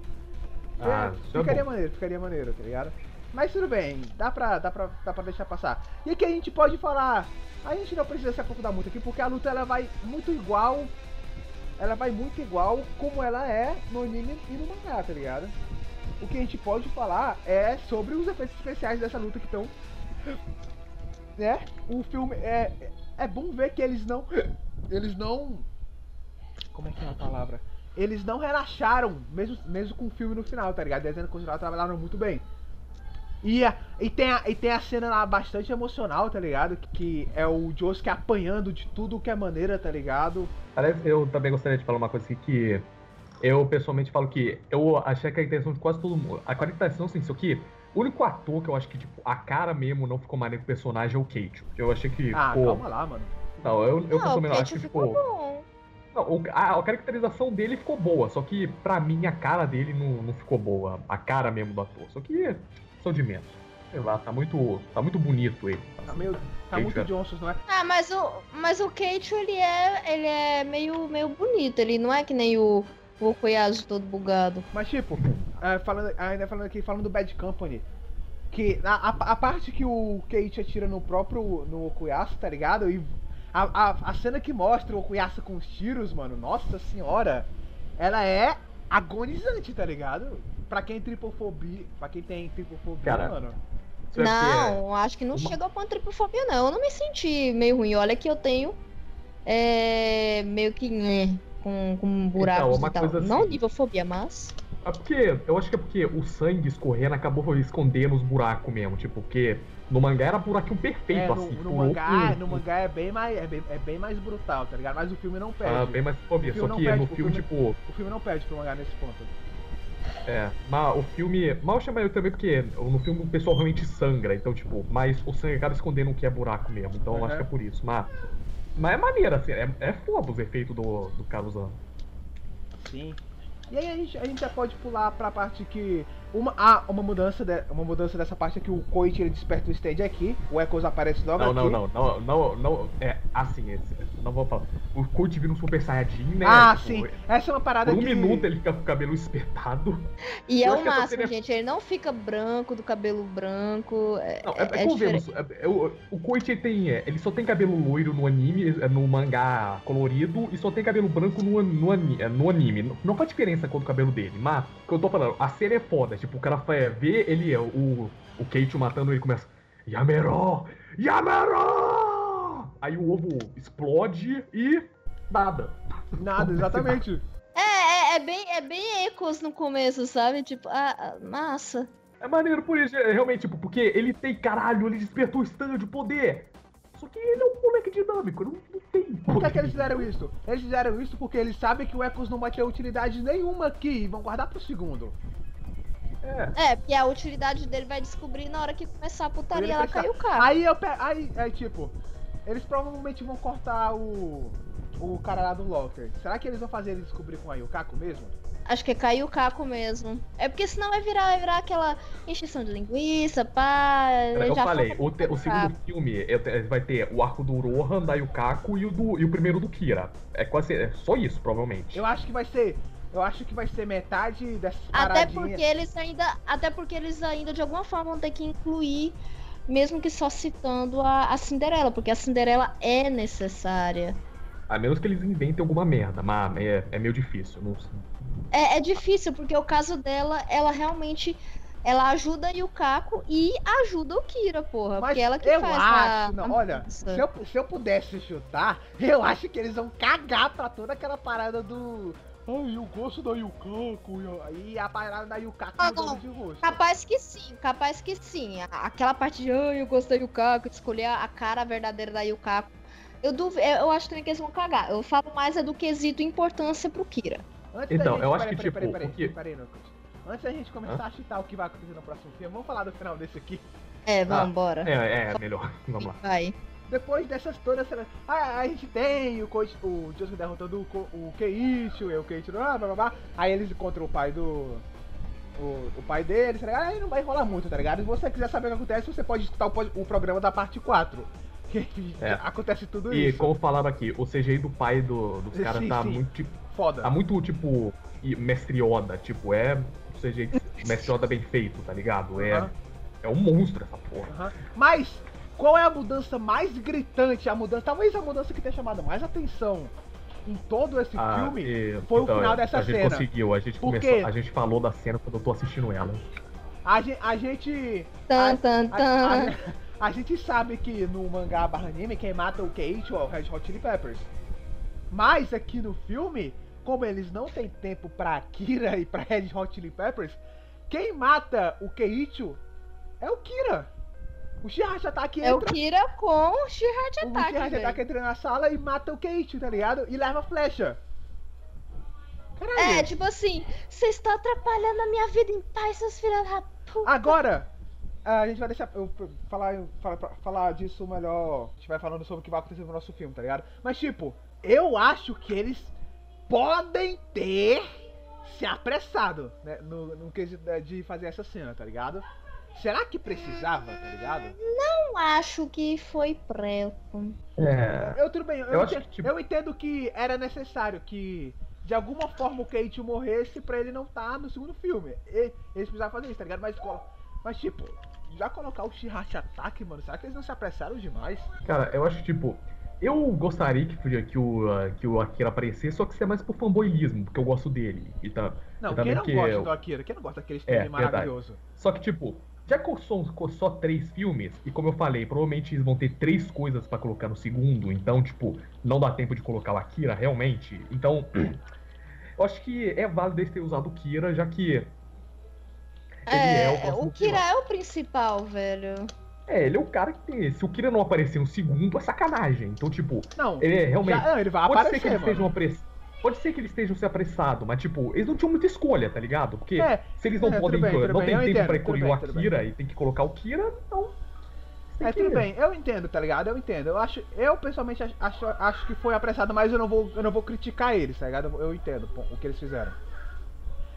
Ah, é, é ficaria bom. maneiro, ficaria maneiro, tá ligado? Mas tudo bem, dá pra, dá, pra, dá pra deixar passar. E aqui a gente pode falar, a gente não precisa se aprofundar muito aqui, porque a luta ela vai muito igual ela vai muito igual como ela é no anime e no mangá, tá ligado? O que a gente pode falar é sobre os efeitos especiais dessa luta que estão. Né? O filme é. É bom ver que eles não. Eles não. Como é que é a palavra? Eles não relaxaram, mesmo, mesmo com o filme no final, tá ligado? Desenho continuar trabalharam muito bem. E, e, tem a, e tem a cena lá bastante emocional, tá ligado? Que é o Josuke apanhando de tudo que é maneira, tá ligado? Aliás, eu também gostaria de falar uma coisa aqui que eu pessoalmente falo que eu achei que a intenção de quase todo mundo. A qualificação, assim, isso aqui. O único ator que eu acho que, tipo, a cara mesmo não ficou maneiro com o personagem é o Kate. Eu achei que Ah, ficou. calma lá, mano. Não, eu, eu não, o pessoalmente acho que ficou ficou. bom. Não, o- a, a caracterização dele ficou boa, só que pra mim a cara dele não, não ficou boa. A cara mesmo do ator. Só que são de menos. Sei lá, tá muito. tá muito bonito ele. Tá, meio, tá muito é- Johnsons, não é? Ah, mas o, mas o Kate, ele é, ele é meio, meio bonito. Ele não é que nem o, o Okuyasu todo bugado. Mas tipo, é, falando, ainda falando aqui, falando do Bad Company, que a, a, a parte que o Kate atira no próprio no Okuyasu, tá ligado? E a, a, a cena que mostra o Okuyasu com os tiros, mano, nossa senhora, ela é agonizante, tá ligado? Pra quem tem tripofobia, pra quem tem tripofobia, Cara, mano. Isso é Não, acho que não uma- chegou a ponto de tripofobia, não. Eu não me senti meio ruim. Olha que eu tenho é, meio que né, com, com buracos uma e tal. coisa Não assim- nivofobia, mas. É porque. Eu acho que é porque o sangue escorrendo acabou escondendo os buracos mesmo. Tipo, porque no mangá era buraquinho perfeito, É, no, assim. no furou mangá, no mangá é bem mais é bem, é bem mais brutal, tá ligado? Mas o filme não perde. Ah, bem mais fobia. Só que perde, no filme, filme- tipo. O filme não perde pro mangá nesse ponto. É, mas o filme. Mal chama eu também porque no filme o pessoal realmente sangra. Então, tipo, mas o sangue acaba escondendo o que é buraco mesmo. Então eu Uhum. acho que é por isso. Mas. Mas é maneiro, assim. É, é foda os efeitos do, do usando. Sim. E aí a gente, a gente já pode pular pra parte que. Uma, ah, uma mudança, de, uma mudança dessa parte é que o Koichi ele desperta o stand aqui, o Echoes aparece logo Não, aqui. não, não, não, não, não, é assim, esse, não vou falar. O Kurt vira um Super Saiyajin, né? Ah, tipo, sim. Essa é uma parada Por um que. minuto ele fica com o cabelo espetado. E Eu é o máximo, seria- gente. Ele não fica branco, do cabelo branco. É, Não, é, é, é, é é- é o, o Koichi ele tem, é, ele só tem cabelo loiro no anime, é, no mangá colorido, e só tem cabelo branco no, no, é, no anime. Não, não faz diferença quanto o cabelo dele, mas, o que eu tô falando, a série é foda, tipo, o cara ver ele, é, o, o Keiichi matando ele começa, Yamero! Yamero! Aí o ovo explode e nada. Nada, exatamente. É, é, é bem, é bem ecos no começo, sabe? Tipo, ah, ah, massa. É maneiro por isso, é, realmente, tipo, porque ele tem, caralho, ele despertou o stand, o poder. Só que ele é um moleque dinâmico, não, não tem Por que, que eles fizeram isso? Eles fizeram isso porque eles sabem que o Echoes não vai ter utilidade nenhuma aqui e vão guardar pro segundo. É, É, porque a utilidade dele vai descobrir na hora que começar a putaria lá cair o carro. Aí eu pe... aí, aí tipo, eles provavelmente vão cortar o o cara lá do Locker. Será que eles vão fazer ele descobrir com a Yukako mesmo? Acho que é cair o caco mesmo. É porque senão vai virar, vai virar aquela encheção de linguiça, pá. Era que eu já falei, o, te- o segundo filme é- é- vai ter o arco do Rohan, da Yukako e o, do, e o primeiro do Kira. É quase é só isso, provavelmente. Eu acho que vai ser, eu acho que vai ser metade dessas Até paradinhas. porque eles ainda. Até porque eles ainda de alguma forma vão ter que incluir, mesmo que só citando a, a Cinderela, porque a Cinderela é necessária. A menos que eles inventem alguma merda, mas é, é meio difícil. Não, É, é difícil, porque o caso dela, ela realmente. Ela ajuda a Yukako e ajuda o Kira, porra. Mas porque ela que eu faz acho, a, não, a olha, se eu, se eu pudesse chutar, eu acho que eles vão cagar pra toda aquela parada do. Ai, eu gosto da Yukako. e a- parada da Yukako Ah, não. de rosto. Capaz que sim, capaz que sim. Aquela parte de, ai, eu gostei do Yukako, de escolher a cara verdadeira da Yukako. Eu, duv... eu acho também que eles vão cagar. Eu falo mais é do quesito importância pro Kira. Antes Então, da gente, eu acho peraí, que, peraí, tipo, peraí, o peraí, peraí, Lucas. Antes da gente começar a chutar o que vai acontecer no próximo filme, vamos falar do final desse aqui. É, Ah, vambora. É, é, melhor. Vamos lá. Vai. Depois dessas todas, ah, a gente tem o, Koichi- o Josuke derrotando o, o Keiichi, e o Keiichi, blá, blá, blá, aí eles encontram o pai do... O, o pai deles, tá ligado? Aí não vai rolar muito, tá ligado? Se você quiser saber o que acontece, você pode escutar o, o programa da parte 4. Que É. acontece tudo E isso. como falaram aqui, o CGI do pai do, dos caras tá sim. muito, tipo, Foda. tá muito, tipo, e- mestre Yoda. Tipo, é o CGI mestre Yoda bem feito, tá ligado? É, Aham. é um monstro essa porra. Aham. Mas, qual é a mudança mais gritante? A mudança, talvez a mudança que tenha chamado mais atenção em todo esse Ah, filme e- foi o então, final dessa a gente cena. conseguiu, a gente começou, a gente falou da cena quando eu tô assistindo ela. A gente. A gente, Tan, a- tan, a- tan. a- a gente sabe que no mangá barra anime quem mata o Keiichi é o Red Hot Chili Peppers. Mas aqui no filme, como eles não têm tempo pra Kira e pra Red Hot Chili Peppers, quem mata o Keiichi é o Kira. O Shihachi Ataki É o entra, Kira com o Shihat o Attack, Shihachi velho. Ataki entra na sala e mata o Keiichi, tá ligado? E leva a flecha. Caralho. É, tipo assim, você está atrapalhando a minha vida em paz, seus filhos da puta. Agora, a gente vai deixar eu falar, falar, falar disso melhor. A gente vai falando sobre o que vai acontecer no nosso filme, tá ligado? Mas, tipo, eu acho que eles podem ter se apressado, né? No, no quesito de fazer essa cena, tá ligado? Será que precisava, tá ligado? Não acho que foi preto. É. Eu tudo bem, eu, Eu acho entendo, que, tipo- eu entendo que era necessário que de alguma forma o Kate morresse pra ele não estar no segundo filme. E, eles precisavam fazer isso, tá ligado? Mas, mas tipo, já colocar o Shihachi Attack, mano, será que eles não se apressaram demais? Cara, eu acho que, tipo, eu gostaria que, que, o, ah, que o Akira aparecesse, só que isso é mais por fanboyismo, porque eu gosto dele. E tá, Não, e quem não que gosta eu- do Akira? Quem não gosta daquele É, filme maravilhoso? Só que, tipo, já que são só três filmes, e como eu falei, provavelmente eles vão ter três coisas pra colocar no segundo, então, tipo, não dá tempo de colocar o Akira realmente. Então, eu acho que é válido eles terem usado o Kira, já que. Ele é, o próximo o Kira vilão. é o principal, velho. É, ele é o cara que tem. Se o Kira não aparecer no segundo, é sacanagem. Então, tipo, Não, ele é realmente. já- não, ele vai Pode ser que aparecer, eles mano. estejam apress... Pode ser que eles estejam se apressado, mas tipo, eles não tinham muita escolha, tá ligado? Porque É, se eles não é, podem, bem, não bem, tem tempo entendo, pra escolher o bem. Akira e tem que colocar o Kira, então. É, que- tudo bem, eu entendo, tá ligado? Eu entendo. Eu acho, eu pessoalmente ach- acho, acho que foi apressado, mas eu não vou, eu não vou criticar eles, tá ligado? Eu, entendo pô, o que eles fizeram.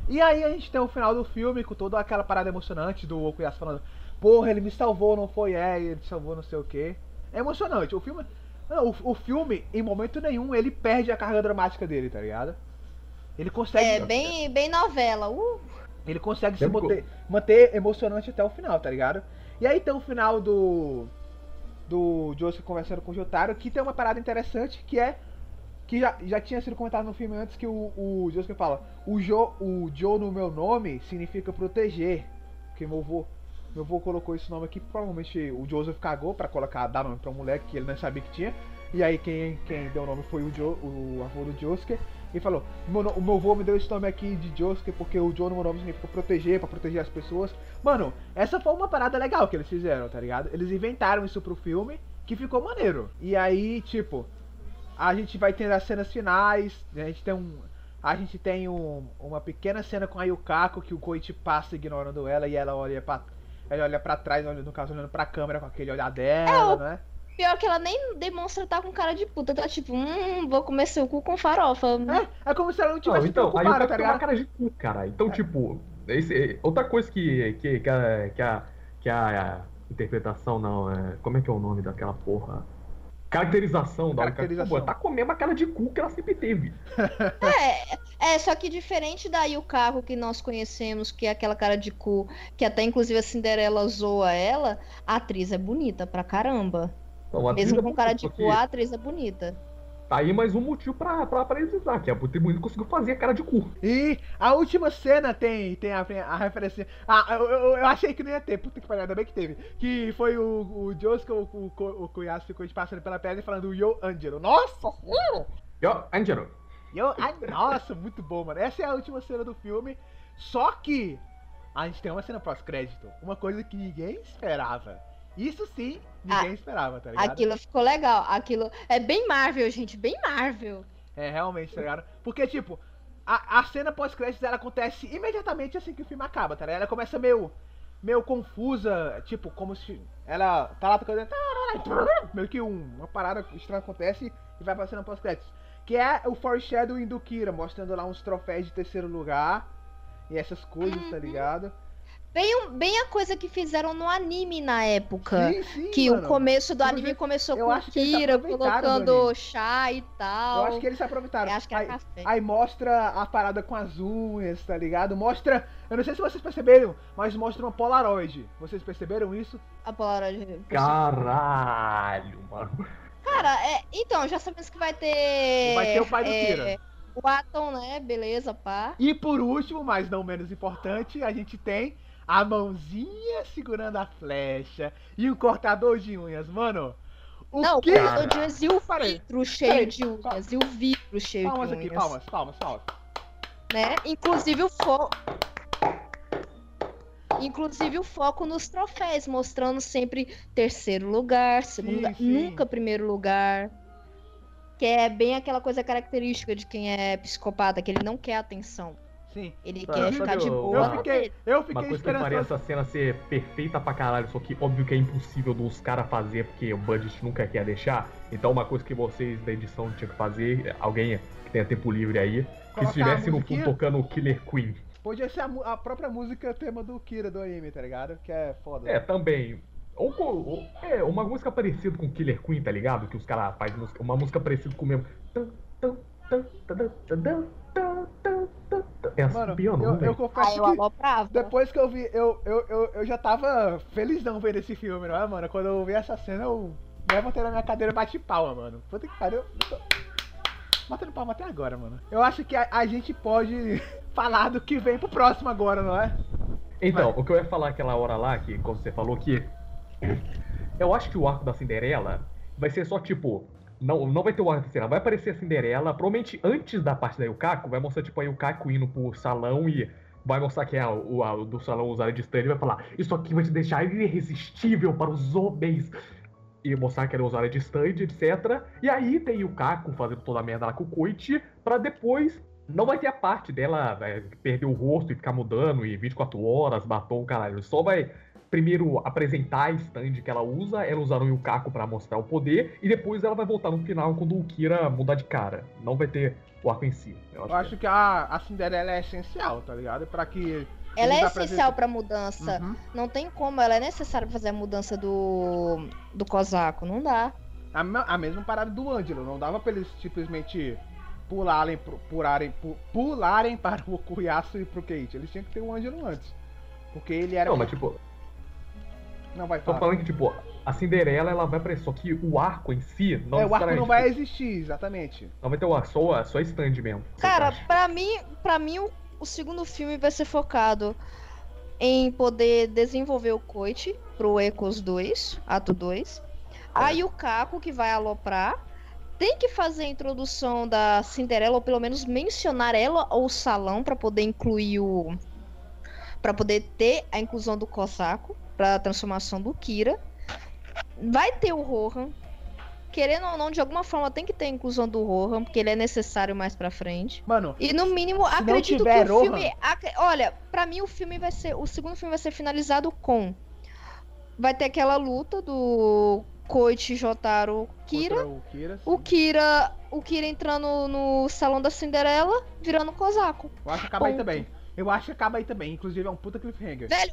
E aí a gente tem o final do filme com toda aquela parada emocionante do Okuyasu falando, porra, ele me salvou, não foi, é, ele salvou não sei o que. É emocionante. O filme. Não, o, o filme, em momento nenhum, ele perde a carga dramática dele, tá ligado? Ele consegue. É bem, bem novela. Uh, Ele consegue se manter, manter emocionante até o final, tá ligado? E aí tem o final do. Do Joseph conversando com o Jotaro, que tem uma parada interessante que é. Que já, já tinha sido comentado no filme antes que o, o Joseph fala: o, jo, o Joe no meu nome significa proteger. Porque meu avô, meu avô colocou esse nome aqui, provavelmente o Joseph cagou pra colocar, dar nome pra um moleque que ele não sabia que tinha. E aí quem, quem deu o nome foi o, jo, o avô do Josuke. E falou, "Meu no- o meu avô me deu esse nome aqui de Josuke porque o Joe no meu nome significa proteger, pra proteger as pessoas. Mano, essa foi uma parada legal que eles fizeram, tá ligado? Eles inventaram isso pro filme, que ficou maneiro. E aí, tipo, a gente vai ter as cenas finais, a gente tem um. A gente tem um- uma pequena cena com a Yukako que o Koichi passa ignorando ela e ela olha pra. Ela olha pra trás, no caso, olhando pra câmera com aquele olhar dela, o- né? pior que ela nem demonstra estar com cara de puta. Tá tipo, hum, vou comer seu cu com farofa. É, é como se ela não Não, tivesse então, aí o preocupada, cara tá ligado? cara de cu, cara. Então, tipo, esse, outra coisa que, que, que, a, que, a, que a interpretação, não, é, como é que é o nome daquela porra? Caracterização da Caracterização. Caracterização. tá com a mesma cara de cu que ela sempre teve. É, é, só que diferente da Yukako que nós conhecemos, que é aquela cara de cu, que até inclusive a Cinderela zoa ela, a atriz é bonita pra caramba. Então, atriz Mesmo é com bonita, cara de cu, a atriz é bonita. Tá aí mais um motivo pra, pra aparelhar, que a Bonito conseguiu fazer a cara de cu. E a última cena tem, tem a, a referência. Ah, eu, eu, eu achei que não ia ter, puta que pariu, ainda bem que teve. Que foi o, o Josuke, o, o, o, o Kuyasu ficou passando pela pedra e falando Yo Angelo. Nossa senhora! Yo, Angelo. Yo, ai, nossa, muito bom, mano. Essa é a última cena do filme. Só que a gente tem uma cena pós-crédito. Uma coisa que ninguém esperava. Isso sim, ninguém esperava, tá ligado? Aquilo ficou legal. Aquilo é bem Marvel, gente, bem Marvel. É, realmente, tá ligado? Porque, tipo, a, a cena pós-créditos ela acontece imediatamente assim que o filme acaba, tá ligado? Ela começa meio, meio confusa, tipo, como se ela tá lá tocando. Meio que um, uma parada estranha acontece e vai pra cena pós-créditos. Que é o foreshadowing do Kira, mostrando lá uns troféus de terceiro lugar e essas coisas, tá ligado? Bem, bem a coisa que fizeram no anime na época. Sim, sim, que mano. o começo do anime começou eu com eles Kira colocando chá e Eu tal. acho que eles se aproveitaram. Eu acho que era Aí- café. Aí mostra a parada com as unhas, tá ligado? Mostra. Eu não sei se vocês perceberam, mas mostra uma Polaroid. Vocês perceberam isso? A Polaroid. Caralho, mano. Cara, é, então, já sabemos que vai ter. Vai ter o pai do é, Kira. O Atom, né? Beleza, pá. E por último, mas não menos importante, a gente tem a mãozinha segurando a flecha e o cortador de unhas, mano. O não, que. o cortador de unhas e o vidro cheio de unhas. E o vidro cheio Palmas de aqui, unhas. palmas, palmas, palmas. Né? Inclusive o foco. Inclusive o foco nos troféus, mostrando sempre terceiro lugar, segundo Sim, lugar, sim. nunca primeiro lugar. Que é bem aquela coisa característica de quem é psicopata, que ele não quer atenção. Sim. Ele Ah, quer ficar de boa. Eu Uma- fiquei, eu Uma fiquei coisa que esperando. parece essa cena ser perfeita pra caralho, só que óbvio que é impossível dos caras fazer porque o budget nunca quer deixar. Então uma coisa que vocês da edição tinham que fazer, alguém que tenha tempo livre aí, que Colocar se estivesse no fundo tocando Killer Queen. Podia ser a, a própria música tema do Kira do anime, tá ligado? Que é foda. É, também. Ou, ou- é, uma música parecida com Killer Queen, tá ligado? Que os caras fazem música, uma música parecida com o mesmo. Eu, não eu é? confesso Aí eu que depois que eu vi, eu, eu, eu, eu já tava felizão vendo esse filme, não é, mano? Quando eu vi essa cena, eu levantei na minha cadeira e bati palma, mano. Puta que pariu. eu tô Batendo palma até agora, mano. Eu acho que a, a gente pode falar do que vem pro próximo agora, não é? Então, o que eu ia falar aquela hora lá, que quando você falou que. Eu acho que o arco da Cinderela vai ser só tipo. Não, não vai ter o da Cinderela, vai aparecer a Cinderela, provavelmente antes da parte da Yukako, vai mostrar tipo a Yukako indo pro salão e vai mostrar que é o, a- o do salão usar de stand e vai falar: Isso aqui vai te deixar irresistível para os homens. E mostrar que era usar de stand, etc. E aí tem o Kako fazendo toda a merda lá com o Koichi, pra depois não vai ter a parte dela né, perder o rosto e ficar mudando e 24 horas, batom, caralho. Só vai primeiro apresentar a stand que ela usa, ela usar o Yukaku pra mostrar o poder, e depois ela vai voltar no final quando o Kira mudar de cara. Não vai ter o arco em si. Eu acho, eu acho que, que a, a Cinderela é essencial, tá ligado? Pra que. Ela é essencial pra mudança. Uhum. Não tem como, ela é necessária pra fazer a mudança do. do Cosaco. Não dá. A, a mesma parada do Ângelo. Não dava pra eles simplesmente pularem, pularem, pularem para o Cuiaço e pro Kate. Eles tinham que ter o Ângelo antes. Porque ele era. Não, mas tipo. Não vai falar. Tô falando que, tipo, a Cinderela ela vai aparecer, só que o arco em si não É, o arco não vai existir, exatamente. Não vai ter o arco, só, só stand mesmo. Cara, pra mim, pra mim o, o, segundo filme vai ser focado em poder desenvolver o Coit pro Ecos 2, ato 2. Aí o Caco que vai aloprar. Tem que fazer a introdução da Cinderela, ou pelo menos mencionar ela ou o salão para poder incluir o. para poder ter a inclusão do Cosaco para a transformação do Kira. Vai ter o Rohan. Querendo ou não, de alguma forma tem que ter a inclusão do Rohan, porque ele é necessário mais pra frente. Mano. E no mínimo, acredito que o Rohan... filme. Olha, para mim o filme vai ser. O segundo filme vai ser finalizado com. Vai ter aquela luta do Koichi Jotaro Kira. O Kira, o Kira, o Kira entrando no salão da Cinderela, virando Kozako. Eu acho que acaba Ponto. aí também. Eu acho que acaba aí também. Inclusive é um puta cliffhanger. Velho,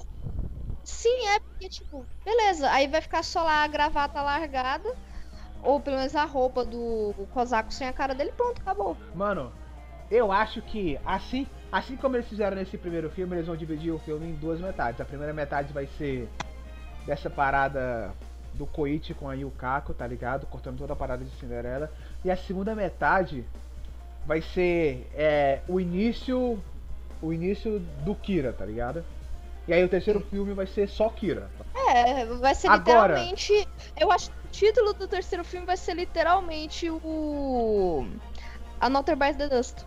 Sim, é porque, tipo, beleza, aí vai ficar só lá a gravata largada, ou pelo menos a roupa do Cosaco sem a cara dele, pronto, acabou. Mano, eu acho que assim, assim como eles fizeram nesse primeiro filme, eles vão dividir o filme em duas metades. A primeira metade vai ser dessa parada do Koichi com a Yukako, tá ligado? Cortando toda a parada de Cinderela. E a segunda metade vai ser é, o início o início do Kira, tá ligado? E aí o terceiro filme vai ser só Kira. É, vai ser Agora... literalmente. Eu acho que o título do terceiro filme vai ser literalmente o. A Notre by the Dust.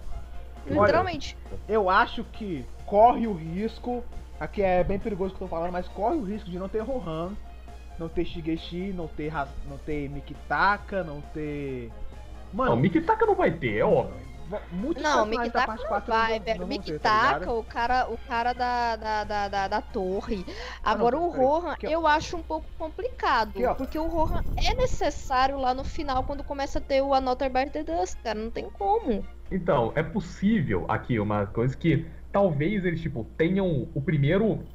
Literalmente. Olha, eu acho que corre o risco. Aqui é bem perigoso que eu tô falando, mas corre o risco de não ter Rohan, não ter Shigeshi, não ter, não ter Mikitaka, não ter. Mano. Não, Mikitaka não vai ter, é óbvio. Muitos não, Mikitaka não vai, velho. Mikitaka, tá o cara, o cara da, da, da, da, da torre. Agora ah, não, o Rohan, eu acho um pouco complicado. Aqui, porque o Rohan é necessário lá no final, quando começa a ter o Another by the Dust, cara. Não tem como. Então, é possível aqui uma coisa que talvez eles, tipo, tenham o primeiro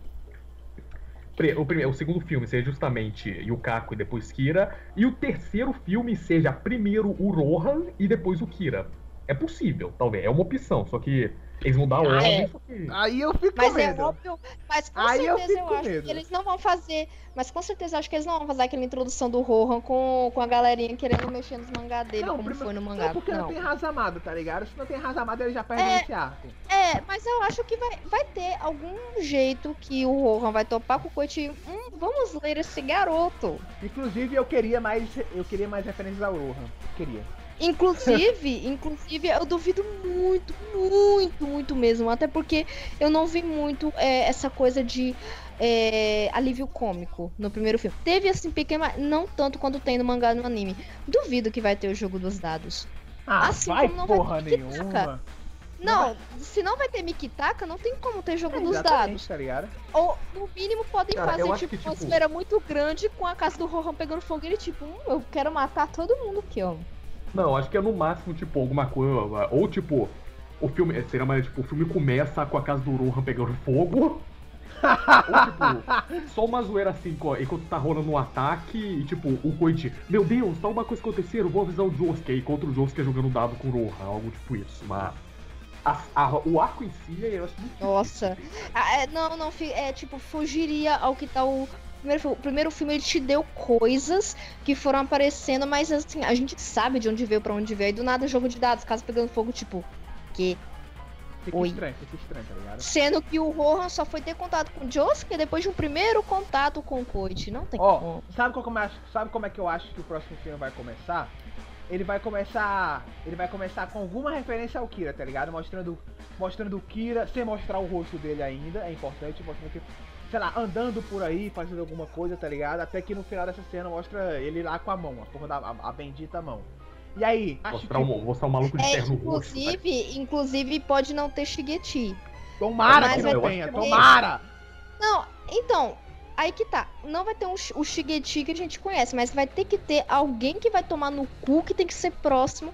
o, primeiro, o segundo filme seja justamente Yukaku e depois Kira, e o terceiro filme seja primeiro o Rohan e depois o Kira. É possível, talvez. É uma opção, só que eles vão dar ordem. Ah, é. que... Aí eu fico mas com é medo. É óbvio, mas com Aí certeza eu, eu acho medo. que eles não vão fazer. Mas com certeza eu acho que eles não vão fazer aquela introdução do Rohan com, com a galerinha querendo mexer nos mangá dele, não, como primeiro, foi no mangá. Não, porque não, não tem Razamada, tá ligado? Se não tem Razamada, ele já perde é, esse arco. É, mas eu acho que vai, vai ter algum jeito que o Rohan vai topar com o Koichi. Hum, vamos ler esse garoto. Inclusive, eu queria mais. Eu queria mais referências ao Rohan. Queria. Inclusive, inclusive, eu duvido muito, muito, muito mesmo. Até porque eu não vi muito é, essa coisa de é, alívio cômico no primeiro filme. Teve assim, pequeno, não tanto quanto tem no mangá no anime. Duvido que vai ter o jogo dos dados. Ah, assim vai como não porra vai ter nenhuma. Não, se não vai ter Mikitaka, não tem como ter jogo é, dos dados. Tá? Ou, no mínimo, podem Cara, fazer, tipo, que, uma tipo... esfera muito grande com a casa do Rohan pegando fogo e ele, tipo, hum, eu quero matar todo mundo aqui, ó. Não, acho que é no máximo, tipo, alguma coisa. Ou tipo, o filme. Seria mais, tipo, o filme começa com a casa do Rohan pegando fogo. Ou, tipo, só uma zoeira assim, enquanto tá rolando um ataque e, tipo, o Koichi, meu Deus, tá uma coisa acontecendo, vou avisar o Josuke, enquanto o Josuke jogando dado com o Rohan, algo tipo isso, mas... A, a, o arco em si, eu acho muito Nossa. Ah, é, não, não, é tipo, fugiria ao que tá o primeiro, o primeiro filme ele te deu coisas que foram aparecendo, mas assim, a gente sabe de onde veio para onde veio. E do nada, jogo de dados, casa pegando fogo, tipo, que. Fica Oi. estranho, fica estranho, tá ligado? Sendo que o Rohan só foi ter contato com o Josuke depois de um primeiro contato com o Koichi. Não tem Ó, como. Sabe, como é, sabe como é que eu acho que o próximo filme vai começar? Ele vai começar. Ele vai começar com alguma referência ao Kira, tá ligado? Mostrando. Mostrando o Kira, sem mostrar o rosto dele ainda, é importante, mostrando que sei lá, andando por aí, fazendo alguma coisa, tá ligado? Até que no final dessa cena mostra ele lá com a mão, a porra da a, a bendita mão. E aí, acho mostrar que... Um, mostrar um maluco de é, terno inclusive, roxo, inclusive pode não ter Shigeti. Tomara que não tenha, tomara! Não, então, aí que tá. Não vai ter um, o Shigeti que a gente conhece, mas vai ter que ter alguém que vai tomar no cu que tem que ser próximo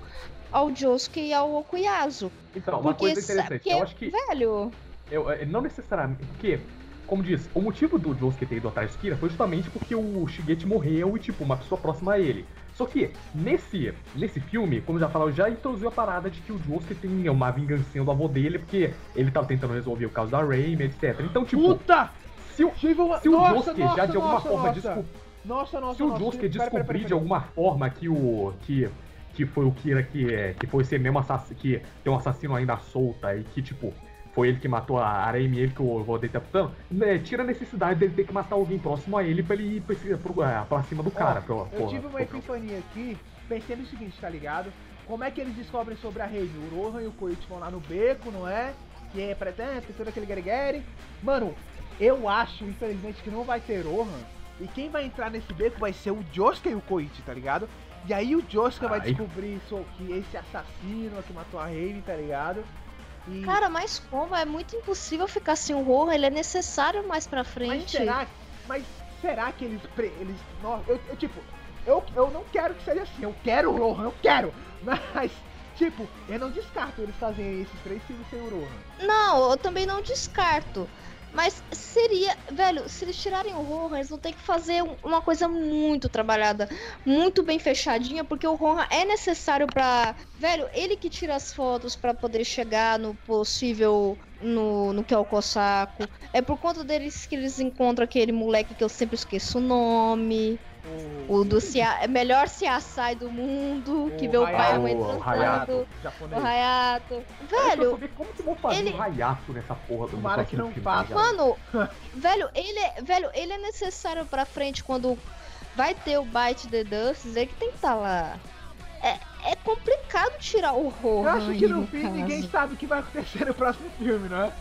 ao Josuke e ao Okuyasu. Então, uma Porque coisa sa- interessante, porque, eu acho que. Velho, Eu, eh, não necessariamente. Porque, como diz, o motivo do Josuke ter ido atrás de Kira foi justamente porque o Shigeti morreu e, tipo, uma pessoa próxima a ele. Só que, nesse, nesse filme, como já falaram, já introduziu a parada de que o Josuke tem uma vingancinha do avô dele, porque ele tava tentando resolver o caso da Raimi, etc. Então, tipo, Puta! se o, se o Josuke já de alguma nossa, forma nossa. descobriu. Nossa, nossa, Se o. Josuke Pera, pera, descobrir pera, de alguma forma que o. que, que foi o Kira que, que foi esse mesmo assassino. que tem um assassino ainda solta e que, tipo, foi ele que matou a Araimi ele que o avô dele tá putando, né, tira a necessidade dele ter que matar alguém próximo a ele pra ele ir pra, é, pra cima do cara. Ó, pro- eu tive uma epifania aqui, pensei no seguinte, tá ligado? Como é que eles descobrem sobre a rede? O Rohan e o Koichi vão lá no beco, não é? Que é pretende, todo aquele guerigueri. Mano, eu acho, infelizmente, que não vai ter Rohan. E quem vai entrar nesse beco vai ser o Josuke e o Koichi, tá ligado? E aí o Josuke vai descobrir so- que esse assassino que matou a Raven, tá ligado? E... cara, mas como? É muito impossível ficar sem o Rohan, ele é necessário mais pra Mas frente. será, mas será que eles. eles não, eu, eu, tipo, eu, eu não quero que seja assim. Eu quero o Rohan, eu quero. Mas, tipo, eu não descarto eles fazerem esses três filmes sem o Rohan. Não, eu também não descarto. Mas seria, velho, se eles tirarem o Rohan, eles vão ter que fazer um- uma coisa muito trabalhada, muito bem fechadinha, porque o Rohan é necessário pra. Velho, ele que tira as fotos pra poder chegar no possível. No, no que é o Kosako. É por conta deles que eles encontram aquele moleque que eu sempre esqueço o nome. O do Cia, é melhor Ciaçai do mundo, que O vê o pai e a mãe o transando. Hayato. O. Hayato. Eu Velho, saber como que vão fazer ele- um Hayato nessa porra do Tomara que não faça. tá ligado? Mano, velho, ele é, velho, ele é necessário pra frente quando vai ter o Bite the Dust, ele que tem que estar lá. É, é complicado tirar o Eu Rohan. acho que no fim caso. ninguém sabe o que vai acontecer no próximo filme, não é?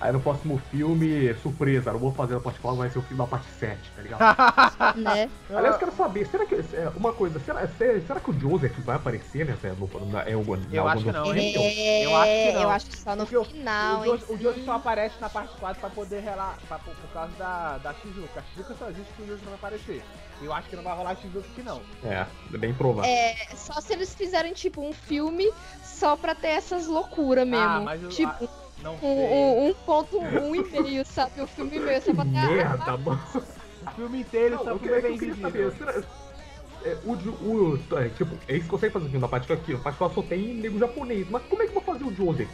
Aí no próximo filme, surpresa, não vou fazer a parte 4, vai ser o filme da parte 7, tá ligado? Né? Aliás, eu quero saber, será que. é, Uma coisa, será, será, será que o Joseph vai aparecer nessa. No, na, é, o- Eu acho que no- não, hein? É, Eu acho que não. eu acho que só no Porque o- final, o, hein? Josuke, o Josuke só aparece na parte 4 pra poder relar. Pra, por, por causa da, da Shizuka. A Shizuka só existe que o Josuke vai aparecer. Eu acho que não vai rolar Shizuka aqui não. É, é bem provável. É, só se eles fizerem, tipo, um filme só pra ter essas loucuras mesmo. Ah, mas eu- tipo, Não um, sei. um, um ponto um e meio, sabe? O filme meio, só pra ter a- Merda, mano. O filme inteiro Não, só eu, porque queria- é eu queria saber, será, é, o, o, é, tipo, eles conseguem fazer o filme da parte aqui, a parte só tem nego japonês, mas como é que vou fazer o Joseph?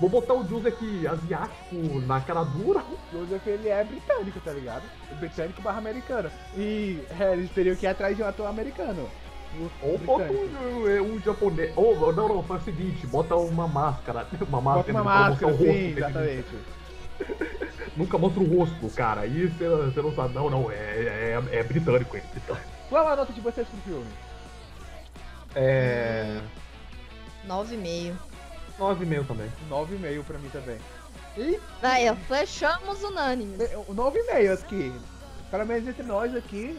Vou botar o Joseph asiático na cara dura? O Joseph ele é britânico, tá ligado? Britânico barra americano. E é, eles teriam que ir atrás de um ator americano. O Ou bota um, é, um japonês. Ou, não, não, faz o seguinte, bota uma máscara. Uma Bota máscara uma pra mostrar máscara, o rosto sim, exatamente. Nunca mostra o rosto cara. Aí você não sabe, não, não, é, é, é britânico ele. britânico. Qual é a nota de vocês pro filme? É. Nove e meio. 9,5 também. 9,5 pra mim também. E Aí, ó, fechamos unânimes. o 9,5 aqui. Pelo menos entre nós aqui,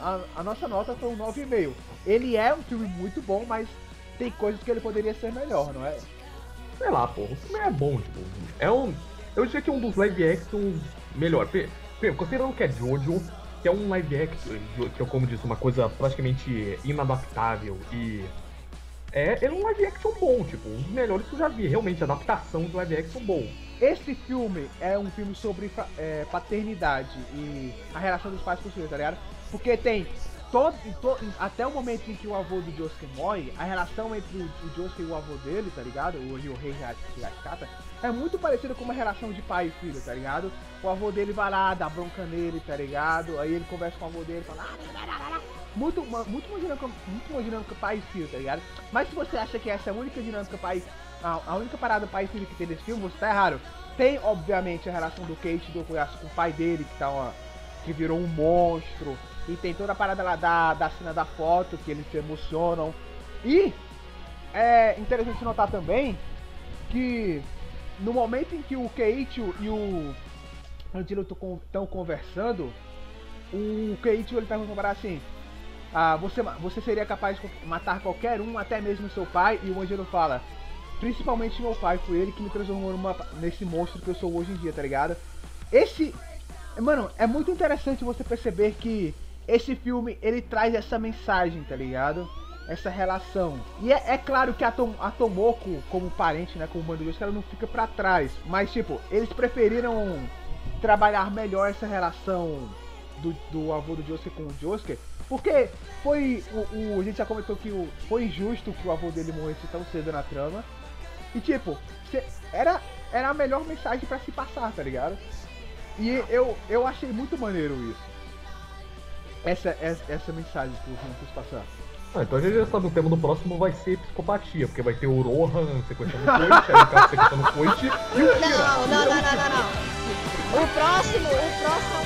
a, a nossa nota foi um 9,5. Ele é um filme muito bom, mas tem coisas que ele poderia ser melhor, não é? Sei lá, pô, o filme é bom, tipo. É um. Eu diria que é um dos live actions melhor. Pe- Considerando que é Jojo, que é um live action, que é como disse, uma coisa praticamente inadaptável e. É, é um live action bom, tipo, um dos melhores que eu já vi, realmente, adaptação de live action bom. Esse filme é um filme sobre é, paternidade e a relação dos pais com os filhos, tá ligado? Porque tem todo, em to- em- até o momento em que o avô do Josuke morre, a relação entre o, o Josuke e o avô dele, tá ligado? O Ryohei Higashikata, é muito parecida com uma relação de pai e filho, tá ligado? O avô dele vai lá, dá bronca nele, tá ligado? Aí ele conversa com o avô dele, fala... "Ah, lá, lá, lá, lá." Muito, uma- muito, uma dinâmica, muito uma dinâmica pai e filho, tá ligado? Mas se você acha que essa é a única dinâmica pai a, a única parada pai e filho que tem nesse filme, você tá errado. Tem, obviamente, a relação do Kate do Okuyasu com o pai dele, que tá uma, que virou um monstro. E tem toda a parada lá da, da cena da foto, que eles se emocionam. E é interessante notar também que no momento em que o Keiichiro e o Angelo estão conversando, o Keiichiro ele pergunta para assim, ah, você, você seria capaz de matar qualquer um, até mesmo seu pai? E o Angelo fala, principalmente meu pai, foi ele que me transformou numa, nesse monstro que eu sou hoje em dia, tá ligado? Esse, Mano, é muito interessante você perceber que esse filme ele traz essa mensagem, tá ligado? Essa relação. E é, é claro que a, Tom, a Tomoko, como parente, né, como bando de ela não fica pra trás. Mas, tipo, eles preferiram trabalhar melhor essa relação do, do avô do Josuke com o Josuke. Porque foi. O, o, a gente já comentou que o, foi injusto que o avô dele morresse tão cedo na trama. E tipo, era, era a melhor mensagem para se passar, tá ligado? E eu, eu achei muito maneiro isso. Essa, essa, essa mensagem que o filme quis passar. Ah, então a gente já sabe, o tema do próximo vai ser psicopatia, porque vai ter o Rohan sequestrando o Coit, aí o cara sequestrando o Coit e o Kira. Não, não, não, não, não, não. O próximo, o próximo